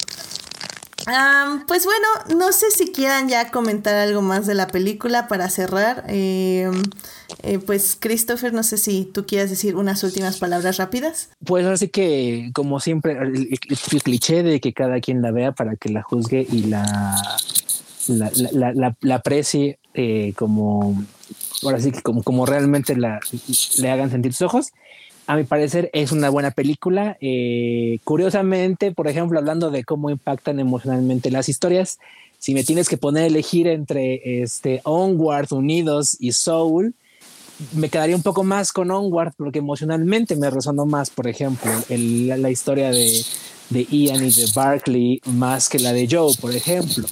Pues bueno, no sé si quieran ya comentar algo más de la película para cerrar. Eh, eh, pues Christopher, no sé si tú quieres decir unas últimas palabras rápidas. Pues así que, como siempre, el, cliché de que cada quien la vea para que la juzgue y la, la, aprecie eh, como, ahora sí que como, como realmente la, le hagan sentir sus ojos. A mi parecer es una buena película. Eh, curiosamente, por ejemplo, hablando de cómo impactan emocionalmente las historias, si me tienes que poner a elegir entre este Onward, Unidos y Soul, me quedaría un poco más con Onward porque emocionalmente me resonó más, por ejemplo, la, historia de, de, Ian y de Barkley más que la de Joe, por ejemplo.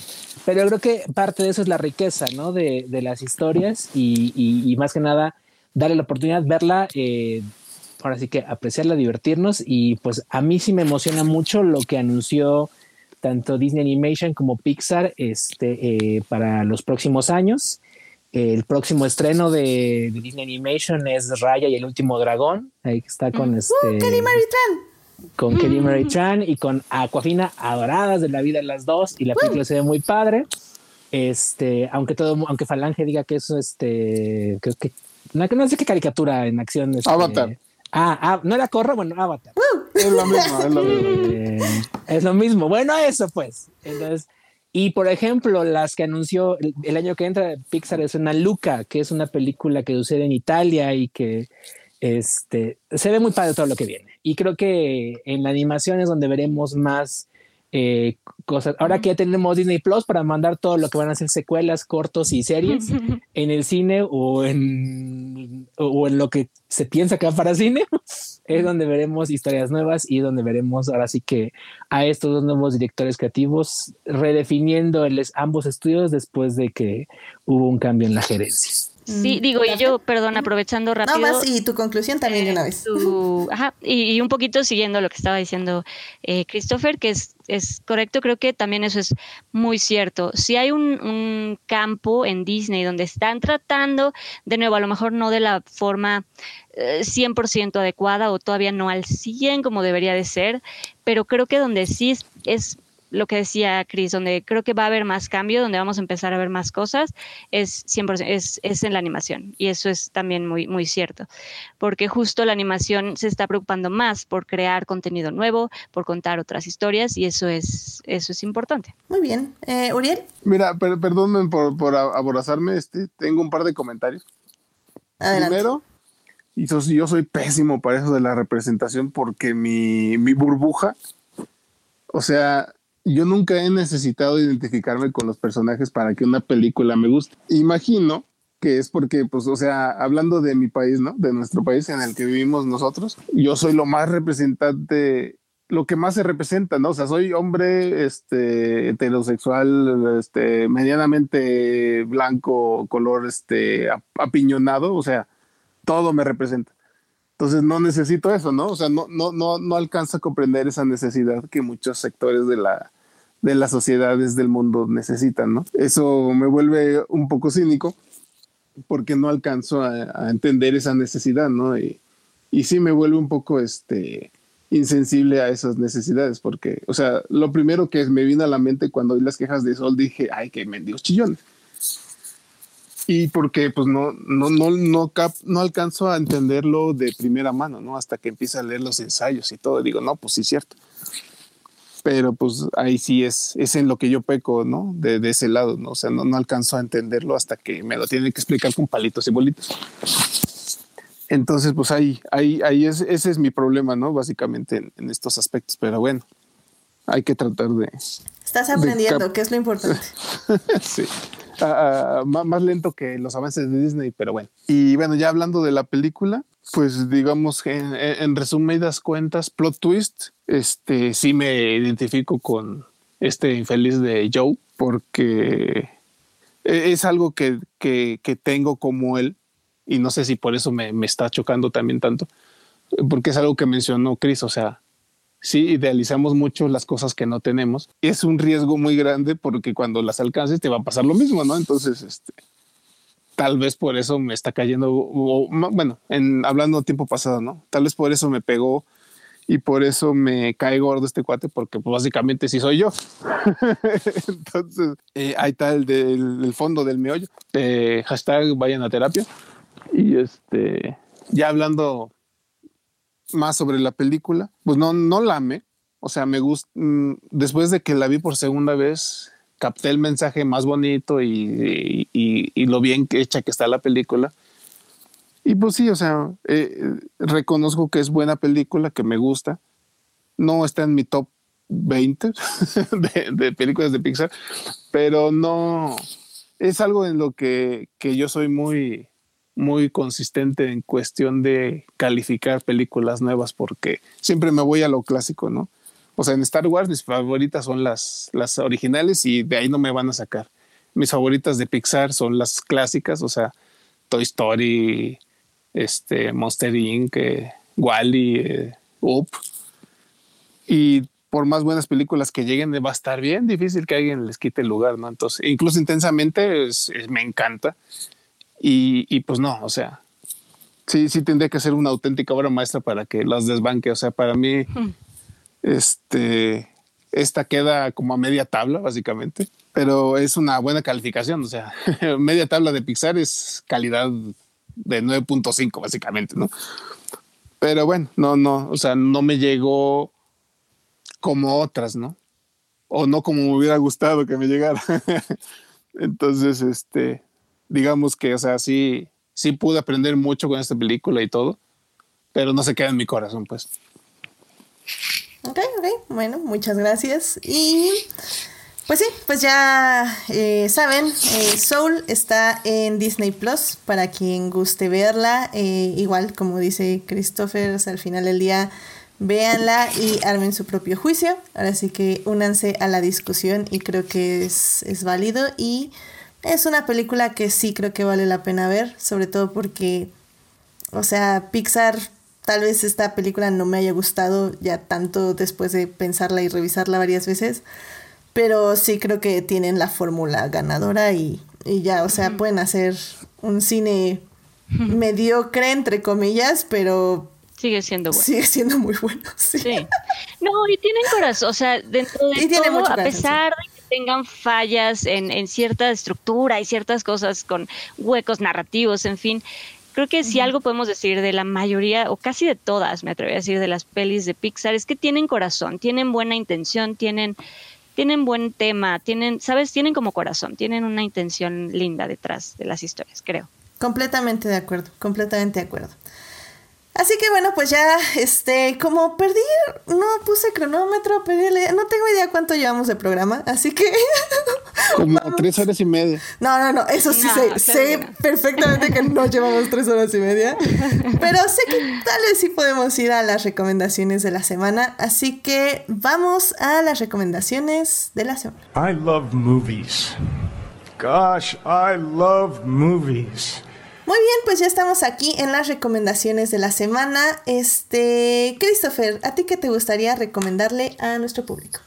Pero creo que parte de eso es la riqueza, ¿no? De, de las historias y, más que nada darle la oportunidad, verla, eh, ahora sí que apreciarla, divertirnos y pues a mí sí me emociona mucho lo que anunció tanto Disney Animation como Pixar este, eh, para los próximos años. El próximo estreno de, Disney Animation es Raya y el último dragón. Ahí está con este. Uh, Kelly Mary Tran. Con Kelly Mary Tran y con Aquafina adoradas de la vida de las dos. Y la película se ve muy padre. Este, aunque todo, aunque Falange diga que eso, este, creo que no, no sé qué caricatura en acción. Este, Avatar. Ah, ah, no era Corra, bueno, Avatar. Es lo mismo, es lo mismo. Eh, es lo mismo. Bueno, eso pues. Entonces, y por ejemplo, las que anunció el, año que entra Pixar es una Luca, que es una película que sucede en Italia y que este, se ve muy padre todo lo que viene. Y creo que en la animación es donde veremos más eh, cosas. Ahora que ya tenemos Disney Plus para mandar todo lo que van a ser secuelas, cortos y series en el cine o en, o en lo que se piensa que va para cine, es donde veremos historias nuevas y donde veremos ahora sí que a estos dos nuevos directores creativos redefiniendo ambos estudios después de que hubo un cambio en la gerencia. Sí, mm, digo, y yo, perdón, aprovechando rápido. No más, y tu conclusión también de una vez. ajá, y, un poquito siguiendo lo que estaba diciendo eh, Christopher, que es, es correcto, creo que también eso es muy cierto. Si hay un, un, campo en Disney donde están tratando, de nuevo, a lo mejor no de la forma 100% eh, adecuada o todavía no al 100 como debería de ser, pero creo que donde sí es, es lo que decía Chris, donde creo que va a haber más cambio, donde vamos a empezar a ver más cosas, es 100%, es, es en la animación. Y eso es también muy, muy cierto, porque justo la animación se está preocupando más por crear contenido nuevo, por contar otras historias, y eso es, eso es importante. Muy bien. Eh, Uriel. Mira, per perdónenme por, por aborazarme, este, tengo un par de comentarios. Adelante. Primero, y yo soy pésimo para eso de la representación porque mi, mi burbuja, o sea, yo nunca he necesitado identificarme con los personajes para que una película me guste. Imagino que es porque, pues, o sea, hablando de mi país, ¿no? De nuestro país en el que vivimos nosotros, yo soy lo más representante, lo que más se representa, ¿no? O sea, soy hombre, este, heterosexual, este, medianamente blanco, color, este, apiñonado, o sea, todo me representa. Entonces no necesito eso, ¿no? O sea, no, no, no, no alcanzo a comprender esa necesidad que muchos sectores de la, de las sociedades del mundo necesitan, ¿no? Eso me vuelve un poco cínico porque no alcanzo a, entender esa necesidad, ¿no? Y, y, sí me vuelve un poco este, insensible a esas necesidades porque, o sea, lo primero que me vino a la mente cuando oí las quejas de Sol dije, ay, qué mendigos chillones y porque pues no, no, no, no, no alcanzo a entenderlo de primera mano, ¿no? Hasta que empieza a leer los ensayos y todo, digo, no, pues sí, cierto. Pero pues ahí sí es, es en lo que yo peco, ¿no? De, de ese lado, ¿no? O sea, no, no alcanzo a entenderlo hasta que me lo tienen que explicar con palitos y bolitos. Entonces, pues ahí, ahí, ahí es, ese es mi problema, ¿no? Básicamente en, en estos aspectos, pero bueno, hay que tratar de... Estás aprendiendo, que es lo importante. sí. Más lento que los avances de Disney, pero bueno. Y bueno, ya hablando de la película, pues digamos que en, resumidas cuentas, plot twist, este sí me identifico con este infeliz de Joe porque e, es algo que, que, tengo como él y no sé si por eso me, me, está chocando también tanto, porque es algo que mencionó Chris, o sea, sí idealizamos mucho las cosas que no tenemos es un riesgo muy grande porque cuando las alcances te va a pasar lo mismo, ¿no? Entonces, este, tal vez por eso me está cayendo, bueno, en, hablando tiempo pasado, ¿no? Tal vez por eso me pegó y por eso me cae gordo este cuate, porque pues, básicamente sí soy yo. Entonces, eh, ahí está el fondo del meollo. Eh, hashtag vayan a terapia. Y este, ya hablando más sobre la película, pues no, no la amé. O sea, me gusta, mm, después de que la vi por segunda vez, capté el mensaje más bonito y, y, lo bien hecha que está la película. Y pues sí, o sea, eh, reconozco que es buena película, que me gusta. No está en mi top 20 de, películas de Pixar, pero no es algo en lo que, que yo soy muy, muy consistente en cuestión de calificar películas nuevas porque siempre me voy a lo clásico, ¿no? O sea, en Star Wars mis favoritas son las, las originales y de ahí no me van a sacar. Mis favoritas de Pixar son las clásicas, o sea, Toy Story, este, Monster Inc., eh, Wally, eh, Up. Y por más buenas películas que lleguen, va a estar bien difícil que alguien les quite el lugar, ¿no? Entonces, incluso intensamente me encanta. Y, y, pues no, o sea, sí, sí tendría que ser una auténtica obra maestra para que las desbanque. O sea, para mí, este, esta queda como a media tabla, básicamente, pero es una buena calificación. O sea, media tabla de Pixar es calidad de 9.5, básicamente, ¿no? Pero bueno, no, no, o sea, no me llegó como otras, ¿no? O no como me hubiera gustado que me llegara. Entonces, este, digamos que, o sea, sí, sí pude aprender mucho con esta película y todo, pero no se queda en mi corazón, pues. Ok, ok, bueno, muchas gracias. Y pues sí, pues ya eh, saben, eh, Soul está en Disney Plus para quien guste verla. Eh, igual, como dice Christopher, al final del día, véanla y armen su propio juicio. Ahora sí que únanse a la discusión y creo que es, es válido. Y es una película que sí creo que vale la pena ver, sobre todo porque, o sea, Pixar tal vez esta película no me haya gustado ya tanto después de pensarla y revisarla varias veces, pero sí creo que tienen la fórmula ganadora y, ya, o sea, pueden hacer un cine mediocre, entre comillas, pero... Sigue siendo bueno. Sigue siendo muy bueno, sí. No, y tienen corazón, o sea, dentro de todo, a pesar de que tengan fallas en, en cierta estructura y ciertas cosas con huecos narrativos, en fin, Creo que si algo podemos decir de la mayoría, o casi de todas, me atrevería a decir, de las pelis de Pixar, es que tienen corazón, tienen buena intención, tienen, tienen buen tema, tienen, ¿sabes? Tienen como corazón, tienen una intención linda detrás de las historias, creo. Completamente de acuerdo, completamente de acuerdo. Así que bueno, pues ya, este, como perdí, no puse cronómetro, perdí, no tengo idea cuánto llevamos de programa, así que... Como tres horas y media. No, no, no, eso sí sé, sé perfectamente que no llevamos tres horas y media, pero sé que tal vez sí podemos ir a las recomendaciones de la semana, así que vamos a las recomendaciones de la semana. I love movies. Gosh, I love movies. Muy bien, pues ya estamos aquí en las recomendaciones de la semana. Este, Christopher, ¿a ti qué te gustaría recomendarle a nuestro público?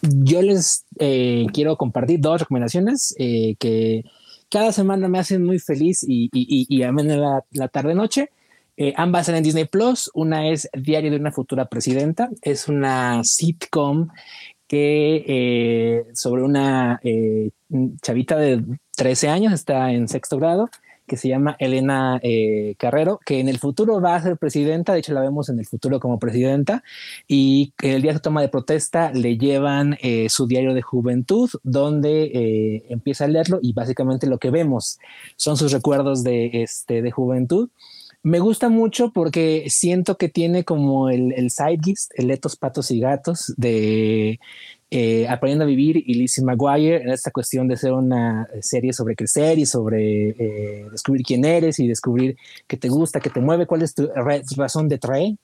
Yo les eh, quiero compartir dos recomendaciones eh, que cada semana me hacen muy feliz y, y, y, la, la tarde-noche. Eh, ambas están en Disney Plus. Una es Diario de una futura presidenta. Es una sitcom que sobre una chavita de 13 años, está en sexto grado, que se llama Elena eh, Carrero, que en el futuro va a ser presidenta, de hecho la vemos en el futuro como presidenta, y el día de toma de protesta le llevan eh, su diario de juventud, donde eh, empieza a leerlo y básicamente lo que vemos son sus recuerdos de, este, de juventud. Me gusta mucho porque siento que tiene como el, el el Letos, Patos y Gatos de eh, Aprendiendo a Vivir y Lizzie McGuire en esta cuestión de ser una serie sobre crecer y sobre eh, descubrir quién eres y descubrir qué te gusta, qué te mueve, cuál es tu razón de traer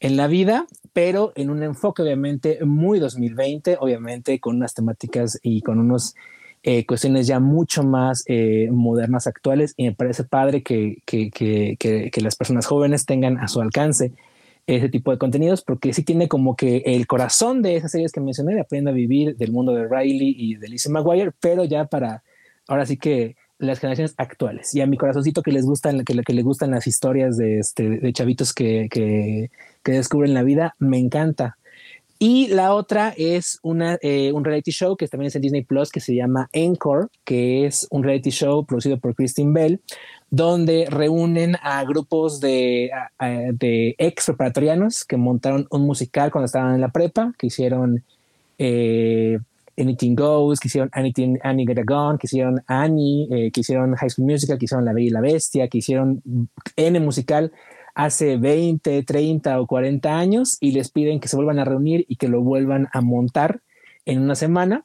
en la vida, pero en un enfoque obviamente muy 2020, obviamente con unas temáticas y con unos eh, cuestiones ya mucho más modernas, actuales, y me parece padre que, que, que, que, las personas jóvenes tengan a su alcance ese tipo de contenidos, porque sí tiene como que el corazón de esas series que mencioné, de Aprenda a Vivir, del mundo de Riley y de Lizzie McGuire, pero ya para, ahora sí que las generaciones actuales. Y a mi corazoncito que les gustan, que, que le gustan las historias de, este, de chavitos que, que, descubren la vida, me encanta. Y la otra es una, eh, un reality show que también es en Disney Plus que se llama Encore, que es un reality show producido por Christine Bell, donde reúnen a grupos de, ex preparatorianos que montaron un musical cuando estaban en la prepa, que hicieron eh, Anything Goes, que hicieron Anything, Annie Get a Gun, que hicieron Annie, eh, que hicieron High School Musical, que hicieron La Bella y la Bestia, que hicieron N musical hace 20, 30 o 40 años y les piden que se vuelvan a reunir y que lo vuelvan a montar en una semana.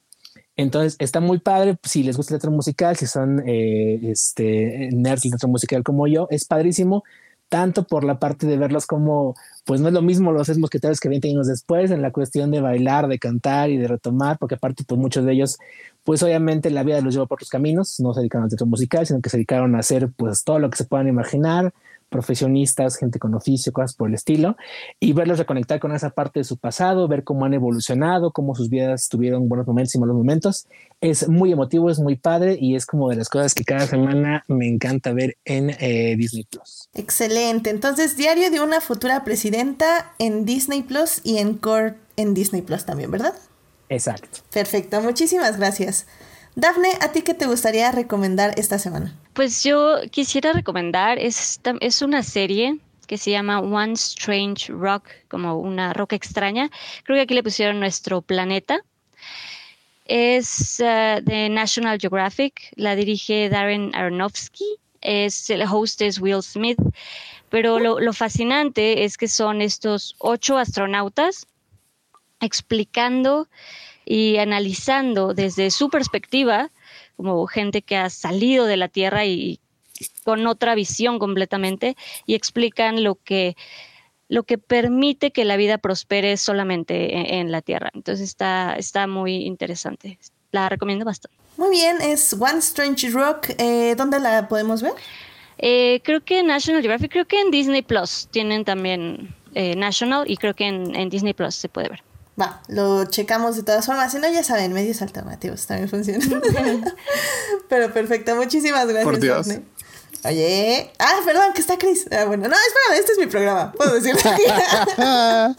Entonces está muy padre si les gusta el teatro musical, si son eh, este, nerds del teatro musical como yo, es padrísimo, tanto por la parte de verlos como, pues no es lo mismo los es mosqueteros que 20 años después, en la cuestión de bailar, de cantar y de retomar, porque aparte, pues muchos de ellos, pues obviamente la vida los llevó por otros caminos, no se dedicaron al teatro musical, sino que se dedicaron a hacer pues todo lo que se puedan imaginar, profesionistas, gente con oficio, cosas por el estilo, y verlos reconectar con esa parte de su pasado, ver cómo han evolucionado, cómo sus vidas tuvieron buenos momentos y malos momentos. Es muy emotivo, es muy padre y es como de las cosas que cada semana me encanta ver en eh, Disney Plus. Excelente. Entonces, diario de una futura presidenta en Disney Plus y en Core en Disney Plus también, ¿verdad? Exacto. Perfecto, muchísimas gracias. Dafne, ¿a ti qué te gustaría recomendar esta semana? Pues yo quisiera recomendar, es, es una serie que se llama One Strange Rock, como una roca extraña. Creo que aquí le pusieron nuestro planeta. Es eh, de National Geographic, la dirige Darren Aronofsky, es, el host es Will Smith, pero lo, lo fascinante es que son estos ocho astronautas explicando y analizando desde su perspectiva, como gente que ha salido de la Tierra y con otra visión completamente, y explican lo que lo que permite que la vida prospere solamente en, la Tierra. Entonces está, está muy interesante. La recomiendo bastante. Muy bien, es One Strange Rock. Eh, ¿Dónde la podemos ver? Eh, creo que en National Geographic, creo que en Disney Plus tienen también eh, National y creo que en Disney Plus se puede ver. Va, lo checamos de todas formas. Si no, ya saben, medios alternativos también funcionan. Pero perfecto, muchísimas gracias. Por Dios. Oye, ah, perdón, que está Chris. Ah, bueno, no, espera, este es mi programa, puedo decirlo.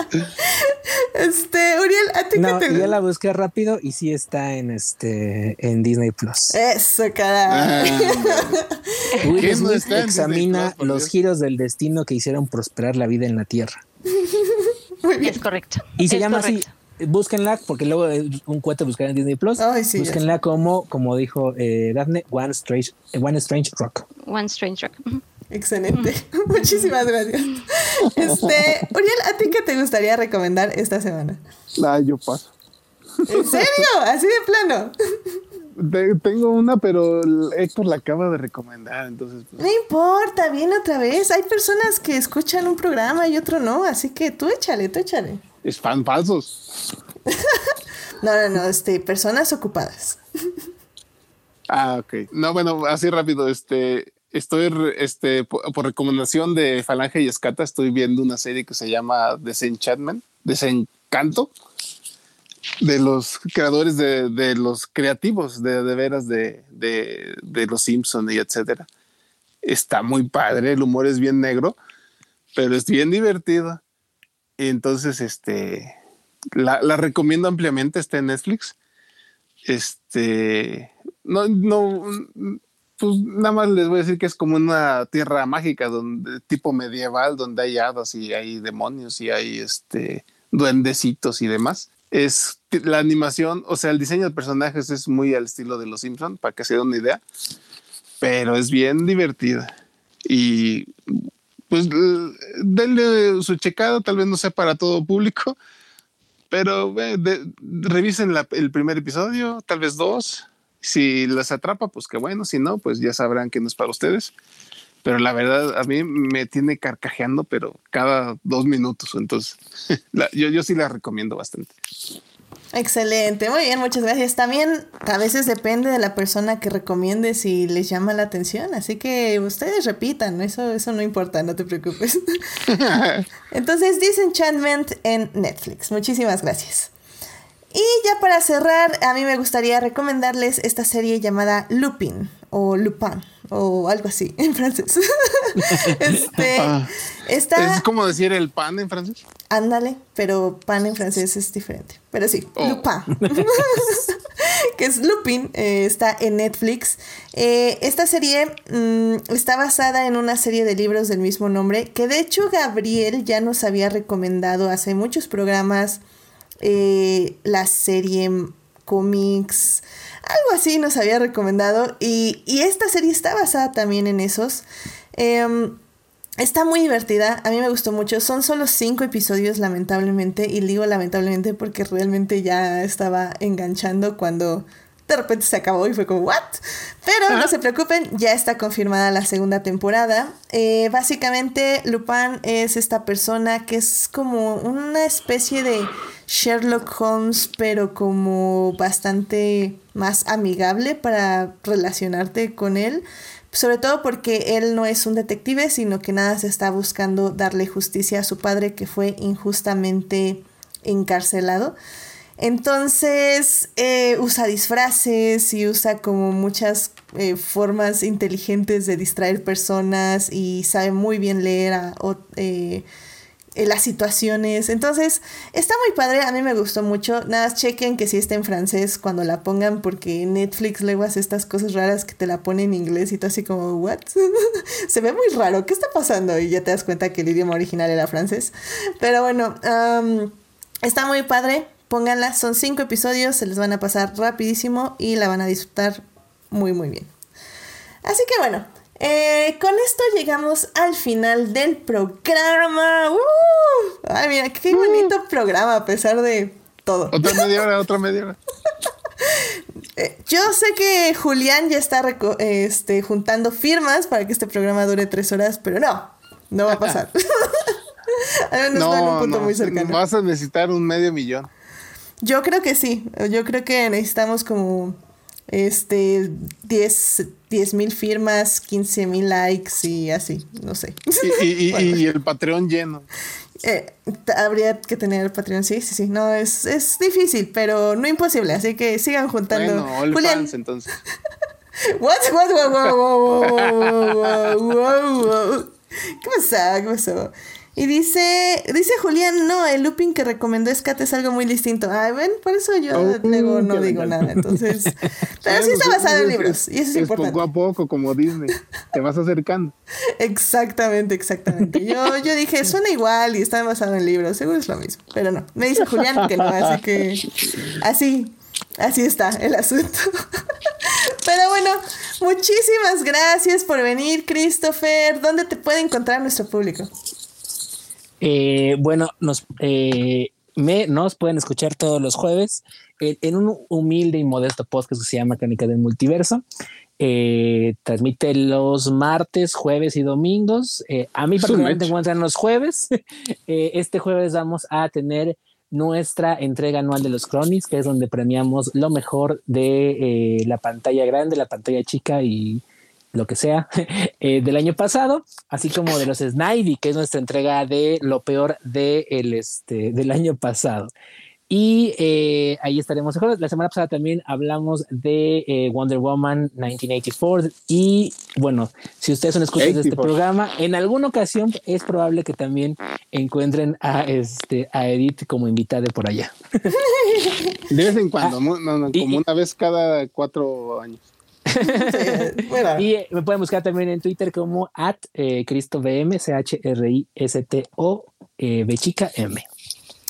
este, Uriel, ¿a ti no, qué te Ya la busqué rápido y sí está en este en Disney Plus. Eso, caray. Ah, Will Smith examina los giros del destino que hicieron prosperar la vida en la Tierra. Es correcto. Y se llama así. Búsquenla, porque luego un cuete buscar en Disney Plus. búsquenla como, como dijo eh, Daphne, One Strange, One Strange Rock. One Strange Rock. Excelente. Muchísimas gracias. Este, Uriel, ¿a ti qué te gustaría recomendar esta semana? Ah, yo paso. ¿En serio? Así de plano. Tengo una, pero Héctor la acaba de recomendar, entonces. Pues. No importa, viene otra vez. Hay personas que escuchan un programa y otro no, así que tú échale, tú échale. Es fan falsos. no, no, no, este, personas ocupadas. ah, ok. No, bueno, así rápido, este, estoy, este, por, por, recomendación de Falange y Escata, estoy viendo una serie que se llama Desenchantment, Desencanto de los creadores de, los creativos de, de veras de, de, los Simpson y etcétera. Está muy padre, el humor es bien negro, pero es bien divertido. entonces, este, la, recomiendo ampliamente, está en Netflix. Este, no, no, pues nada más les voy a decir que es como una tierra mágica, donde, tipo medieval, donde hay hadas y hay demonios y hay este, duendecitos y demás es la animación, o sea, el diseño de personajes es muy al estilo de los Simpson, para que se den una idea, pero es bien divertida. Y pues denle su checada, tal vez no sea para todo público, Pero revisen el primer episodio, tal vez dos. Si las atrapa, pues qué bueno. Si no, pues ya sabrán que no es para ustedes. Pero la verdad, a mí me tiene carcajeando, pero cada dos minutos. Entonces, yo, yo sí la recomiendo bastante. Excelente, muy bien, muchas gracias. También a veces depende de la persona que recomiende si les llama la atención, así que ustedes repitan, eso, eso no importa, no te preocupes. Entonces, Disenchantment en Netflix. Muchísimas gracias. Y ya para cerrar, a mí me gustaría recomendarles esta serie llamada Lupin o Lupin o algo así en francés. este, ah, ¿Es como decir el pan en francés? Ándale, pero pan en francés es diferente. Pero sí, oh. Lupin. que es Lupin, eh, está en Netflix. Eh, esta serie mm, está basada en una serie de libros del mismo nombre, que de hecho Gabriel ya nos había recomendado hace muchos programas eh, la serie cómics, algo así nos había recomendado. Y, esta serie está basada también en esos. Em, está muy divertida, a mí me gustó mucho. Son solo cinco episodios, lamentablemente. Y digo lamentablemente porque realmente ya estaba enganchando cuando de repente se acabó y fue como, ¿what? Pero no se preocupen, ya está confirmada la segunda temporada. Eh, básicamente, Lupin es esta persona que es como una especie de Sherlock Holmes, pero como bastante más amigable para relacionarte con él. Sobre todo porque él no es un detective, sino que nada se está buscando darle justicia a su padre que fue injustamente encarcelado. Entonces eh, usa disfraces y usa como muchas eh, formas inteligentes de distraer personas y sabe muy bien leer a, eh, las situaciones. Entonces está muy padre, a mí me gustó mucho. Nada, chequen que si está en francés cuando la pongan porque Netflix luego hace estas cosas raras que te la pone en inglés y tú así como, ¿what? Se ve muy raro, ¿qué está pasando? Y ya te das cuenta que el idioma original era francés. Pero bueno, está muy padre Pónganla, son cinco episodios, se les van a pasar rapidísimo y la van a disfrutar muy muy bien. Así que bueno, eh, con esto llegamos al final del programa. ¡Uh! Ay, mira, qué uh. bonito programa a pesar de todo. Otra media hora, otra media hora. Eh, yo sé que Julián ya está este, juntando firmas para que este programa dure tres horas, pero no, no va a pasar. Al menos no, en un punto muy cercano. Vas a necesitar un medio millón. Yo creo que sí. Yo creo que necesitamos como este 10 mil firmas, 15 mil likes y así, no sé. Y, y, el Patreon lleno. Eh, habría que tener el Patreon, sí, sí, sí. No, es, es difícil, pero no imposible. Así que sigan juntando. Bueno, Julián. entonces. what, what, what, wow, ¿Qué pasó? ¿Qué pasó? Y dice, dice Julián, no, el looping que recomendó Scat es algo muy distinto. Ay, ven, por eso yo oh, luego no digo nada. Entonces, pero sí está basado en libros. Y eso es, importante. Poco a poco, como Disney, te vas acercando. Exactamente, exactamente. Yo, yo dije, suena igual y está basado en libros, seguro es lo mismo. Pero no, me dice Julián que no, así que así, así está el asunto. Pero bueno, muchísimas gracias por venir, Christopher. ¿Dónde te puede encontrar nuestro público? Eh, bueno, nos, eh, me, nos pueden escuchar todos los jueves en, un humilde y modesto podcast que se llama Crónica del Multiverso. Eh, transmite los martes, jueves y domingos. a mí particularmente encuentran los jueves. este jueves vamos a tener nuestra entrega anual de los Cronies, que es donde premiamos lo mejor de la pantalla grande, la pantalla chica y lo que sea, eh, del año pasado, así como de los Snivy, que es nuestra entrega de lo peor de el, este, del año pasado. Y eh, ahí estaremos. La semana pasada también hablamos de eh, Wonder Woman 1984. Y bueno, si ustedes son escuchas de este programa, en alguna ocasión es probable que también encuentren a, este, a Edith como invitada por allá. De vez en cuando, ah, como una vez cada cuatro años. Y eh, me pueden buscar también en Twitter como at eh, CristoBM, C-H-R-I-S-T-O, eh, B chica M.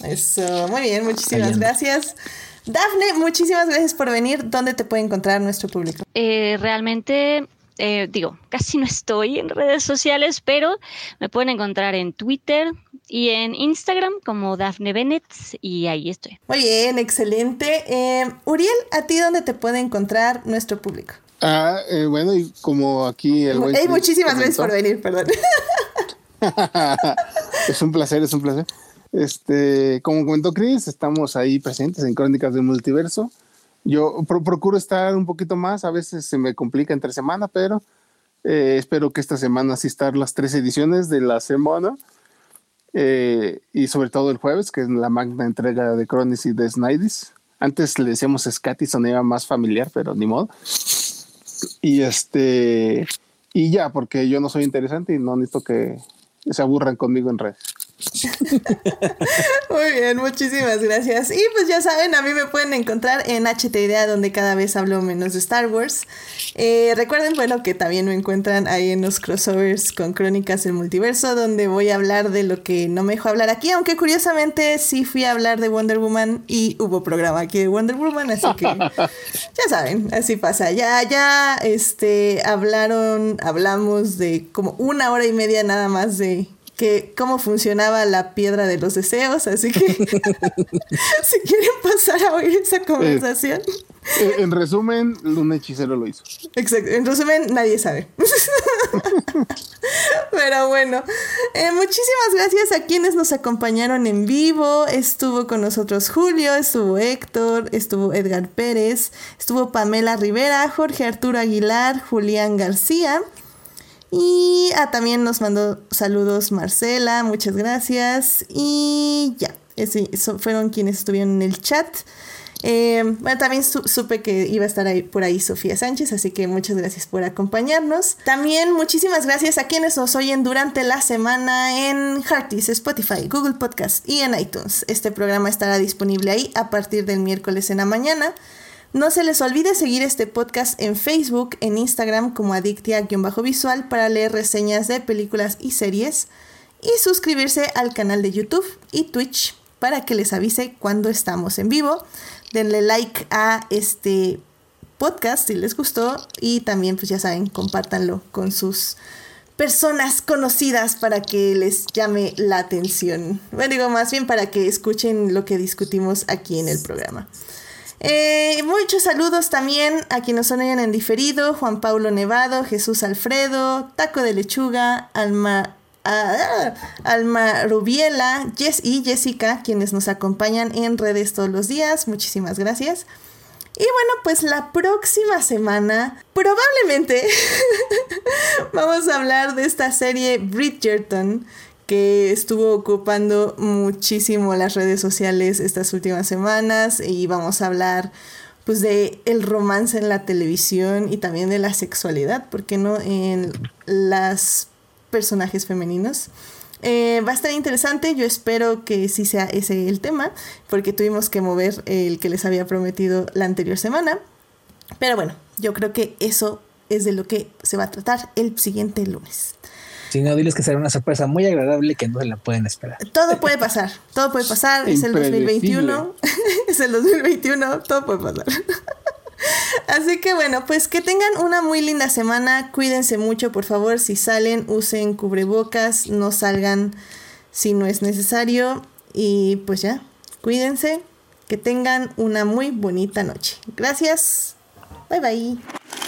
Eso, muy bien, muchísimas gracias. Dafne, muchísimas gracias por venir. ¿Dónde te puede encontrar nuestro público? realmente digo, casi no estoy en redes sociales, pero me pueden encontrar en Twitter, y en Instagram como Daphne Bennett y ahí estoy. Muy bien, excelente. Eh, Uriel, ¿a ti dónde te puede encontrar nuestro público? Ah, eh, bueno, y como aquí el buen muchísimas gracias por venir, perdón. es un placer, es un placer. Este, como comentó Chris, estamos ahí presentes en Crónicas del Multiverso. Yo procuro estar un poquito más, a veces se me complica entre semana, pero eh, espero que esta semana sí estar las tres ediciones de la semana. Eh, y sobre todo el jueves, que es la magna entrega de Cronis y de Snidis. Antes le decíamos Scati, sonaba más familiar, pero ni modo. Y este, y ya, porque yo no soy interesante y no necesito que se aburran conmigo en redes. Muy bien, muchísimas gracias. Y pues ya saben, a mí me pueden encontrar en HT donde cada vez hablo menos de Star Wars. Eh, recuerden, bueno, que también me encuentran ahí en los crossovers con Crónicas del Multiverso, donde voy a hablar de lo que no me dejó hablar aquí, aunque curiosamente sí fui a hablar de Wonder Woman y hubo programa aquí de Wonder Woman, así que ya saben, así pasa. Ya, ya, este, hablaron, hablamos de como una hora y media nada más de que cómo funcionaba la piedra de los deseos, así que si quieren pasar a oír esa conversación. Eh, en resumen, un hechicero lo hizo. Exacto, en resumen, nadie sabe. Pero bueno, eh, muchísimas gracias a quienes nos acompañaron en vivo. Estuvo con nosotros Julio, estuvo Héctor, estuvo Edgar Pérez, estuvo Pamela Rivera, Jorge Arturo Aguilar, Julián García. Y ah, también nos mandó saludos Marcela, muchas gracias. Y ya, ese, fueron quienes estuvieron en el chat. Eh, bueno, también supe que iba a estar ahí, por ahí Sofía Sánchez, así que muchas gracias por acompañarnos. También muchísimas gracias a quienes nos oyen durante la semana en Hearties, Spotify, Google Podcast y en iTunes. Este programa estará disponible ahí a partir del miércoles en la mañana. No se les olvide seguir este podcast en Facebook, en Instagram como Adictia-visual para leer reseñas de películas y series y suscribirse al canal de YouTube y Twitch para que les avise cuando estamos en vivo. Denle like a este podcast si les gustó y también pues ya saben, compártanlo con sus personas conocidas para que les llame la atención. Bueno, digo más bien para que escuchen lo que discutimos aquí en el programa. Eh, muchos saludos también a quienes oyen en diferido, Juan Paulo Nevado, Jesús Alfredo, Taco de Lechuga, Alma, ah, Alma Rubiela, Jess y Jessica, quienes nos acompañan en redes todos los días. Muchísimas gracias. Y bueno, pues la próxima semana probablemente vamos a hablar de esta serie Bridgerton que estuvo ocupando muchísimo las redes sociales estas últimas semanas y vamos a hablar pues de el romance en la televisión y también de la sexualidad, ¿por qué no? En las personajes femeninos. Eh, va a estar interesante, yo espero que sí sea ese el tema, porque tuvimos que mover el que les había prometido la anterior semana. Pero bueno, yo creo que eso es de lo que se va a tratar el siguiente lunes. Si no, diles que será una sorpresa muy agradable que no se la pueden esperar. Todo puede pasar, todo puede pasar. es el 2021, es el 2021, todo puede pasar. Así que bueno, pues que tengan una muy linda semana. Cuídense mucho, por favor. Si salen, usen cubrebocas, no salgan si no es necesario. Y pues ya, cuídense. Que tengan una muy bonita noche. Gracias. Bye bye.